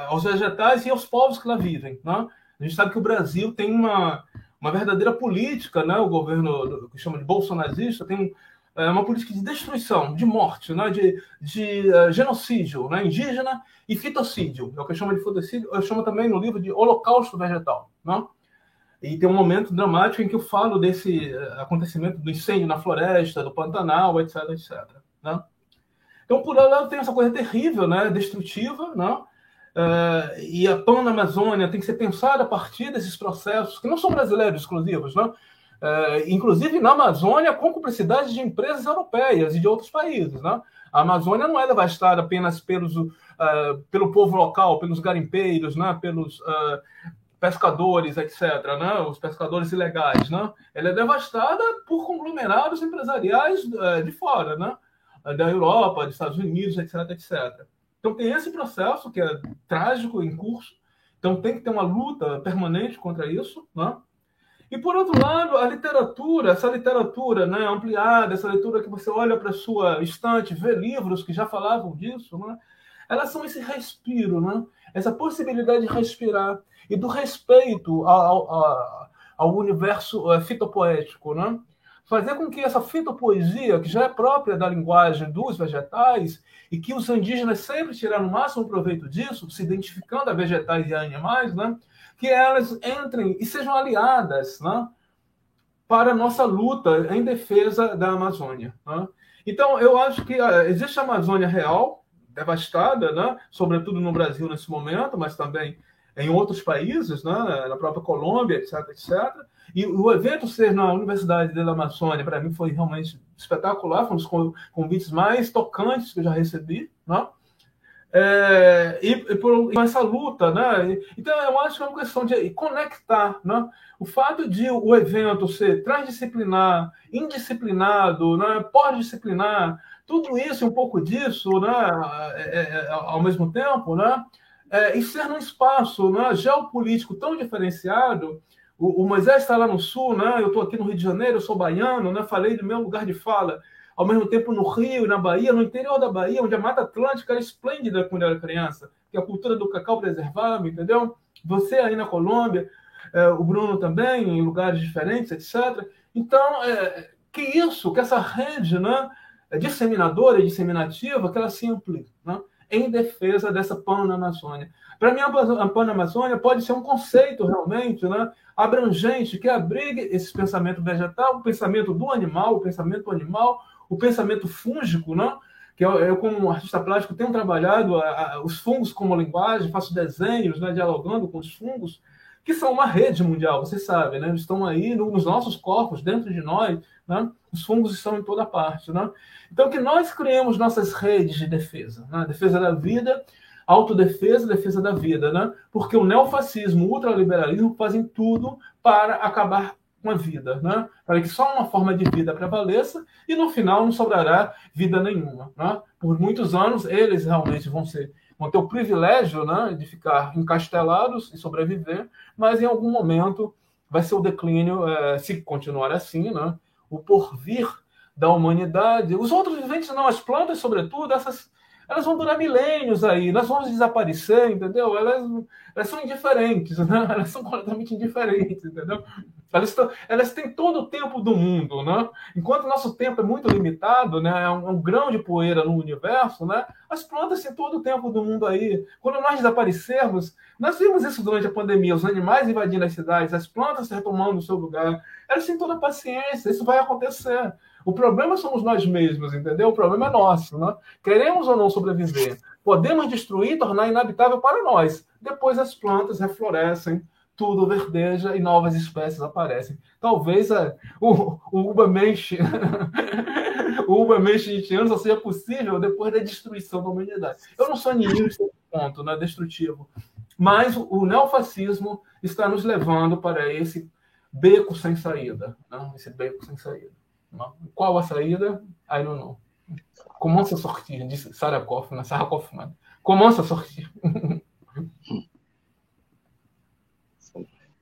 aos vegetais e aos povos que lá vivem. Né? A gente sabe que o Brasil tem uma, uma verdadeira política, né? o governo que chama de bolsonarista tem é uma política de destruição, de morte, né, de, de uh, genocídio né, indígena e fitocídio. É o que eu chamo de fitocídio, eu chamo também no livro de holocausto vegetal. Né? E tem um momento dramático em que eu falo desse uh, acontecimento do incêndio na floresta, do Pantanal, etc, etc. Né? Então, por lado, tem essa coisa terrível, né, destrutiva, né? Uh, e a Pan-Amazônia tem que ser pensada a partir desses processos, que não são brasileiros exclusivos, né? É, inclusive na Amazônia, com cumplicidade de empresas europeias e de outros países. Né? A Amazônia não é devastada apenas pelos, uh, pelo povo local, pelos garimpeiros, né? pelos uh, pescadores, etc., né? os pescadores ilegais. Né? Ela é devastada por conglomerados empresariais uh, de fora, né? da Europa, dos Estados Unidos, etc., etc. Então tem esse processo que é trágico em curso. Então tem que ter uma luta permanente contra isso, né? E por outro lado, a literatura, essa literatura né, ampliada, essa leitura que você olha para a sua estante, vê livros que já falavam disso, né, elas são esse respiro, né, essa possibilidade de respirar e do respeito ao, ao, ao universo eh, fitopoético. Né? Fazer com que essa fitopoesia, que já é própria da linguagem dos vegetais, e que os indígenas sempre tiraram o máximo proveito disso, se identificando a vegetais e a animais, né? Que elas entrem e sejam aliadas né, para a nossa luta em defesa da Amazônia. Né? Então, eu acho que uh, existe a Amazônia real, devastada, né, sobretudo no Brasil nesse momento, mas também em outros países, né, na própria Colômbia, etc, etc. E o evento ser na Universidade da Amazônia, para mim, foi realmente espetacular, foi um dos convites mais tocantes que eu já recebi. Né? É, e, e, por essa luta, né? Então eu acho que é uma questão de conectar, né? O fato de o evento ser transdisciplinar, indisciplinado, né? Pós-disciplinar, tudo isso, um pouco disso, né? É, é, é ao mesmo tempo, né? É, e ser num espaço né? geopolítico tão diferenciado. O, o Moisés está lá no sul, né? Eu estou aqui no Rio de Janeiro, eu sou baiano, né? Falei do meu lugar de fala ao mesmo tempo no Rio, na Bahia, no interior da Bahia, onde a Mata Atlântica era esplêndida quando era criança, que a cultura do cacau preservava, entendeu? Você aí na Colômbia, é, o Bruno também, em lugares diferentes, etc. Então, é, que isso, que essa rede né, disseminadora e disseminativa, que ela se amplie, né, em defesa dessa Pan-Amazônia. Para mim, a Pan-Amazônia pode ser um conceito realmente né, abrangente, que abrigue esse pensamento vegetal, o pensamento do animal, o pensamento animal, o pensamento fúngico, né? que eu, eu, como artista plástico, tenho trabalhado a, a, os fungos como linguagem, faço desenhos, né, dialogando com os fungos, que são uma rede mundial, você sabe, né? estão aí nos nossos corpos, dentro de nós, né? os fungos estão em toda parte. Né? Então, que nós criemos nossas redes de defesa, né? defesa da vida, autodefesa, defesa da vida, né? porque o neofascismo, o ultraliberalismo fazem tudo para acabar uma vida, né? para que só uma forma de vida prevaleça e no final não sobrará vida nenhuma. Né? Por muitos anos eles realmente vão ser vão ter o privilégio né, de ficar encastelados e sobreviver, mas em algum momento vai ser o declínio, é, se continuar assim, né, o porvir da humanidade. Os outros viventes não, as plantas, sobretudo, essas elas vão durar milênios aí, nós vamos desaparecer, entendeu? Elas, elas são indiferentes, né? Elas são completamente indiferentes, entendeu? Elas, elas têm todo o tempo do mundo, né? Enquanto nosso tempo é muito limitado, né? É um, um, grão de poeira no universo, né? As plantas têm todo o tempo do mundo aí. Quando nós desaparecermos, nós vimos isso durante a pandemia, os animais invadindo as cidades, as plantas retomando o seu lugar. Elas têm toda a paciência, isso vai acontecer. O problema somos nós mesmos, entendeu? O problema é nosso, né? Queremos ou não sobreviver? Podemos destruir, tornar inabitável para nós. Depois as plantas reflorescem, tudo verdeja e novas espécies aparecem. Talvez é, o, o Ubamensch, o Ubamensch anos só seja possível depois da destruição da humanidade. Eu não sou niilista ponto, né, destrutivo. Mas o neofascismo está nos levando para esse beco sem saída, né? esse beco sem saída. Qual a saída? I don't know. Commence a sortir, disse Sarah Kaufman. Sarah Kaufman. Commence a sortir.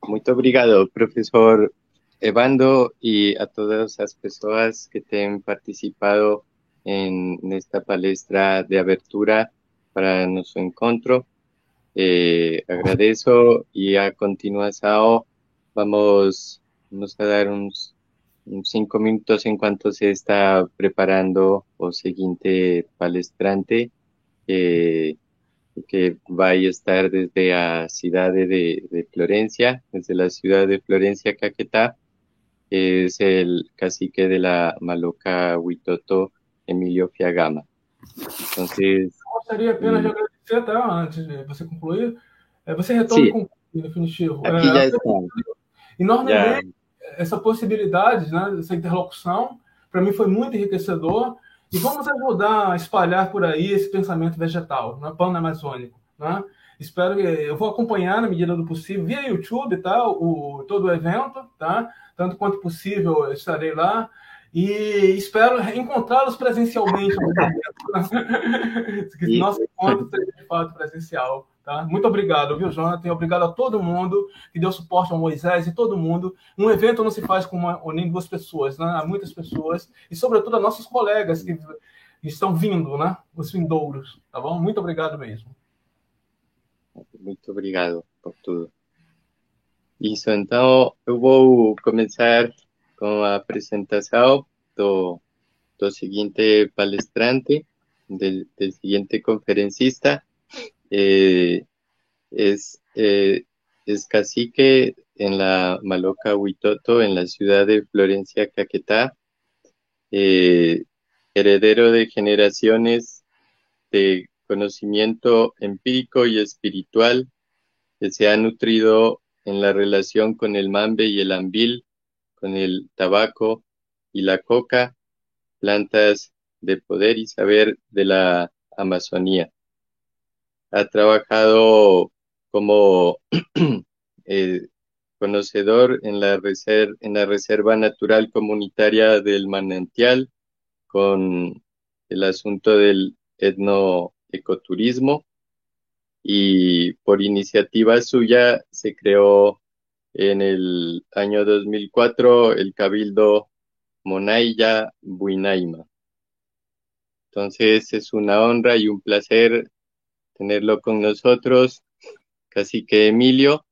Muito obrigado, professor Evando, y a todas las personas que han participado en esta palestra de abertura para nuestro encuentro. Eh, agradezco y a continuación vamos, vamos a dar unos cinco minutos en cuanto se está preparando o siguiente palestrante eh, que va a estar desde la ciudad de, Florencia, desde la ciudad de Florencia, Caquetá, es el cacique de la Maloca Huitoto, Emilio Fiagama. Entonces... Gostaria apenas de mm. agradecer, tá? Antes de você concluir. É, você retorna sí. com definitivo. Aqui já está. Enormemente essa possibilidade, né, essa interlocução, para mim foi muito enriquecedor. E vamos ajudar a espalhar por aí esse pensamento vegetal, né, pan-amazônico. Né? Espero que eu vou acompanhar na medida do possível via YouTube, tá? O todo o evento, tá? Tanto quanto possível eu estarei lá e espero encontrá-los presencialmente. Nossa quando seja de fato presencial. Tá? Muito obrigado, viu, Jonathan? Obrigado a todo mundo que deu suporte ao Moisés e todo mundo. Um evento não se faz com uma, nem duas pessoas, né? Há muitas pessoas e, sobretudo, a nossos colegas que estão vindo, né? Os vindouros, tá bom? Muito obrigado mesmo. Muito obrigado por tudo. Isso, então eu vou começar com a apresentação do, do seguinte palestrante, del, del siguiente conferencista. Eh, es, eh, es cacique en la Maloca Huitoto, en la ciudad de Florencia, Caquetá, eh, heredero de generaciones de conocimiento empírico y espiritual que se ha nutrido en la relación con el mambe y el ambil, con el tabaco y la coca, plantas de poder y saber de la Amazonía. Ha trabajado como eh, conocedor en la, reserva, en la Reserva Natural Comunitaria del Manantial con el asunto del etnoecoturismo y por iniciativa suya se creó en el año 2004 el Cabildo Monaya Buinaima. Entonces es una honra y un placer tenerlo con nosotros. Cacique Emilio.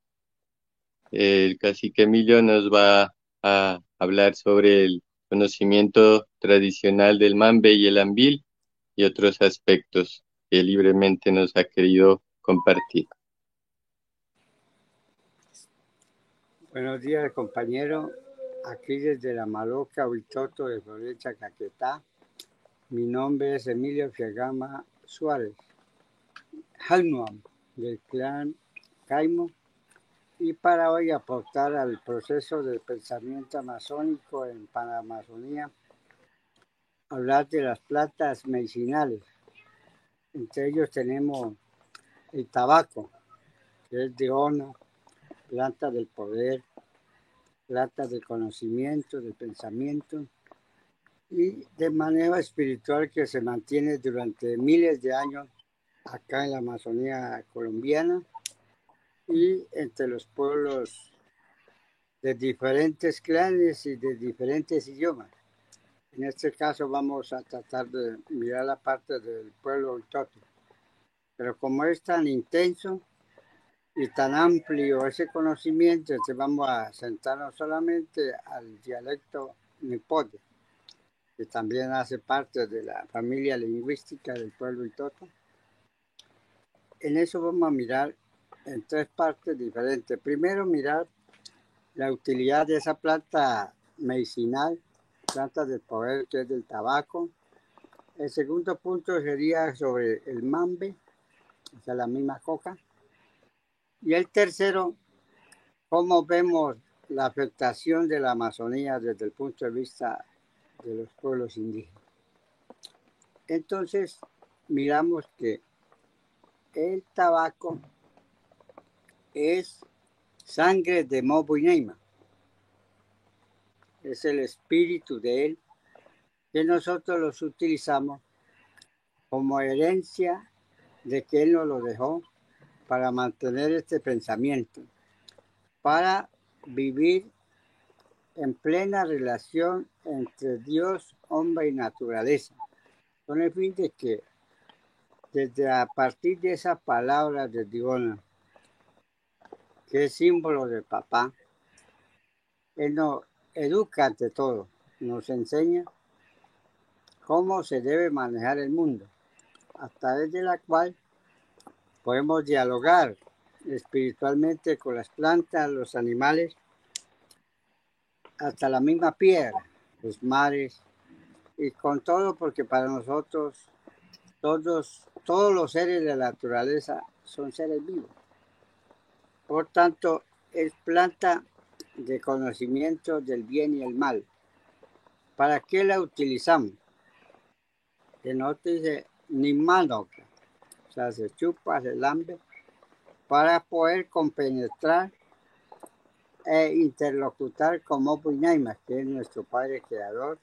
El cacique Emilio nos va a hablar sobre el conocimiento tradicional del mambe y el ambil y otros aspectos que libremente nos ha querido compartir. Buenos días, compañero. Aquí desde la Maloca, Huitoto de Florencia, Caquetá. Mi nombre es Emilio Fiagama Suárez, Halnuam, del clan Caimo, y para hoy aportar al proceso del pensamiento amazónico en Panamazonía, hablar de las plantas medicinales. Entre ellos tenemos el tabaco, que es de ona, planta del poder, planta del conocimiento, del pensamiento, y de manera espiritual que se mantiene durante miles de años acá en la Amazonía colombiana y entre los pueblos de diferentes clanes y de diferentes idiomas. En este caso vamos a tratar de mirar la parte del pueblo Toto. Pero como es tan intenso y tan amplio ese conocimiento, vamos a sentarnos solamente al dialecto nipote, que también hace parte de la familia lingüística del pueblo Itoto. En eso vamos a mirar en tres partes diferentes. Primero, mirar la utilidad de esa planta medicinal, planta del poder que es del tabaco. El segundo punto sería sobre el mambe, o sea, la misma coca. Y el tercero, cómo vemos la afectación de la Amazonía desde el punto de vista de los pueblos indígenas. Entonces, miramos que el tabaco es sangre de Mobuineima. Es el espíritu de él que nosotros los utilizamos como herencia de que Él nos lo dejó para mantener este pensamiento, para vivir en plena relación entre Dios, hombre y naturaleza, con el fin de que desde a partir de esa palabra de Dios, que es símbolo de papá, Él nos educa ante todo, nos enseña cómo se debe manejar el mundo a través de la cual podemos dialogar espiritualmente con las plantas, los animales, hasta la misma piedra, los mares, y con todo, porque para nosotros todos, todos los seres de la naturaleza son seres vivos. Por tanto, es planta de conocimiento del bien y el mal. ¿Para qué la utilizamos? Que no te dice ni mano, o sea, se chupa, se lambe, para poder compenetrar e interlocutar con Mopuinaima, que es nuestro Padre Creador,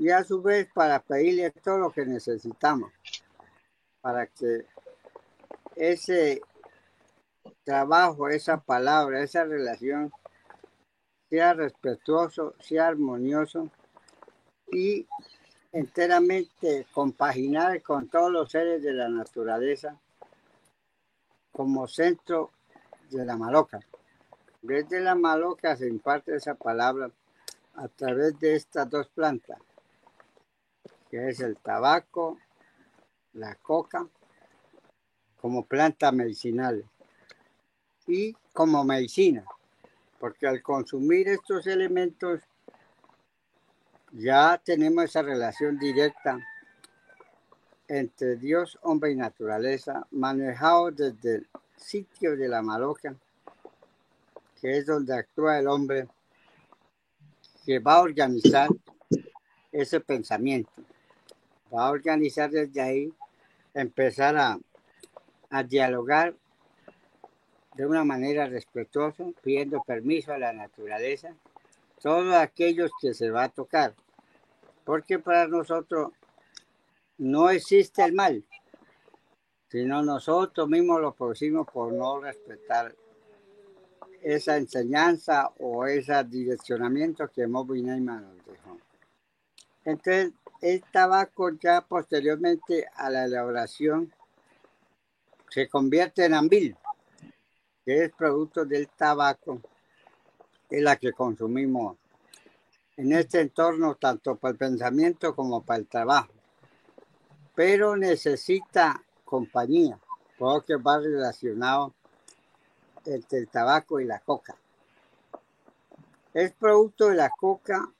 y a su vez para pedirle todo lo que necesitamos. para que ese trabajo, esa palabra, esa relación sea respetuoso, sea armonioso y enteramente compaginar con todos los seres de la naturaleza como centro de la maloca. Desde la maloca se imparte esa palabra a través de estas dos plantas, que es el tabaco, la coca, como planta medicinal y como medicina, porque al consumir estos elementos ya tenemos esa relación directa entre Dios, hombre y naturaleza, manejado desde el sitio de la maloca, que es donde actúa el hombre, que va a organizar ese pensamiento, va a organizar desde ahí, empezar a, a dialogar de una manera respetuosa, pidiendo permiso a la naturaleza, todos aquellos que se va a tocar, porque para nosotros no existe el mal, sino nosotros mismos lo producimos por no respetar esa enseñanza o ese direccionamiento que Moby nos dejó. Entonces, el tabaco ya posteriormente a la elaboración se convierte en ambil, que es producto del tabaco, es la que consumimos en este entorno, tanto para el pensamiento como para el trabajo. Pero necesita compañía, porque va relacionado entre el tabaco y la coca. Es producto de la coca,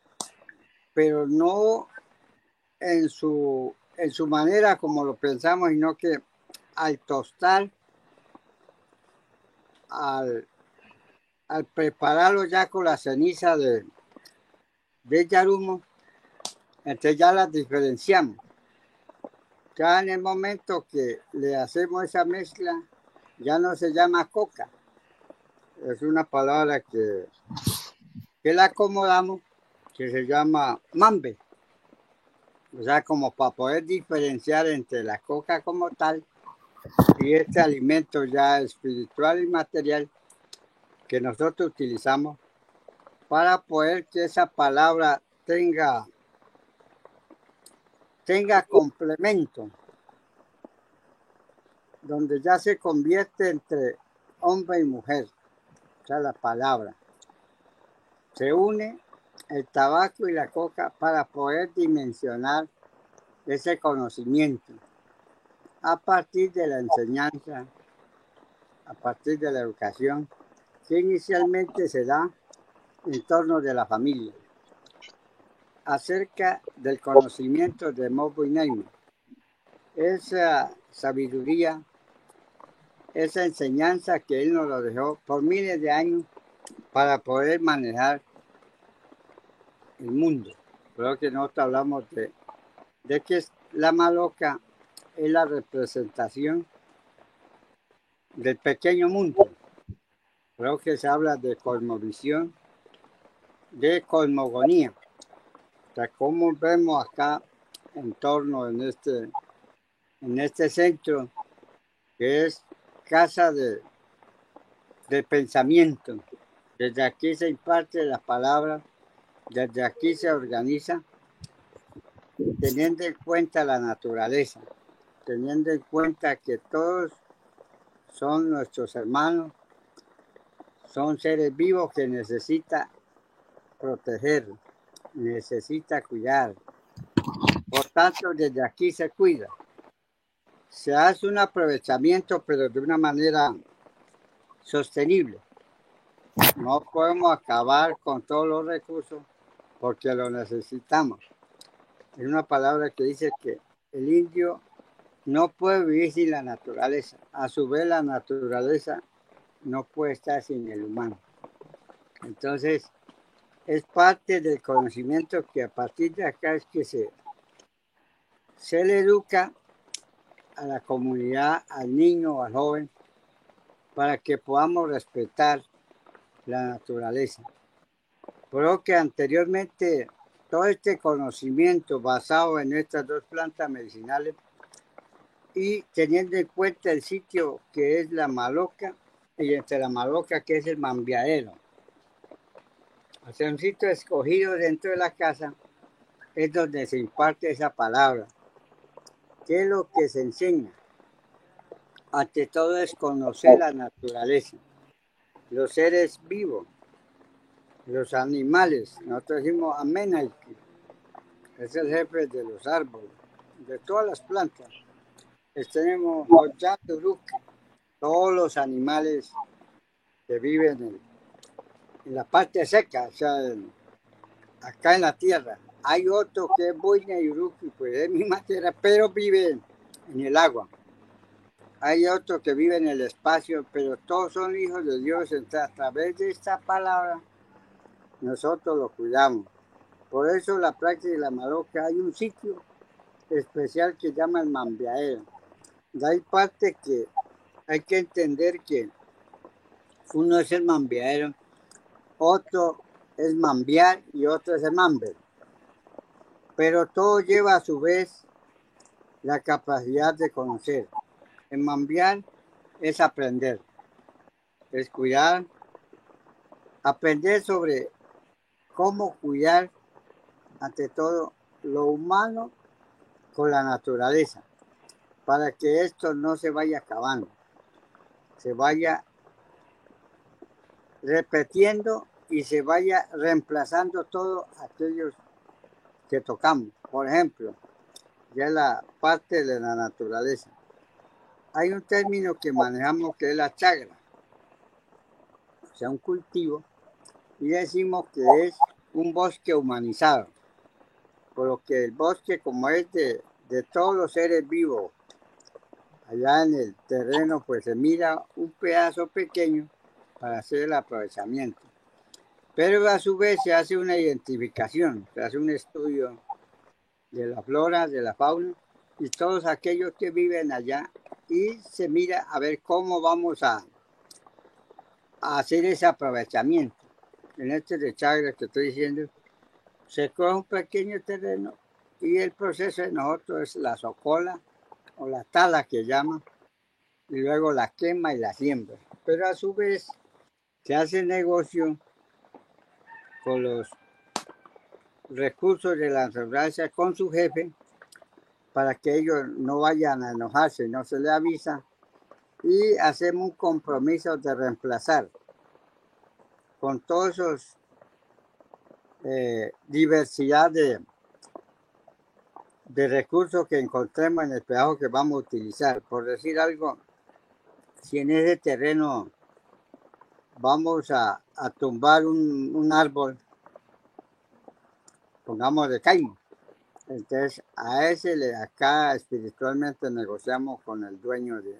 pero no en su, en su manera como lo pensamos, sino que al tostar, al, al prepararlo ya con la ceniza de, de yarumo, entonces ya las diferenciamos. Ya en el momento que le hacemos esa mezcla, ya no se llama coca. Es una palabra que, que la acomodamos, que se llama mambe. O sea, como para poder diferenciar entre la coca como tal y este alimento ya espiritual y material que nosotros utilizamos para poder que esa palabra tenga, tenga complemento, donde ya se convierte entre hombre y mujer, o sea, la palabra. Se une el tabaco y la coca para poder dimensionar ese conocimiento. A partir de la enseñanza, a partir de la educación, que inicialmente se da en torno de la familia, acerca del conocimiento de Mobu y Esa sabiduría, esa enseñanza que él nos lo dejó por miles de años para poder manejar el mundo. Creo que nosotros hablamos de, de que la maloca es la representación del pequeño mundo. Creo que se habla de cosmovisión, de cosmogonía. O sea, como vemos acá en torno en este, en este centro, que es casa de, de pensamiento. Desde aquí se imparte la palabra, desde aquí se organiza, teniendo en cuenta la naturaleza teniendo en cuenta que todos son nuestros hermanos, son seres vivos que necesita proteger, necesita cuidar. Por tanto, desde aquí se cuida. Se hace un aprovechamiento, pero de una manera sostenible. No podemos acabar con todos los recursos porque lo necesitamos. Es una palabra que dice que el indio no puede vivir sin la naturaleza. A su vez, la naturaleza no puede estar sin el humano. Entonces, es parte del conocimiento que a partir de acá es que se, se le educa a la comunidad, al niño al joven, para que podamos respetar la naturaleza. Creo que anteriormente todo este conocimiento basado en estas dos plantas medicinales y teniendo en cuenta el sitio que es la maloca y entre la maloca que es el mambiadero. O un sitio escogido dentro de la casa es donde se imparte esa palabra. ¿Qué es lo que se enseña? Ante todo es conocer la naturaleza, los seres vivos, los animales. Nosotros decimos amén, es el jefe de los árboles, de todas las plantas tenemos todos los animales que viven en, la parte seca, o sea, acá en la tierra. Hay otro que es Boina y Uruki, pues es misma tierra, pero vive en el agua. Hay otro que vive en el espacio, pero todos son hijos de Dios. A través de esta palabra, nosotros lo cuidamos. Por eso la práctica de la maloca hay un sitio especial que llama el Mambiaero hay parte que hay que entender que uno es el mambiadero, otro es mambiar y otro es el mamber. Pero todo lleva a su vez la capacidad de conocer. El mambiar es aprender, es cuidar, aprender sobre cómo cuidar ante todo lo humano con la naturaleza para que esto no se vaya acabando, se vaya repitiendo y se vaya reemplazando todo aquellos que tocamos. Por ejemplo, ya la parte de la naturaleza. Hay un término que manejamos que es la chagra, o sea, un cultivo, y decimos que es un bosque humanizado, por lo que el bosque como es de, de todos los seres vivos, allá en el terreno pues se mira un pedazo pequeño para hacer el aprovechamiento. Pero a su vez se hace una identificación, se hace un estudio de la flora, de la fauna y todos aquellos que viven allá y se mira a ver cómo vamos a, hacer ese aprovechamiento. En este de que estoy diciendo, se coge un pequeño terreno y el proceso de nosotros es la socola, o la tala que llama, y luego la quema y la siembra. Pero a su vez se hace negocio con los recursos de la naturaleza con su jefe para que ellos no vayan a enojarse, no se le avisa y hacemos un compromiso de reemplazar con todos esos eh, diversidad de, de recursos que encontremos en el pedazo que vamos a utilizar. Por decir algo, si en ese terreno vamos a, tumbar un, árbol, pongamos de caño. Entonces, a ese le, acá espiritualmente negociamos con el dueño de,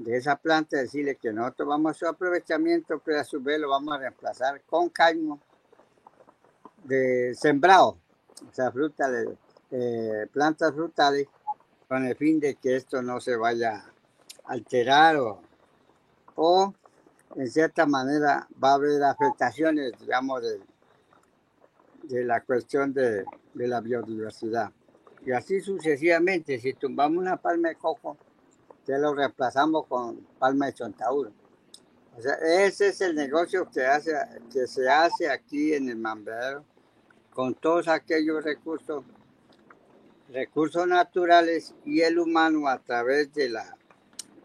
de esa planta, decirle que nosotros vamos a su aprovechamiento, pero a su vez lo vamos a reemplazar con caño de sembrado, o sea, eh, plantas frutales con el fin de que esto no se vaya a alterar o, o en cierta manera va a haber afectaciones, digamos, de, de la cuestión de, de, la biodiversidad. Y así sucesivamente, si tumbamos una palma de coco, ya lo reemplazamos con palma de chontauro. O sea, ese es el negocio que, hace, que se hace aquí en el Mambero, con todos aquellos recursos recursos naturales y el humano a través de la,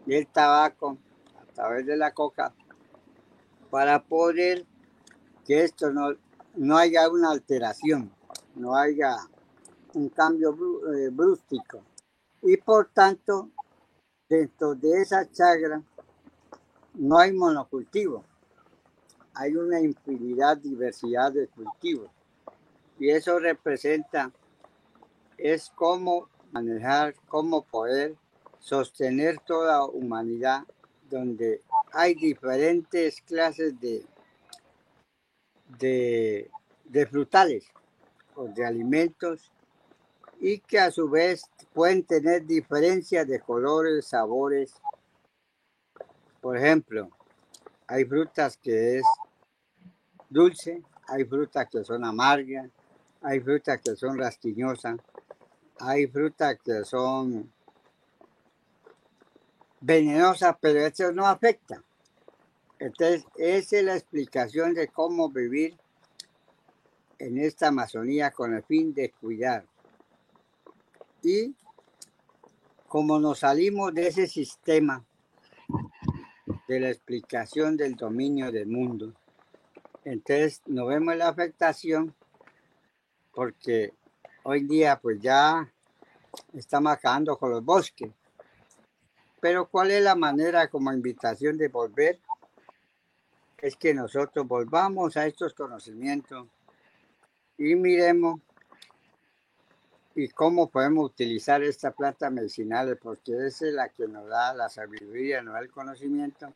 del tabaco, a través de la coca, para poder que esto no, no haya una alteración, no haya un cambio eh, brústico. Y por tanto, dentro de esa chagra no hay monocultivo, hay una infinidad, diversidad de cultivos. Y eso representa es cómo manejar, cómo poder sostener toda humanidad donde hay diferentes clases de, de, de frutales o de alimentos y que a su vez pueden tener diferencias de colores, sabores. Por ejemplo, hay frutas que es dulce, hay frutas que son amargas, hay frutas que son rasquiñosas, hay frutas que son venenosa, pero eso no afecta. Entonces, esa es la explicación de cómo vivir en esta Amazonía con el fin de cuidar. Y como nos salimos de ese sistema de la explicación del dominio del mundo, entonces nos vemos la afectación porque hoy día pues ya estamos acabando con los bosques. Pero ¿cuál es la manera como invitación de volver? Es que nosotros volvamos a estos conocimientos y miremos y cómo podemos utilizar esta planta medicinal, porque es la que nos da la sabiduría, nos da el conocimiento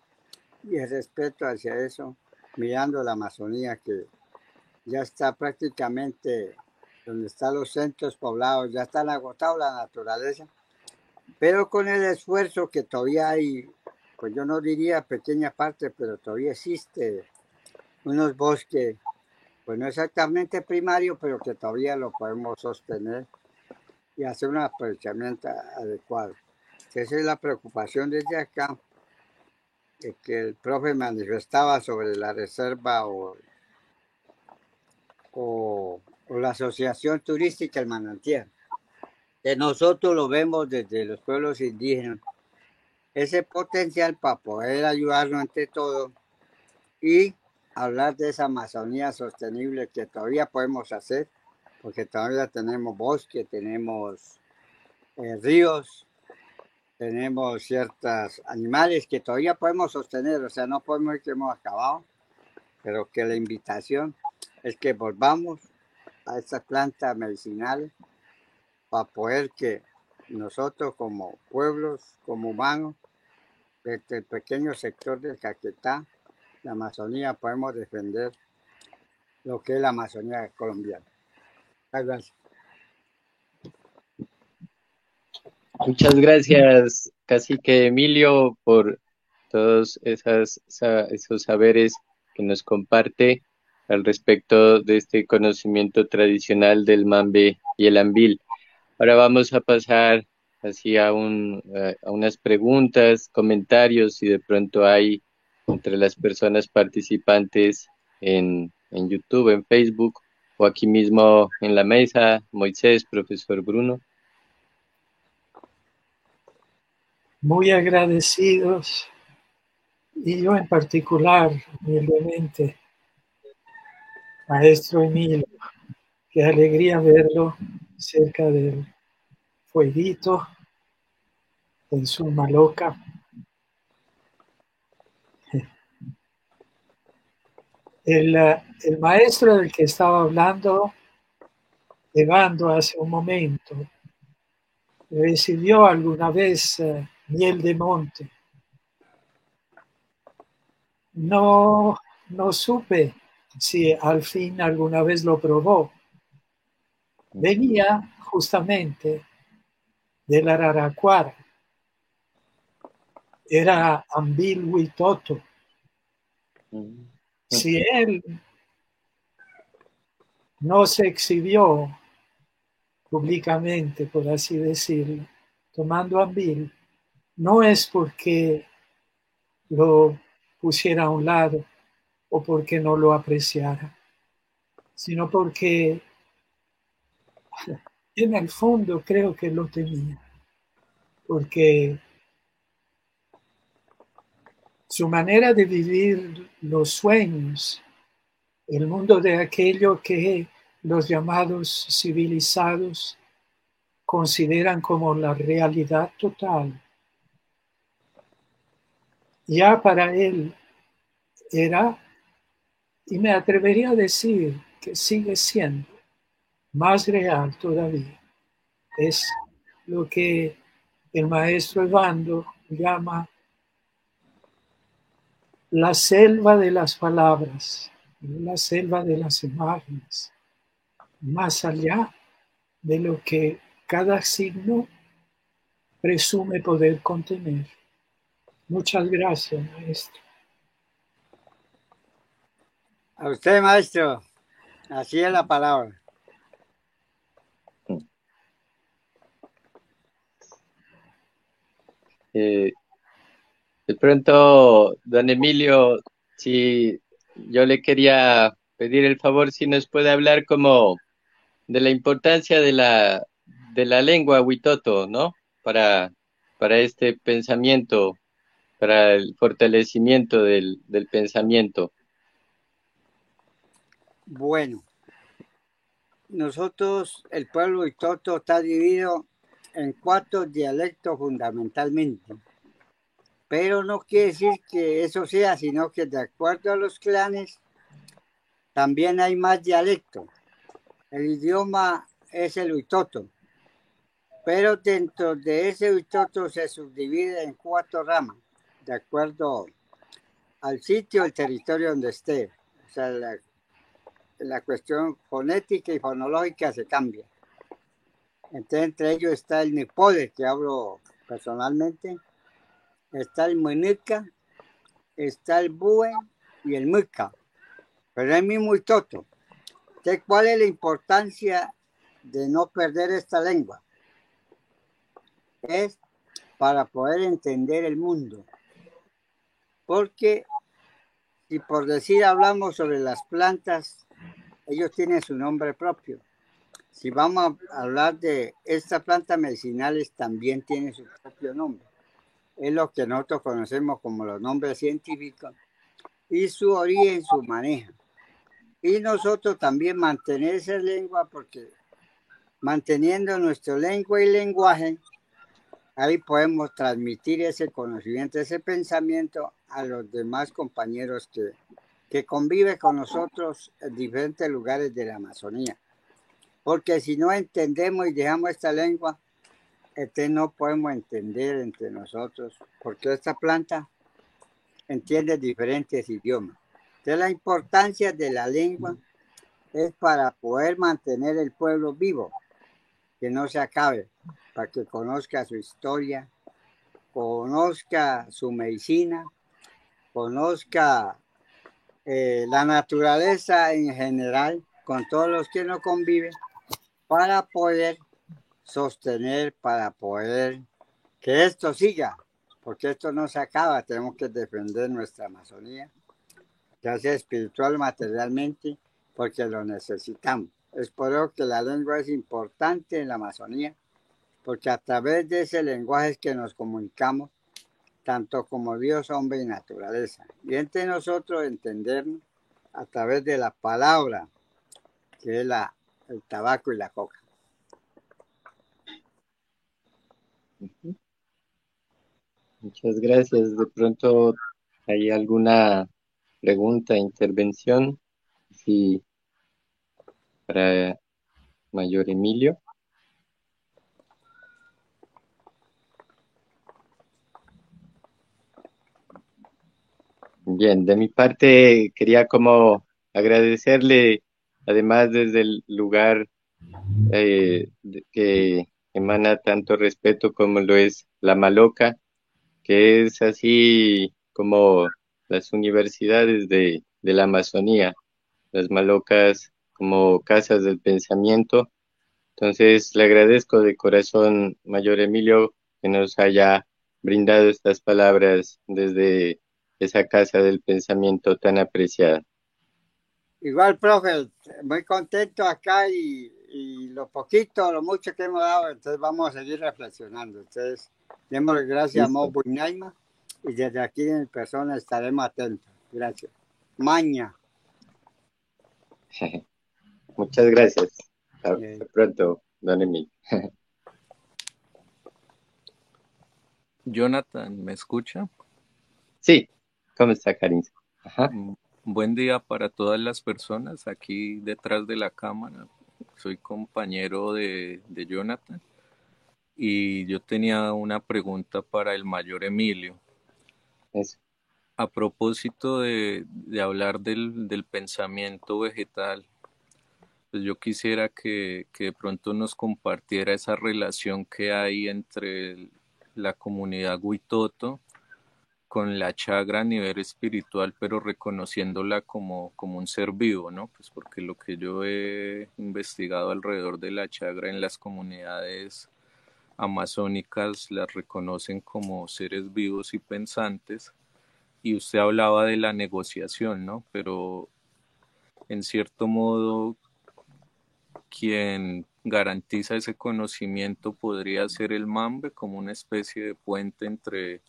y el respeto hacia eso, mirando la Amazonía que ya está prácticamente donde están los centros poblados, ya están agotados la naturaleza, pero con el esfuerzo que todavía hay, pues yo no diría pequeña parte, pero todavía existe unos bosques pues no exactamente primario, pero que todavía lo podemos sostener y hacer un aprovechamiento adecuado. Esa es la preocupación desde acá, de que el profe manifestaba sobre la reserva o, o, la asociación turística El Manantial, nosotros lo vemos desde los pueblos indígenas, ese potencial para poder ayudarnos entre todos y hablar de esa Amazonía sostenible que todavía podemos hacer, porque todavía tenemos bosque, tenemos eh, ríos, tenemos ciertos animales que todavía podemos sostener, o sea, no podemos decir que hemos acabado, pero que la invitación es que volvamos a estas plantas medicinales para poder que nosotros como pueblos, como humanos, desde el pequeño sector del Caquetá, la Amazonía podemos defender lo que es la Amazonía colombiana. Gracias. Muchas gracias, Cacique Emilio, por todos esas, esos saberes que nos comparte al respecto de este conocimiento tradicional del mambe y el ambil. Ahora vamos a pasar así a, un, a unas preguntas, comentarios, si de pronto hay entre las personas participantes en, en YouTube, en Facebook o aquí mismo en la mesa, Moisés, profesor Bruno. Muy agradecidos y yo en particular, humildemente, maestro Emilio, qué alegría verlo cerca del fueguito en su maloca El, el maestro del que estaba hablando, Evando hace un momento, recibió alguna vez eh, miel de monte. No, no supe si al fin alguna vez lo probó. Venía justamente de la Raracuara. Era Ambil Huitoto. Mm si él no se exhibió públicamente, por así decirlo, tomando ambil, no es porque lo pusiera a un lado o porque no lo apreciara, sino porque en el fondo creo que lo tenía, porque su manera de vivir los sueños, el mundo de aquello que los llamados civilizados consideran como la realidad total. Ya para él era, y me atrevería a decir que sigue siendo más real todavía, es lo que el maestro Evando llama la selva de las palabras, la selva de las imágenes, más allá de lo que cada signo presume poder contener. Muchas gracias, maestro. A usted, maestro. Así es la palabra. Eh, De pronto, don Emilio, si yo le quería pedir el favor si nos puede hablar como de la importancia de la, de la lengua huitoto, ¿no? Para, para este pensamiento, para el fortalecimiento del, del pensamiento. Bueno, nosotros, el pueblo huitoto está dividido en cuatro dialectos fundamentalmente. Pero no quiere decir que eso sea, sino que de acuerdo a los clanes también hay más dialectos. El idioma es el huitoto, pero dentro de ese huitoto se subdivide en cuatro ramas, de acuerdo al sitio, el territorio donde esté. O sea, la, la cuestión fonética y fonológica se cambia. Entonces, entre ellos está el Nipode, que hablo personalmente, está el Munica, está el Bue y el Muca, pero es mismo y toto. ¿cuál es la importancia de no perder esta lengua? Es para poder entender el mundo. Porque si por decir hablamos sobre las plantas, ellos tienen su nombre propio. Si vamos a hablar de estas plantas medicinales, también tiene su propio nombre. Es lo que nosotros conocemos como los nombres científicos y su origen, su manejo. Y nosotros también mantener esa lengua porque manteniendo nuestra lengua y lenguaje, ahí podemos transmitir ese conocimiento, ese pensamiento a los demás compañeros que, que conviven con nosotros en diferentes lugares de la Amazonía. Porque si no entendemos y dejamos esta lengua, este no podemos entender entre nosotros, porque esta planta entiende diferentes idiomas. Entonces la importancia de la lengua es para poder mantener el pueblo vivo, que no se acabe, para que conozca su historia, conozca su medicina, conozca eh, la naturaleza en general con todos los que no conviven para poder sostener, para poder que esto siga, porque esto no se acaba, tenemos que defender nuestra Amazonía, ya sea espiritual materialmente, porque lo necesitamos. Es por eso que la lengua es importante en la Amazonía, porque a través de ese lenguaje es que nos comunicamos, tanto como Dios, hombre y naturaleza. Y entre nosotros entendernos a través de la palabra, que es la el tabaco y la coca. Muchas gracias. De pronto hay alguna pregunta, intervención, sí, para Mayor Emilio. Bien, de mi parte quería como agradecerle además desde el lugar eh, que emana tanto respeto como lo es la Maloca, que es así como las universidades de, de la Amazonía, las Malocas como casas del pensamiento. Entonces, le agradezco de corazón, Mayor Emilio, que nos haya brindado estas palabras desde esa casa del pensamiento tan apreciada. Igual, profe, muy contento acá y, lo poquito, lo mucho que hemos dado, entonces vamos a seguir reflexionando. Entonces, demos gracias a Mo y desde aquí en persona estaremos atentos. Gracias. Maña. Muchas gracias. Hasta pronto, don Emil. Jonathan, ¿me escucha? Sí, ¿cómo está, Karin? Ajá. Mm, Buen día para todas las personas aquí detrás de la cámara. Soy compañero de, Jonathan y yo tenía una pregunta para el mayor Emilio. A propósito de, hablar del, pensamiento vegetal, pues yo quisiera que, que, de pronto nos compartiera esa relación que hay entre la comunidad Huitoto con la chagra a nivel espiritual, pero reconociéndola como, como un ser vivo, ¿no? Pues porque lo que yo he investigado alrededor de la chagra en las comunidades amazónicas las reconocen como seres vivos y pensantes. Y usted hablaba de la negociación, ¿no? Pero en cierto modo, quien garantiza ese conocimiento podría ser el mambe como una especie de puente entre,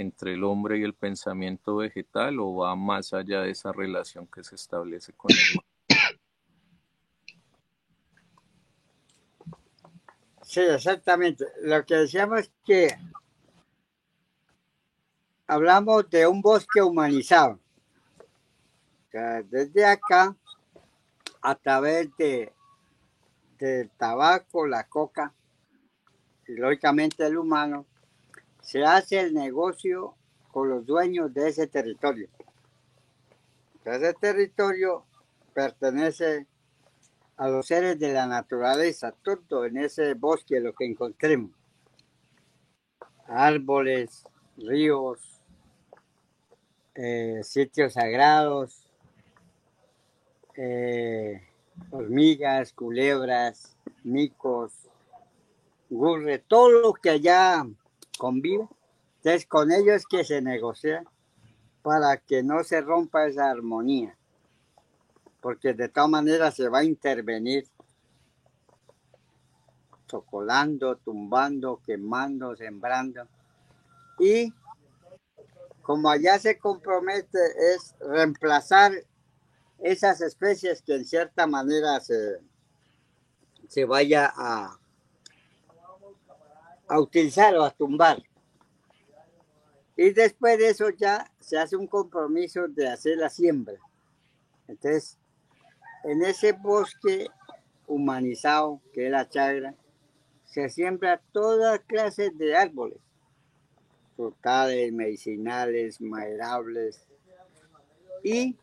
entre el hombre y el pensamiento vegetal o va más allá de esa relación que se establece con el Sí, exactamente. Lo que decíamos es que hablamos de un bosque humanizado. desde acá, a través de del tabaco, la coca y lógicamente el humano, se hace el negocio con los dueños de ese territorio. Ese territorio pertenece a los seres de la naturaleza, todo en ese bosque lo que encontremos. Árboles, ríos, eh, sitios sagrados, eh, hormigas, culebras, micos, gurre, todo lo que allá convive. Entonces con ellos que se negocia para que no se rompa esa armonía, porque de todas maneras se va a intervenir chocolando, tumbando, quemando, sembrando. Y como allá se compromete es reemplazar esas especies que en cierta manera se, se vaya a, a utilizar o a tumbar. Y después de eso ya se hace un compromiso de hacer la siembra. Entonces, en ese bosque humanizado que es la chagra, se siembra toda clase de árboles, frutales, medicinales, maderables, y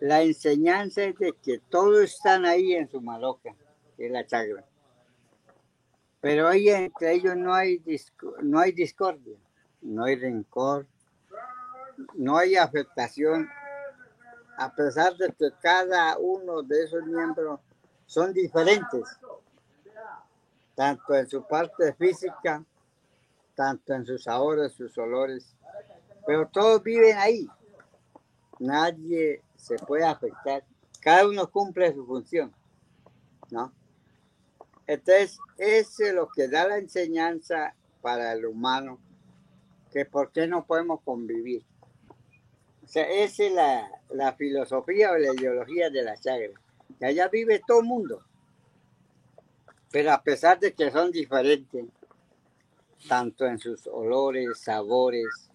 la enseñanza es de que todos están ahí en su maloca, que es la chagra. Pero ahí entre ellos no hay, no hay discordia, no hay rencor, no hay afectación, a pesar de que cada uno de esos miembros son diferentes, tanto en su parte física, tanto en sus sabores, sus olores, pero todos viven ahí. Nadie se puede afectar. Cada uno cumple su función, ¿no? Entonces, eso es lo que da la enseñanza para el humano, que por qué no podemos convivir. O sea, esa es la, la filosofía o la ideología de la chagra, que allá vive todo el mundo. Pero a pesar de que son diferentes, tanto en sus olores, sabores,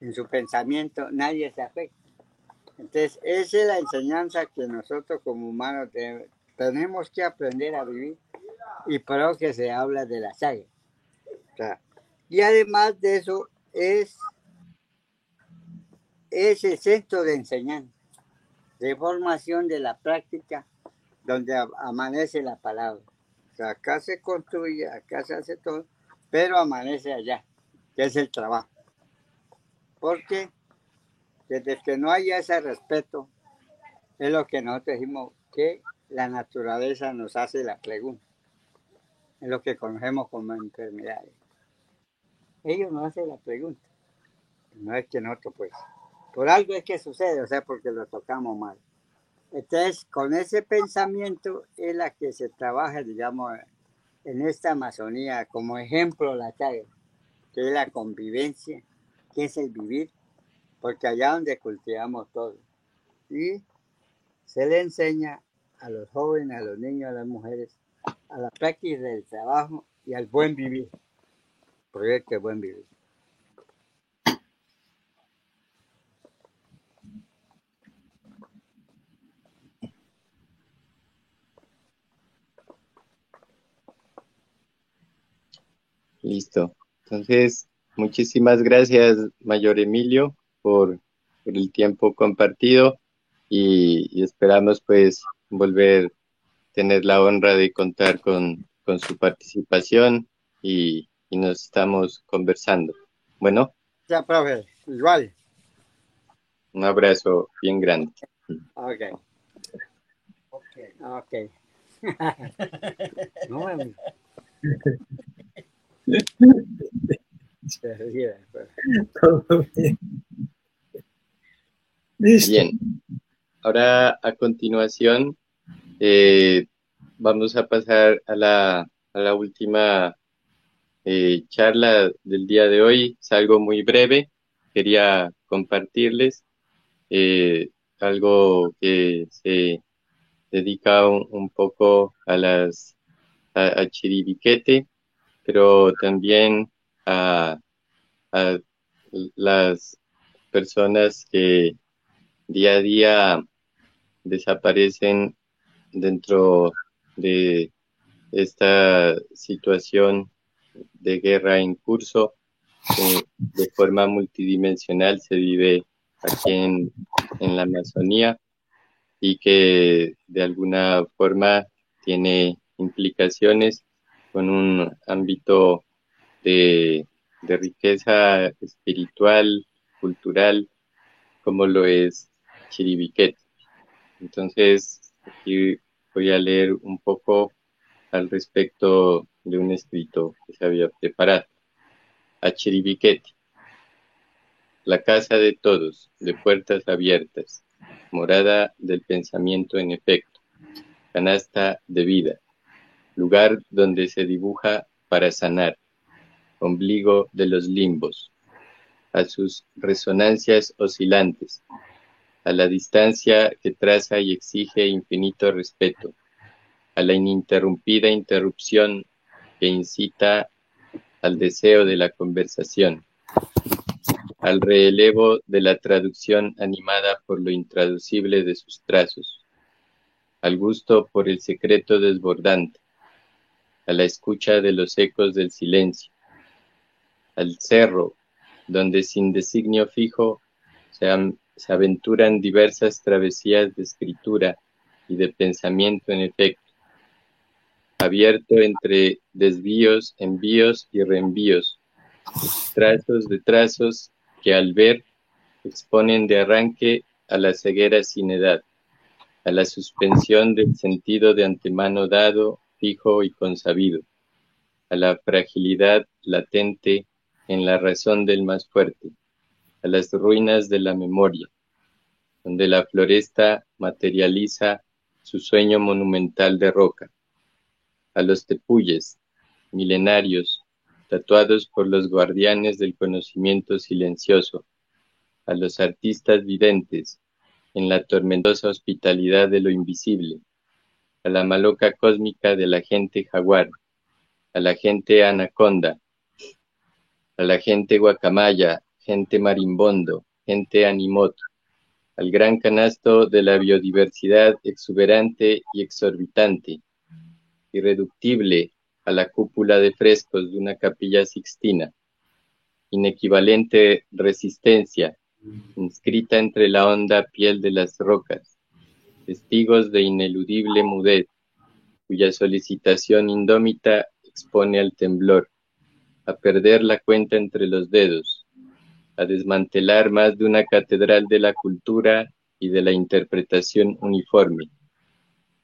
en su pensamiento, nadie se afecta. Entonces, esa es la enseñanza que nosotros como humanos tenemos que aprender a vivir y por eso que se habla de la saga. y además de eso, es ese centro de enseñanza, de formación de la práctica, donde amanece la palabra. O sea, acá se construye, acá se hace todo, pero amanece allá, que es el trabajo. Porque desde que no haya ese respeto, es lo que nosotros decimos que la naturaleza nos hace la pregunta. Es lo que conocemos como enfermedades. Ellos nos hacen la pregunta. No es que nosotros, pues, por algo es que sucede, o sea, porque lo tocamos mal. Entonces, con ese pensamiento es la que se trabaja, digamos, en esta Amazonía, como ejemplo la calle, que es la convivencia, que es el vivir porque allá donde cultivamos todo. Y se le enseña a los jóvenes, a los niños, a las mujeres, a la práctica del trabajo y al buen vivir. Es buen vivir. Listo. Entonces, muchísimas gracias, Mayor Emilio por, el tiempo compartido y, esperamos pues volver tener la honra de contar con, su participación y, nos estamos conversando. Bueno. Ya, profe, igual. Un abrazo bien grande. Ok. Ok. okay. Bien. Ahora a continuación eh, vamos a pasar a la, a la última eh, charla del día de hoy. Es algo muy breve. Quería compartirles eh, algo que se dedica un, poco a las a, Chiribiquete, pero también a, a las personas que día a día desaparecen dentro de esta situación de guerra en curso de forma multidimensional se vive aquí en, en la Amazonía y que de alguna forma tiene implicaciones con un ámbito de, de riqueza espiritual, cultural, como lo es Chiribiquet. Entonces, aquí voy a leer un poco al respecto de un escrito que se había preparado. A Chiribiquete, la casa de todos, de puertas abiertas, morada del pensamiento en efecto, canasta de vida, lugar donde se dibuja para sanar, ombligo de los limbos, a sus resonancias oscilantes, a la distancia que traza y exige infinito respeto, a la ininterrumpida interrupción que incita al deseo de la conversación, al relevo de la traducción animada por lo intraducible de sus trazos, al gusto por el secreto desbordante, a la escucha de los ecos del silencio, al cerro, donde sin designio fijo se, se aventuran diversas travesías de escritura y de pensamiento en efecto, abierto entre desvíos, envíos y reenvíos, trazos de trazos que al ver exponen de arranque a la ceguera sin edad, a la suspensión del sentido de antemano dado, fijo y consabido, a la fragilidad latente en la razón del más fuerte, a las ruinas de la memoria, donde la floresta materializa su sueño monumental de roca, a los tepuyes, milenarios, tatuados por los guardianes del conocimiento silencioso, a los artistas videntes, en la tormentosa hospitalidad de lo invisible, a la maloca cósmica de la gente jaguar, a la gente anaconda, a la gente guacamaya, gente marimbondo, gente animoto, al gran canasto de la biodiversidad exuberante y exorbitante, irreductible a la cúpula de frescos de una capilla sixtina, inequivalente resistencia, inscrita entre la honda piel de las rocas, testigos de ineludible mudez, cuya solicitación indómita expone al temblor, a perder la cuenta entre los dedos, a desmantelar más de una catedral de la cultura y de la interpretación uniforme.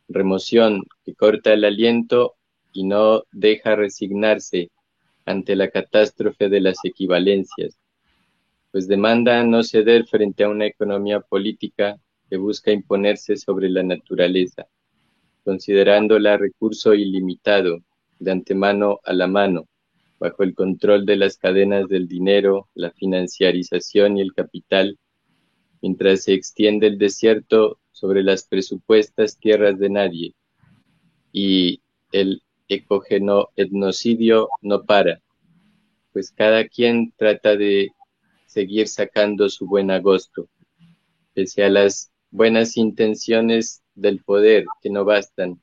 Remoción que corta el aliento y no deja resignarse ante la catástrofe de las equivalencias, pues demanda no ceder frente a una economía política que busca imponerse sobre la naturaleza, considerándola recurso ilimitado, de antemano a la mano, bajo el control de las cadenas del dinero, la financiarización y el capital, mientras se extiende el desierto sobre las presupuestas tierras de nadie, y el ecogeno etnocidio no para, pues cada quien trata de seguir sacando su buen agosto, pese a las buenas intenciones del poder que no bastan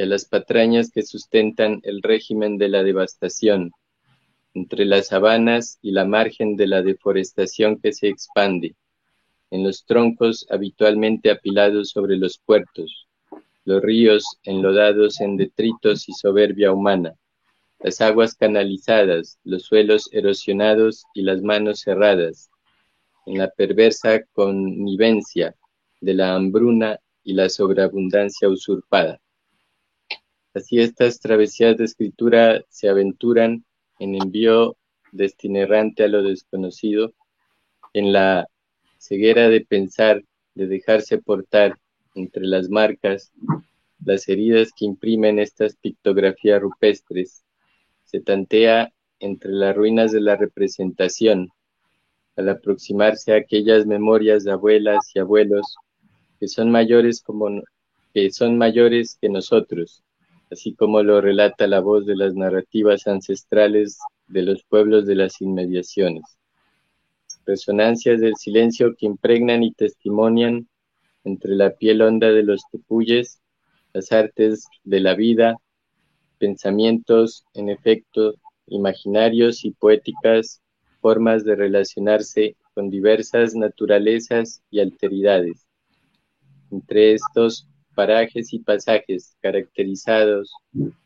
y a las patrañas que sustentan el régimen de la devastación, entre las sabanas y la margen de la deforestación que se expande, en los troncos habitualmente apilados sobre los puertos, los ríos enlodados en detritos y soberbia humana, las aguas canalizadas, los suelos erosionados y las manos cerradas, en la perversa connivencia de la hambruna y la sobreabundancia usurpada. Así estas travesías de escritura se aventuran en envío destinerante a lo desconocido, en la ceguera de pensar, de dejarse portar entre las marcas, las heridas que imprimen estas pictografías rupestres, se tantea entre las ruinas de la representación, al aproximarse a aquellas memorias de abuelas y abuelos que son mayores como que son mayores que nosotros, así como lo relata la voz de las narrativas ancestrales de los pueblos de las inmediaciones. Resonancias del silencio que impregnan y testimonian entre la piel honda de los tepuyes, las artes de la vida, pensamientos, en efecto, imaginarios y poéticas, formas de relacionarse con diversas naturalezas y alteridades. Entre estos parajes y pasajes caracterizados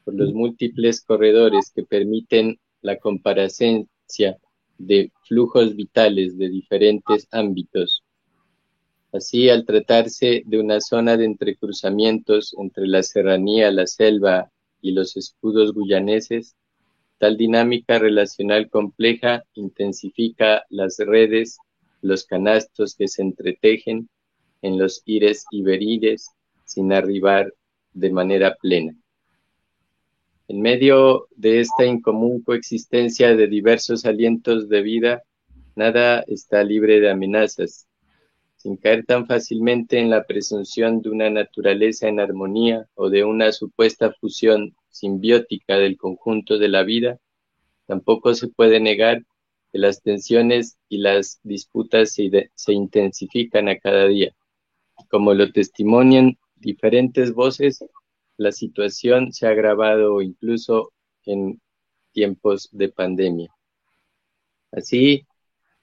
por los múltiples corredores que permiten la comparacencia de flujos vitales de diferentes ámbitos. Así, al tratarse de una zona de entrecruzamientos entre la serranía, la selva y los escudos guyaneses, tal dinámica relacional compleja intensifica las redes, los canastos que se entretejen en los ires y sin arribar de manera plena. En medio de esta incomún coexistencia de diversos alientos de vida, nada está libre de amenazas. Sin caer tan fácilmente en la presunción de una naturaleza en armonía o de una supuesta fusión simbiótica del conjunto de la vida, tampoco se puede negar que las tensiones y las disputas se, se intensifican a cada día. Como lo testimonian diferentes voces, la situación se ha agravado incluso en tiempos de pandemia. Así,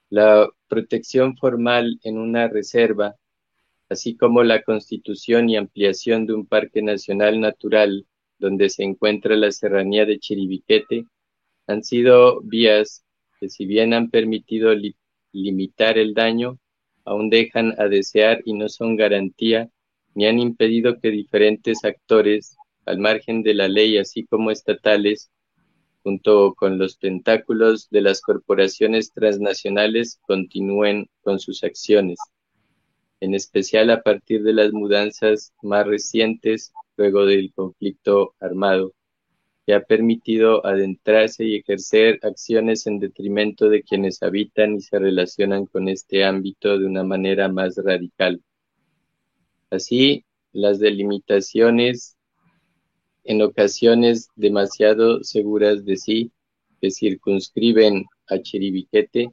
la protección formal en una reserva, así como la constitución y ampliación de un parque nacional natural donde se encuentra la serranía de Chiribiquete, han sido vías que si bien han permitido limitar el daño, aún dejan a desear y no son garantía ni han impedido que diferentes actores, al margen de la ley así como estatales, junto con los tentáculos de las corporaciones transnacionales, continúen con sus acciones, en especial a partir de las mudanzas más recientes luego del conflicto armado, que ha permitido adentrarse y ejercer acciones en detrimento de quienes habitan y se relacionan con este ámbito de una manera más radical. Así, las delimitaciones, en ocasiones demasiado seguras de sí, que circunscriben a Chiribiquete,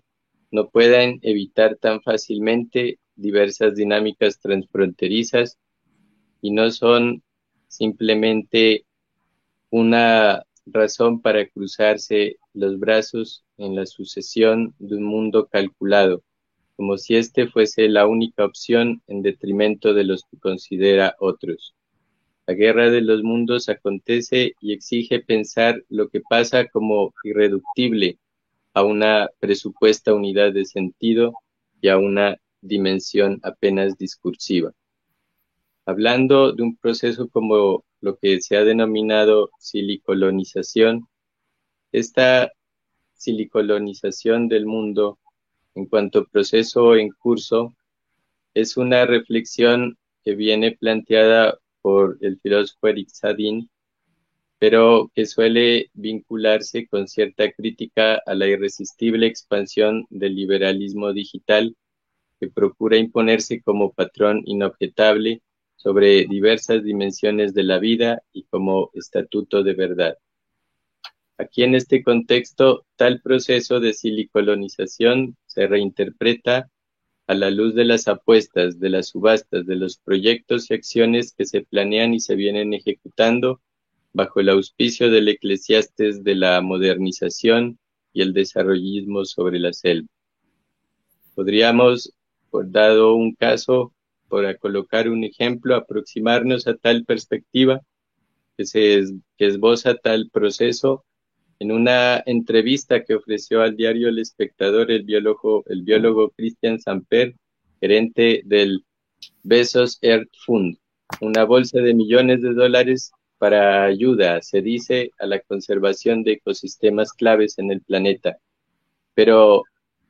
no pueden evitar tan fácilmente diversas dinámicas transfronterizas y no son simplemente una razón para cruzarse los brazos en la sucesión de un mundo calculado, como si éste fuese la única opción en detrimento de los que considera otros. La guerra de los mundos acontece y exige pensar lo que pasa como irreductible a una presupuesta unidad de sentido y a una dimensión apenas discursiva. Hablando de un proceso como lo que se ha denominado silicolonización, esta silicolonización del mundo en cuanto proceso en curso, es una reflexión que viene planteada por el filósofo Eric Sadin, pero que suele vincularse con cierta crítica a la irresistible expansión del liberalismo digital que procura imponerse como patrón inobjetable sobre diversas dimensiones de la vida y como estatuto de verdad. Aquí en este contexto, tal proceso de silicolonización se reinterpreta a la luz de las apuestas, de las subastas, de los proyectos y acciones que se planean y se vienen ejecutando bajo el auspicio del eclesiastes de la modernización y el desarrollismo sobre la selva. Podríamos, por dado un caso, por colocar un ejemplo, aproximarnos a tal perspectiva que se que esboza tal proceso en una entrevista que ofreció al diario El Espectador el biólogo, el biólogo Christian Samper, gerente del Besos Earth Fund, una bolsa de millones de dólares para ayuda, se dice, a la conservación de ecosistemas claves en el planeta. Pero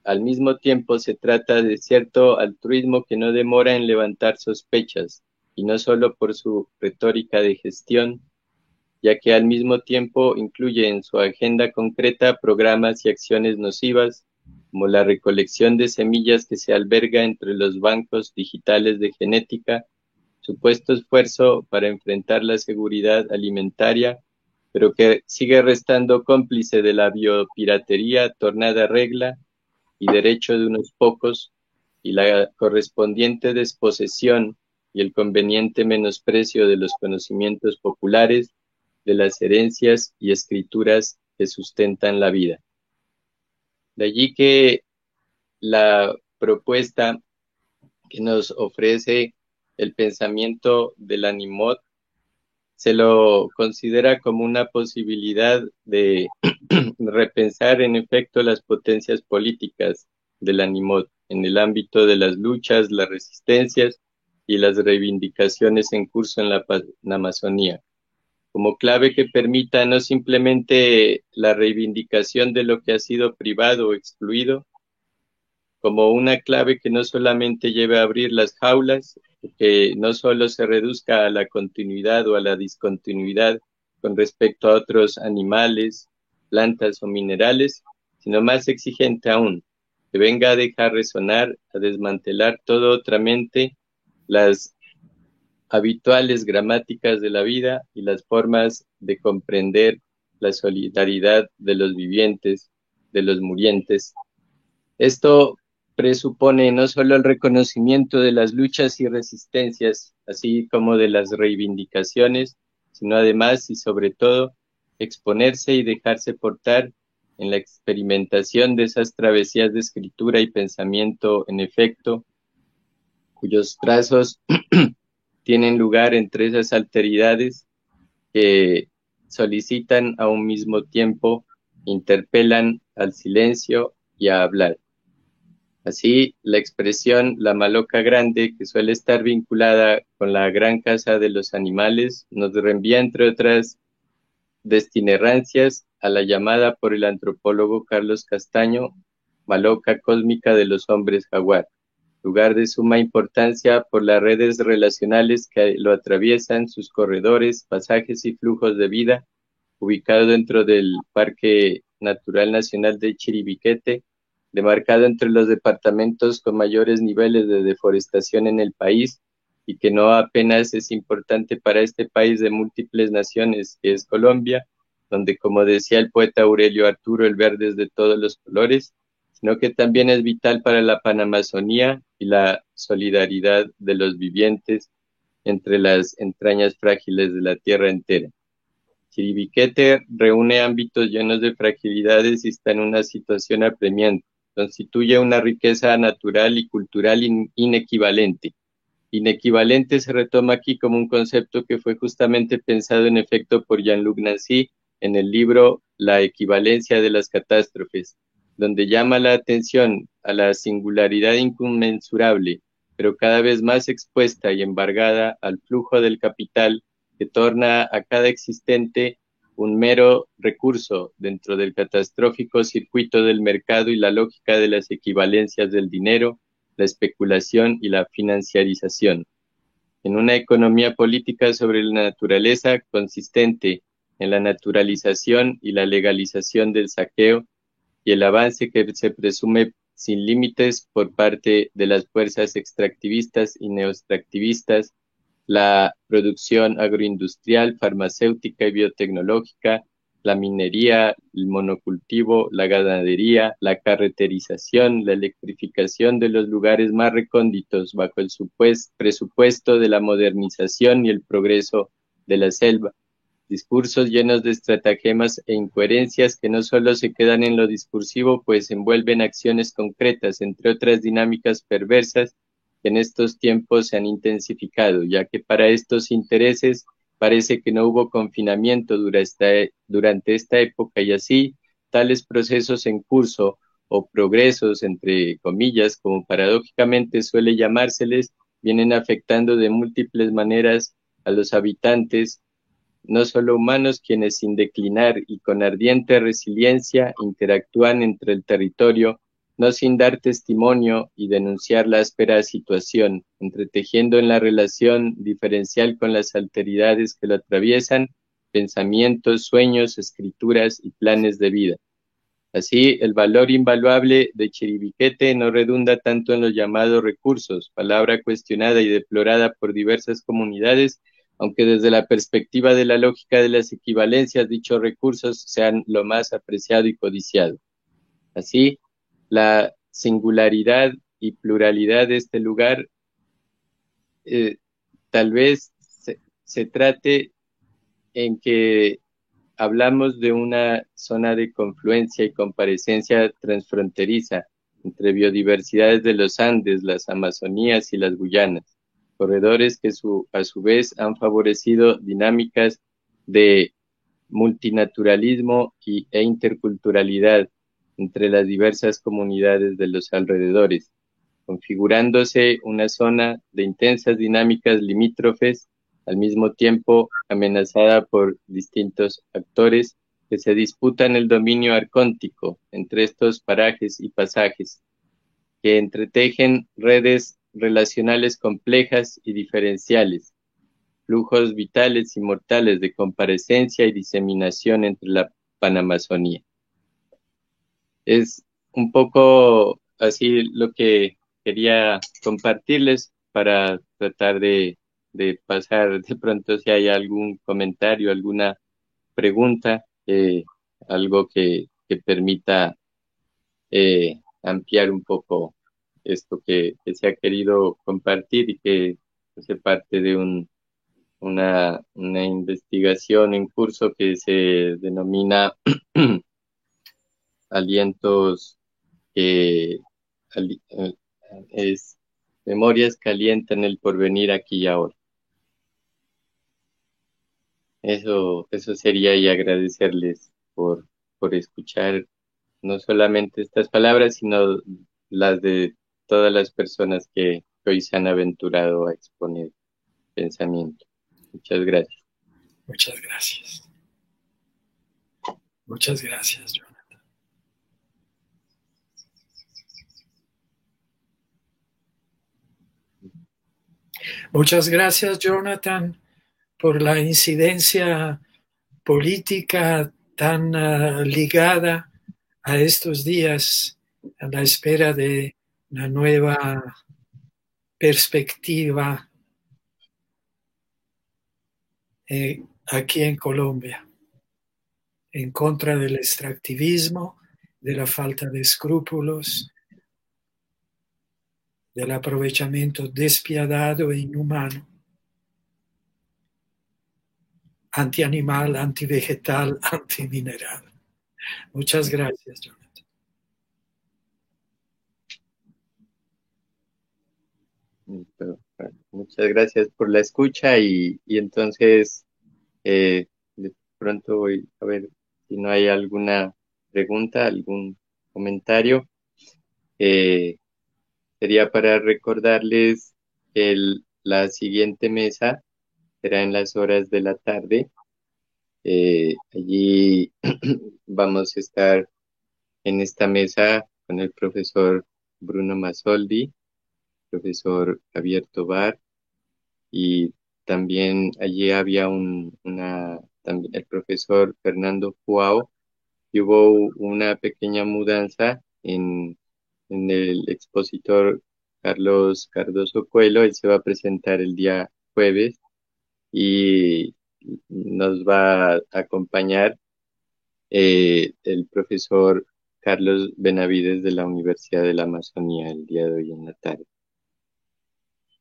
al mismo tiempo se trata de cierto altruismo que no demora en levantar sospechas, y no solo por su retórica de gestión, ya que al mismo tiempo incluye en su agenda concreta programas y acciones nocivas, como la recolección de semillas que se alberga entre los bancos digitales de genética, supuesto esfuerzo para enfrentar la seguridad alimentaria, pero que sigue restando cómplice de la biopiratería tornada regla y derecho de unos pocos, y la correspondiente desposesión y el conveniente menosprecio de los conocimientos populares, de las herencias y escrituras que sustentan la vida. De allí que la propuesta que nos ofrece el pensamiento del animot se lo considera como una posibilidad de repensar en efecto las potencias políticas del animot en el ámbito de las luchas, las resistencias y las reivindicaciones en curso en la, Amazonía, como clave que permita no simplemente la reivindicación de lo que ha sido privado o excluido, como una clave que no solamente lleve a abrir las jaulas, que no solo se reduzca a la continuidad o a la discontinuidad con respecto a otros animales, plantas o minerales, sino más exigente aún, que venga a dejar resonar, a desmantelar todo otra mente las habituales gramáticas de la vida y las formas de comprender la solidaridad de los vivientes, de los murientes. Esto presupone no solo el reconocimiento de las luchas y resistencias, así como de las reivindicaciones, sino además y sobre todo exponerse y dejarse portar en la experimentación de esas travesías de escritura y pensamiento en efecto, cuyos trazos tienen lugar entre esas alteridades que solicitan a un mismo tiempo, interpelan al silencio y a hablar. Así, la expresión la maloca grande, que suele estar vinculada con la gran casa de los animales, nos reenvía, entre otras destinerrancias, a la llamada por el antropólogo Carlos Castaño, maloca cósmica de los hombres jaguar, lugar de suma importancia por las redes relacionales que lo atraviesan, sus corredores, pasajes y flujos de vida, ubicado dentro del Parque Natural Nacional de Chiribiquete, demarcado entre los departamentos con mayores niveles de deforestación en el país y que no apenas es importante para este país de múltiples naciones, que es Colombia, donde, como decía el poeta Aurelio Arturo, el verde es de todos los colores, sino que también es vital para la Panamazonía y la solidaridad de los vivientes entre las entrañas frágiles de la tierra entera. Chiribiquete reúne ámbitos llenos de fragilidades y está en una situación apremiante constituye una riqueza natural y cultural inequivalente. Inequivalente se retoma aquí como un concepto que fue justamente pensado en efecto por Jean-Luc Nancy en el libro La equivalencia de las catástrofes, donde llama la atención a la singularidad inconmensurable, pero cada vez más expuesta y embargada al flujo del capital que torna a cada existente un mero recurso dentro del catastrófico circuito del mercado y la lógica de las equivalencias del dinero, la especulación y la financiarización. En una economía política sobre la naturaleza consistente en la naturalización y la legalización del saqueo y el avance que se presume sin límites por parte de las fuerzas extractivistas y neoextractivistas la producción agroindustrial, farmacéutica y biotecnológica, la minería, el monocultivo, la ganadería, la carreterización, la electrificación de los lugares más recónditos bajo el presupuesto de la modernización y el progreso de la selva. Discursos llenos de estratagemas e incoherencias que no solo se quedan en lo discursivo, pues envuelven acciones concretas, entre otras dinámicas perversas en estos tiempos se han intensificado, ya que para estos intereses parece que no hubo confinamiento durante esta época y así tales procesos en curso o progresos, entre comillas, como paradójicamente suele llamárseles, vienen afectando de múltiples maneras a los habitantes no solo humanos, quienes sin declinar y con ardiente resiliencia interactúan entre el territorio, no sin dar testimonio y denunciar la áspera situación, entretejiendo en la relación diferencial con las alteridades que lo atraviesan, pensamientos, sueños, escrituras y planes de vida. Así, el valor invaluable de Chiribiquete no redunda tanto en los llamados recursos, palabra cuestionada y deplorada por diversas comunidades, aunque desde la perspectiva de la lógica de las equivalencias dichos recursos sean lo más apreciado y codiciado. Así, la singularidad y pluralidad de este lugar eh, tal vez se, trate en que hablamos de una zona de confluencia y comparecencia transfronteriza entre biodiversidades de los Andes, las Amazonías y las Guyanas corredores que a su vez han favorecido dinámicas de multinaturalismo y, e interculturalidad entre las diversas comunidades de los alrededores, configurándose una zona de intensas dinámicas limítrofes, al mismo tiempo amenazada por distintos actores que se disputan el dominio arcóntico entre estos parajes y pasajes, que entretejen redes relacionales complejas y diferenciales, flujos vitales y mortales de comparecencia y diseminación entre la Panamazonía. Es un poco así lo que quería compartirles para tratar de, pasar de pronto si hay algún comentario, alguna pregunta, eh, algo que, permita eh, ampliar un poco esto que, se ha querido compartir y que hace parte de un, una, una investigación en curso que se denomina alientos que eh, es memorias que alientan el porvenir aquí y ahora. Eso, eso sería y agradecerles por, por escuchar no solamente estas palabras, sino las de todas las personas que hoy se han aventurado a exponer pensamiento. Muchas gracias. Muchas gracias. Muchas gracias, Jonathan. Muchas gracias, Jonathan, por la incidencia política tan ah, ligada a estos días a la espera de una nueva perspectiva eh, aquí en Colombia, en contra del extractivismo, de la falta de escrúpulos, del aprovechamiento despiadado e inhumano, antianimal, antivegetal, antimineral. Muchas gracias, John. Muchas gracias por la escucha y, entonces eh, de pronto voy a ver si no hay alguna pregunta, algún comentario. Eh, sería para recordarles que la siguiente mesa será en las horas de la tarde. Eh, allí vamos a estar en esta mesa con el profesor Bruno Masoldi, profesor Javier Tobar y también allí había un, una, también el profesor Fernando Fuao y hubo una pequeña mudanza en, en el expositor Carlos Cardoso Coelho, él se va a presentar el día jueves y nos va a acompañar eh, el profesor Carlos Benavides de la Universidad de la Amazonía el día de hoy en la tarde.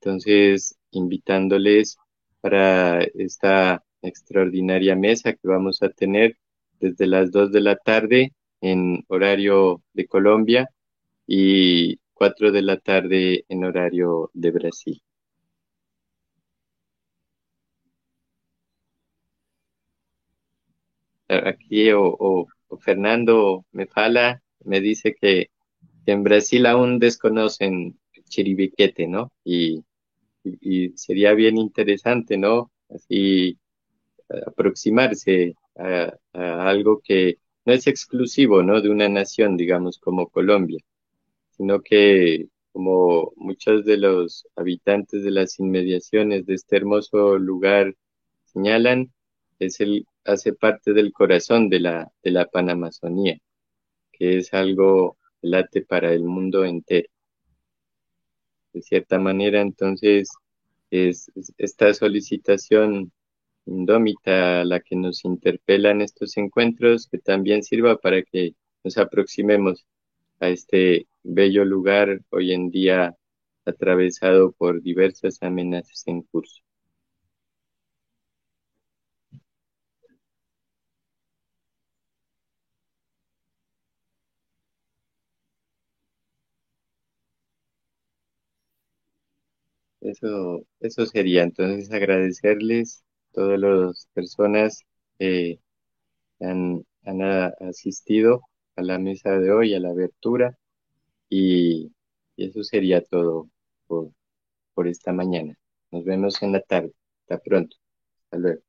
Entonces, invitándoles para esta extraordinaria mesa que vamos a tener desde las 2 de la tarde en horario de Colombia y 4 de la tarde en horario de Brasil. Aquí o, Fernando me fala, me dice que, en Brasil aún desconocen chiribiquete, ¿no? Y y, sería bien interesante, ¿no? Así aproximarse a, algo que no es exclusivo, ¿no? De una nación, digamos, como Colombia, sino que como muchos de los habitantes de las inmediaciones de este hermoso lugar señalan, es el, hace parte del corazón de la, de la Panamazonía, que es algo late para el mundo entero. De cierta manera, entonces, es, esta solicitación indómita la que nos interpelan estos encuentros, que también sirva para que nos aproximemos a este bello lugar hoy en día atravesado por diversas amenazas en curso. Eso, eso sería. Entonces agradecerles a todas las personas que han, asistido a la mesa de hoy, a la abertura, y, eso sería todo por, por esta mañana. Nos vemos en la tarde. Hasta pronto. Hasta luego.